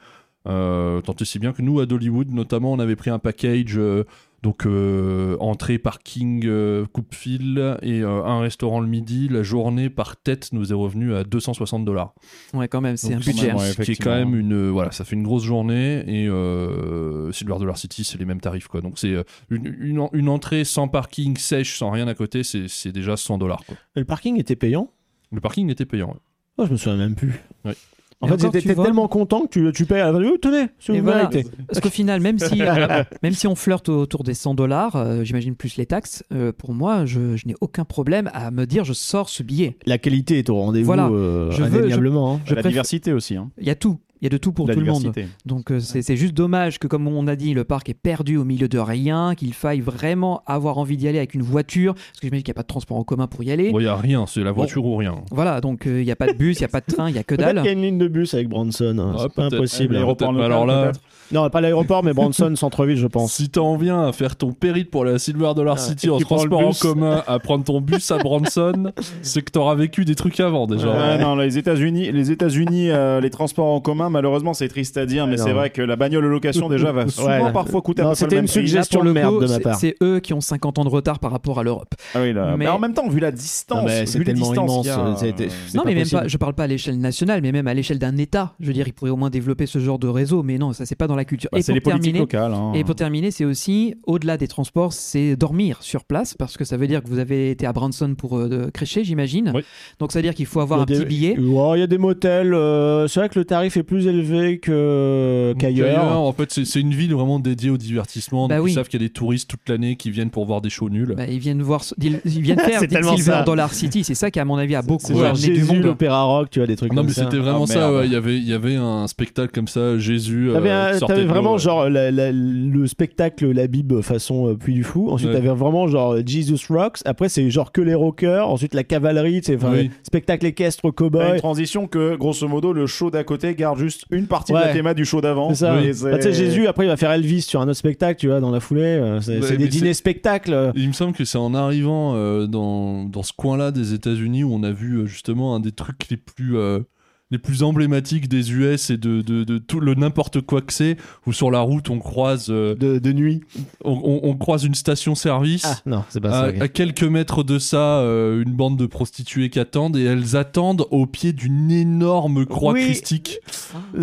H: Euh, tant et si bien que nous, à Dollywood, notamment, on avait pris un package. euh, donc euh, entrée, parking, euh, coupe-fil et euh, un restaurant le midi. La journée par tête nous est revenu à 260 dollars.
A: Ouais, quand même, c'est un budget.
G: ouais.
H: Ce qui est quand même une euh, voilà, ça fait une grosse journée et euh, Silver Dollar City c'est les mêmes tarifs quoi. Donc c'est euh, une, une, en- une entrée sans parking sèche, sans rien à côté, c'est déjà 100 dollars quoi.
I: Le parking était payant?
H: Le parking était payant. ouais.
I: Oh, je me souviens même plus.
H: Ouais.
I: En
A: Et
I: fait,
A: encore,
I: tellement content que tu, tu payes. à la- Oh, tenez, c'est
A: Et
I: une
A: voilà.
I: vérité.
A: Parce qu'au final, même si, euh, même si on flirte autour des 100 dollars, euh, j'imagine plus les taxes, euh, pour moi, je, je n'ai aucun problème à me dire je sors ce billet.
I: La qualité est au rendez-vous
A: Voilà.
I: euh,
A: Je veux-
I: indéniablement. hein.
A: Je
G: la diversité aussi. Hein.
A: Il y a tout. Il y a de tout pour tout le monde. Donc euh, c'est juste dommage que, comme on a dit, le parc est perdu au milieu de rien, qu'il faille vraiment avoir envie d'y aller avec une voiture, parce que j'imagine qu'il n'y a pas de transport en commun pour y aller.
H: Bon, il y a rien, c'est la voiture ou rien.
A: Voilà, donc euh, il n'y a pas de bus, il n'y a pas de train, il n'y a que dalle.
I: qu'il y a une ligne de bus avec Branson. hein.
H: Ah,
I: c'est pas impossible.
G: L'aéroport
H: Alors là.
I: Non, pas l'aéroport, mais Branson, centre-ville, je pense.
H: Si t'en viens à faire ton périple pour la Silver Dollar
I: Ah,
H: City en transport en commun, à prendre ton bus à Branson, c'est que t'auras vécu des trucs avant déjà.
G: Ouais, non, les États-Unis, les États-Unis, euh, les transports en commun, malheureusement, c'est triste à dire, mais
I: non.
G: c'est vrai que la bagnole de location déjà va souvent
I: Ouais.
G: parfois coûter
I: Non,
G: à peu
I: c'était une
G: prix.
I: suggestion. De merde
A: coup,
I: de ma
A: c'est-
I: part.
A: c'est eux qui ont 50 ans de retard par rapport à l'Europe.
G: Ah oui, là.
A: Mais-
G: Mais... en même temps, vu la distance,
I: Non, mais c'est tellement immense,
G: a,
I: ça a été-
G: euh,
A: Non,
I: pas
A: mais même
I: possible.
A: pas, je parle pas à l'échelle nationale, mais même à l'échelle d'un État. Je veux dire, ils pourraient au moins développer ce genre de réseau, mais non, ça c'est pas dans la culture.
G: bah,
A: et,
G: c'est
A: pour
G: les politiques
A: terminer,
G: locales. hein.
A: et pour terminer, c'est aussi, au-delà des transports, c'est dormir sur place, parce que ça veut dire que vous avez été à Branson pour euh, de- crécher, j'imagine.
H: Oui.
A: Donc ça veut dire qu'il faut avoir un
I: a
A: petit
I: des-
A: billet.
I: Il y a des motels. euh, c'est vrai que le tarif est plus élevé que- qu'ailleurs.
H: En fait, c'est une ville vraiment dédiée au divertissement.
A: Bah
H: donc
A: oui.
H: Ils savent qu'il y a des touristes toute l'année qui viennent pour voir des shows nuls.
A: Bah, ils viennent voir, ils ils viennent faire Silver
I: ça.
A: Dollar City. C'est ça qui, à mon avis, a beaucoup amené du
I: Jésus,
A: monde.
I: l'opéra rock, tu vois, des trucs
H: non,
I: comme
H: mais
I: ça.
H: c'était vraiment
G: Ah,
H: ça. ouais. Il y avait, il y avait un spectacle comme ça, Jésus.
I: T'avais,
H: euh, sortait
I: t'avais
H: l'eau,
I: vraiment
H: ouais.
I: genre la- la- le spectacle La Bible façon euh, Puy du Fou. Ensuite,
H: Ouais.
I: t'avais vraiment genre Jesus Rocks. Après, c'est genre que les rockers. Ensuite, la cavalerie, c'est
H: Oui.
I: spectacle équestre
G: T'as une
I: cowboy.
G: transition que, grosso modo, le show d'à côté garde juste une partie de
I: Ouais.
G: la théma du show d'avant.
I: C'est ça.
G: Oui,
I: Bah, tu sais, Jésus, après, il va faire Elvis sur un autre spectacle, tu vois, dans la foulée. euh, C'est
H: Ouais,
I: c'est
H: mais
I: des dîners spectacles.
H: Il me semble que c'est en arrivant euh, dans, dans ce coin-là des États-Unis où on a vu euh, justement un des trucs les plus, euh, les plus emblématiques des US et de, de, de tout le n'importe quoi que c'est, où sur la route on croise, euh,
I: De, de nuit.
H: on, on- on croise une station-service.
I: Ah, non, c'est pas
H: À,
I: ça.
H: à quelques mètres de ça, euh, une bande de prostituées qui attendent et elles attendent au pied d'une énorme croix
I: Oui.
H: christique.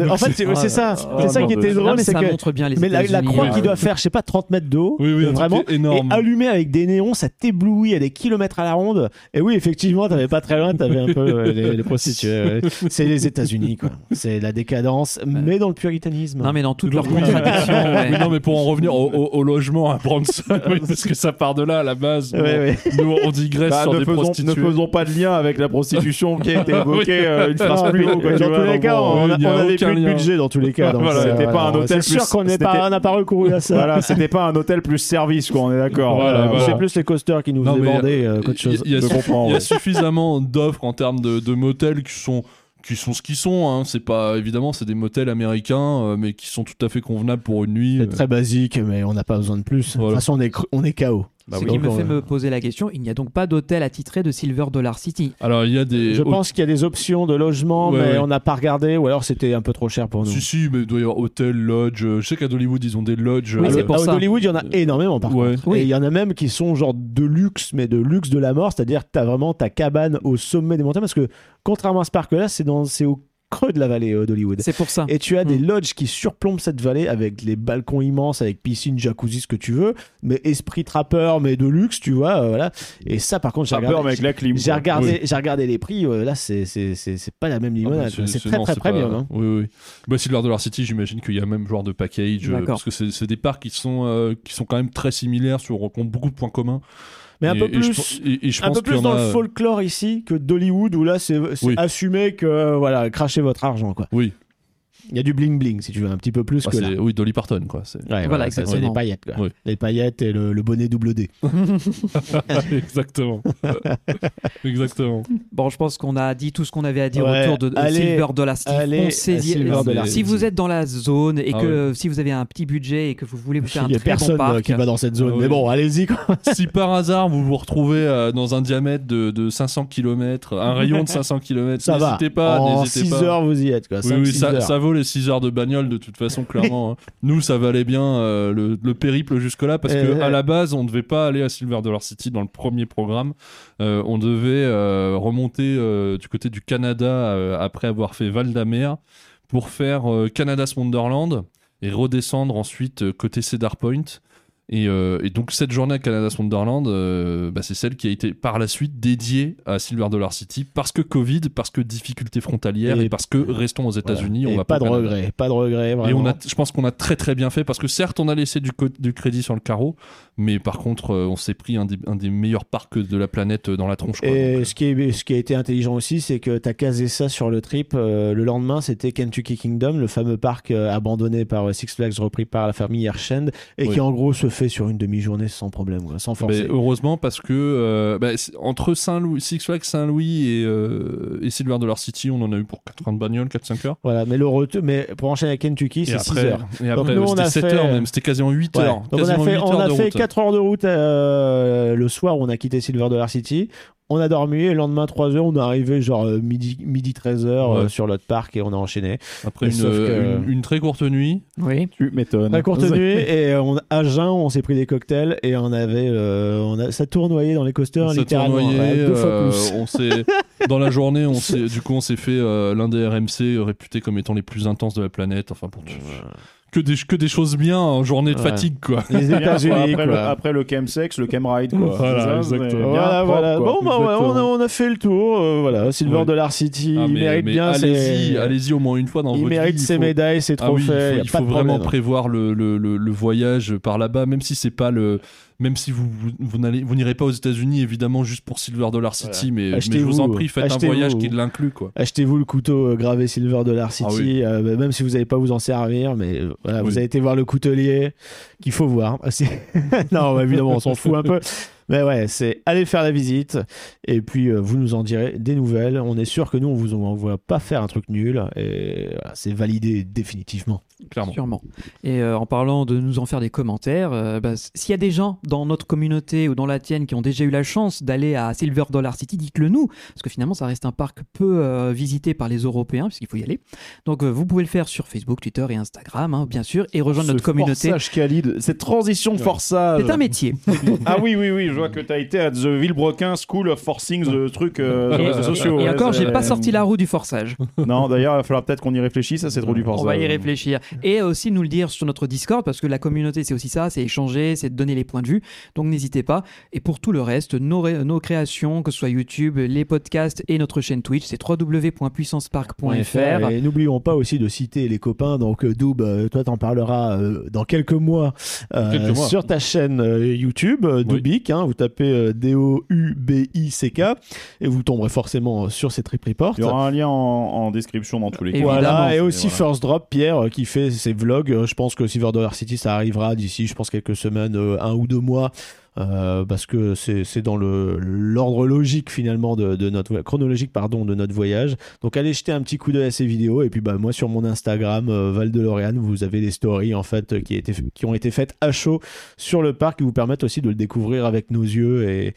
I: En fait, c'est c'est ça.
G: Ah,
I: C'est ça qui
G: non,
I: était drôle,
A: mais
I: c'est
A: ça
I: que.
A: montre bien les
I: Mais la, croix qui doit faire, je sais pas, 30 mètres de haut.
H: Oui, oui,
I: vraiment.
H: énorme.
I: Et allumé avec des néons, ça t'éblouit à des kilomètres à la ronde. Et oui, effectivement, t'avais pas très loin, t'avais un peu euh, les, les prostituées. ouais. C'est les États-Unis, quoi. C'est la décadence, mais dans le puritanisme.
A: Non, mais dans toutes leurs
H: Oui.
A: contradictions. ouais.
H: Oui, non, mais pour en revenir au, au- au logement à Branson, oui, parce que ça part de là à la base.
I: Ouais,
H: Bon,
I: ouais.
H: Nous, on digresse
G: Bah,
H: sur
G: ne,
H: des
G: faisons,
H: prostituées.
G: ne faisons pas de lien avec la prostitution qui a été évoquée euh, une phrase plus haut. quoi, tu
I: dans
G: vois,
I: tous les
G: donc
I: cas,
G: bon,
I: on, a-
H: il y a
I: on avait
H: aucun
I: plus de
H: lien.
I: budget dans tous les cas. donc
G: Voilà,
I: c'est-
G: c'était pas un hôtel
I: C'est sûr
G: plus-
I: qu'on n'est
G: c'était-
I: pas- n'a pas recouru à ça.
G: Voilà, c'était pas un hôtel plus service, quoi, on est d'accord.
H: Voilà,
G: Voilà,
H: voilà.
I: C'est plus les coasters qui nous
H: Non,
I: faisaient
H: mais
I: bander euh, qu'autre chose.
H: Il y a,
G: Je comprends,
H: il y a
G: ouais.
H: suffisamment d'offres en termes de, de motels qui sont qui sont ce qu'ils sont. Hein. C'est pas évidemment, c'est des motels américains, euh, mais qui sont tout à fait convenables pour une nuit.
I: C'est très basique, mais on n'a pas besoin de plus. De toute façon, on est, on est KO.
G: Bah
A: Ce
G: oui.
A: qui me fait me poser la question, il n'y a donc pas d'hôtel attitré de Silver Dollar City.
H: Alors il y a des.
I: Je pense qu'il y a des options de logement,
H: Ouais,
I: mais
H: ouais.
I: on n'a pas regardé, ou alors c'était un peu trop cher pour nous.
H: Si si, mais il doit y avoir hôtel, lodge. euh, Je sais qu'à Dollywood ils ont des lodges.
A: Oui,
H: euh,
A: c'est pour
I: à
A: ça.
I: Hollywood, il y en a énormément par
H: Ouais.
I: contre.
A: Oui.
I: Et il y en a même qui sont genre de luxe, mais de luxe de la mort, c'est-à-dire que tu as vraiment ta cabane au sommet des montagnes, parce que contrairement à ce parc-là, c'est dans- c'est au creux de la vallée euh, d'Hollywood.
A: C'est pour ça.
I: Et tu as des
A: Mm.
I: lodges qui surplombent cette vallée avec les balcons immenses, avec piscine, jacuzzi, ce que tu veux, mais esprit trappeur, mais de luxe, tu vois, euh, voilà. Et ça, par contre, j'ai regardé,
G: avec la clim.
I: j'ai regardé, j'ai regardé les prix, euh, là, c'est, c'est, c'est, c'est pas la même
H: Ah,
I: limonade,
H: bah,
I: quoi. c'est, très
H: non,
I: très
H: c'est
I: premium.
H: pas-
I: hein.
H: Oui, oui. Bah, Silver Dollar City, j'imagine qu'il y a même genre de package. euh, parce que c'est c'est des parcs qui sont, euh, qui sont quand même très similaires, sur, qui ont beaucoup de points communs.
I: Mais un
H: Et-
I: peu plus,
H: pe- et- et je
I: un
H: pense
I: peu plus
H: qu'il y en
I: dans
H: a-
I: le folklore ici que d'Hollywood où là c'est, c'est
H: Oui.
I: assumé que euh, voilà, crachez votre argent quoi.
H: Oui.
I: Il y a du bling bling si tu veux, un petit peu plus
H: Ah,
I: que là.
H: oui, Dolly Parton, quoi. c'est-
I: Ouais,
A: Voilà,
I: c'est- les paillettes, quoi.
H: Oui.
I: Les paillettes et le, le bonnet double D.
H: Exactement. Exactement.
A: Bon, je pense qu'on a dit tout ce qu'on avait à dire
I: Ouais,
A: autour de
I: allez,
A: Silver Dollar City.
I: allez à
A: Foncez-y.
I: Silver
H: Dollar
A: si vous êtes dans la zone et
H: Ah
A: que si vous avez un petit budget et que vous voulez vous faire un
I: Il a
A: très
I: personne euh,
A: parc,
I: qui va dans cette zone.
H: Ah
I: Mais bon, allez-y quoi.
H: si par hasard vous vous retrouvez euh, dans un diamètre de, de 500 km, un rayon de 500 km,
I: Ça va.
H: n'hésitez pas,
I: en
H: n'hésitez
I: 6
H: pas.
I: heures, vous y êtes quoi.
H: Oui,
I: 5,
H: oui,
I: 6
H: ça,
I: heures.
H: ça vaut les 6 heures de bagnole de toute façon, clairement. hein. Nous, ça valait bien euh, le, le périple jusque-là parce
I: Euh,
H: que à la base, on ne devait pas aller à Silver Dollar City dans le premier programme. Euh, on devait euh, remonter du côté du Canada après avoir fait Val d'Amer pour faire Canada's Wonderland et redescendre ensuite côté Cedar Point. Et, euh, et donc cette journée à Canada's Wonderland, euh, bah, c'est celle qui a été par la suite dédiée à Silver Dollar City parce que Covid, parce que difficultés frontalières et,
I: Et-
H: parce que restons aux États-Unis,
I: Voilà.
H: on va
I: pas de
H: au Canada.
I: regret, pas de regret.
H: Et on a, je pense qu'on a très très bien fait parce que certes on a laissé du crédit sur le carreau, mais par contre euh, on s'est pris un des, un des meilleurs parcs de la planète euh, dans la tronche. quoi.
I: Et
H: Donc,
I: ce qui, est, ce qui a été intelligent aussi, c'est que tu as casé ça sur le trip. euh, le lendemain, c'était Kentucky Kingdom, le fameux parc euh, abandonné par euh, Six Flags, repris par la famille Hershend, et
H: Oui.
I: qui en gros se fait sur une demi-journée sans problème, quoi, sans
H: Mais
I: forcer.
H: heureusement parce que euh, bah, entre Saint-Louis, Six Flags Saint-Louis et, euh, et Silver Dollar City, on en a eu pour 4 de bagnole, 4-5 heures.
I: Voilà, mais le retour, mais pour enchaîner avec Kentucky, c'est 6
H: après,
I: heures.
H: et après c'était
I: a
H: 7
I: fait-
H: heures même, c'était quasiment 8
I: Ouais.
H: heures.
I: Donc on a fait,
H: 8
I: on
H: heures
I: a fait. 4 heures de route euh, le soir où on a quitté Silver Dollar City. On a dormi et le lendemain 3 heures, on est arrivé genre euh, midi, midi 13 heures euh, sur l'autre parc et on a enchaîné.
H: Après une,
I: sauf que-
H: une, une très courte nuit.
A: oui.
G: Tu m'étonnes.
I: Très courte nuit et on, à jeun on s'est pris des cocktails et on avait euh, on a, ça tournoyait dans les coasters
H: Ça
I: littéralement
H: tournoyait,
I: ouais, deux fois
H: euh,
I: plus.
H: on s'est dans la journée, on s'est du coup on s'est fait euh, l'un des RMC réputés comme étant les plus intenses de la planète. Enfin pour que des que des choses bien en journée de
I: Ouais.
H: fatigue quoi.
I: Les États-Unis
G: après,
I: quoi.
G: le, après le chemsex, le chemride, quoi.
H: Voilà,
G: ça,
H: exactement.
I: Voilà,
G: propre,
I: voilà.
G: quoi.
I: Bon, bah, ouais, on, a, on a fait le tour. euh, voilà, Silver
H: Ouais.
I: Dollar City,
H: Ah,
I: il
H: mais-
I: mérite
H: mais
I: bien
H: allez-y,
I: ses,
H: allez-y au moins une fois dans
I: il
H: votre
I: mérite
H: vie.
I: ses
H: faut-
I: médailles, ses
H: Ah oui,
I: trophées.
H: il faut,
I: y a
H: il faut vraiment
I: problème.
H: prévoir le, le, le, le voyage par là-bas, même si c'est pas le, même si vous vous, n'irez pas aux États-Unis évidemment juste pour Silver Dollar City, mais, mais je
I: Achetez-vous,
H: vous en prie faites un voyage qui l'inclut quoi.
I: Achetez-vous le couteau euh, gravé Silver Dollar City,
H: Ah oui.
I: euh, même si vous n'allez pas vous en servir, mais euh, voilà,
H: Oui.
I: vous avez été voir le coutelier qu'il faut voir. Non, bah, évidemment, on s'en fout un peu. Mais ouais, c'est aller faire la visite et puis euh, vous nous en direz des nouvelles. On est sûr que nous, on vous envoie pas faire un truc nul et voilà, c'est validé définitivement.
H: Clairement.
A: Sûrement. Et euh, en parlant de nous en faire des commentaires, euh, bah, s'il y a des gens dans notre communauté ou dans la tienne qui ont déjà eu la chance d'aller à Silver Dollar City, dites-le nous, parce que finalement ça reste un parc peu euh, visité par les Européens, puisqu'il faut y aller. Donc euh, vous pouvez le faire sur Facebook, Twitter et Instagram, hein, bien sûr, et rejoindre
G: Ce
A: notre communauté.
G: Forçage Khalid, cette transition de forçage.
A: C'est un métier.
G: Ah oui, oui, oui, je vois que tu as été à The Villebrequin School of Forcing the truc euh,
A: Et,
G: sur les réseaux sociaux.
A: et
G: ouais,
A: encore,
G: c'est-
A: j'ai pas sorti la roue du forçage.
G: Non, d'ailleurs, il va falloir peut-être qu'on y réfléchisse, ça c'est trop du forçage.
A: On va y réfléchir. Et aussi nous le dire sur notre Discord, parce que la communauté, c'est aussi ça, c'est échanger, c'est donner les points de vue. Donc n'hésitez pas. Et pour tout le reste, nos, ré- nos créations, que ce soit YouTube, les podcasts et notre chaîne Twitch, c'est www.puissancepark.fr.
I: Et n'oublions pas aussi de citer les copains. Donc, euh, Doub, euh, toi, t'en parleras euh, dans quelques mois, euh,
H: Quelques mois.
I: sur ta chaîne euh, YouTube, euh, Doubic. hein, vous tapez euh, D-O-U-B-I-C-K et vous tomberez forcément euh, sur ces trip reports.
G: Il y aura un lien en, en description dans tous les cas.
I: Voilà, et
G: Et
I: aussi
G: voilà.
I: First Drop, Pierre, euh, qui fait ses vlogs. Euh, Je pense que Silver Dollar City, ça arrivera d'ici, je pense, quelques semaines, euh, un ou deux mois. euh, parce que c'est dans l'ordre logique finalement de, de notre chronologique pardon de notre voyage donc allez jeter un petit coup d'œil à ces vidéos et puis bah moi sur mon Instagram Val de Lorraine vous avez des stories en fait qui ont été faites à chaud sur le parc qui vous permettent aussi de le découvrir avec nos yeux et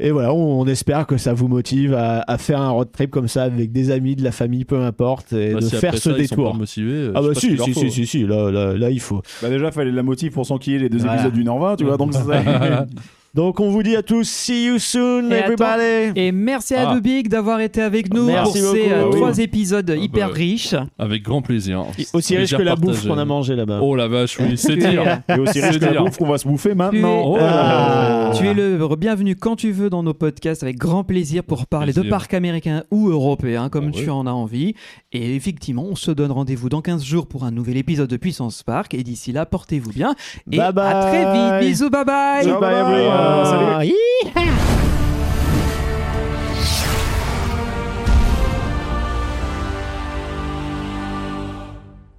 I: et voilà, on, on espère que ça vous motive à, à faire un road trip comme ça avec des amis, de la famille, peu importe, et
H: Bah,
I: de
H: si
I: faire
H: après
I: ce
H: ça, ils sont
I: détour.
H: pas motivés, euh,
I: Ah bah
H: ce
I: si, si,
H: faut.
I: si, si, si, là, là, là, il faut.
G: Bah déjà, fallait la motive pour s'enquiller les deux
I: Voilà.
G: épisodes d'une heure vingt, tu vois, donc ça...
I: Donc on vous dit à tous, see you soon,
A: Et
I: everybody
A: Et merci à
H: Ah.
A: D'avoir été avec nous
I: Merci
A: pour ces
I: beaucoup.
A: euh,
I: Ah oui.
A: trois épisodes
H: Ah
A: hyper
H: bah,
A: riches.
H: Avec grand plaisir.
I: Aussi riche que la bouffe qu'on a mangé là-bas.
H: Oh la vache, oui, c'est dire.
G: Et aussi riche que la bouffe qu'on va se bouffer maintenant.
H: Oh.
I: Ah.
A: Tu es le bienvenu quand tu veux dans nos podcasts avec grand plaisir pour parler de parcs américains ou européens comme
H: Oh,
A: tu
H: oui.
A: en as envie. Et effectivement, on se donne rendez-vous dans 15 jours pour un nouvel épisode de Puissance Park. Et d'ici là, portez-vous bien. Et
I: Bye bye.
A: à très vite. Bisous, bye bye.
I: Bye bye,
G: Bye bye.
I: everyone.
G: Salut.
I: Yeehaw.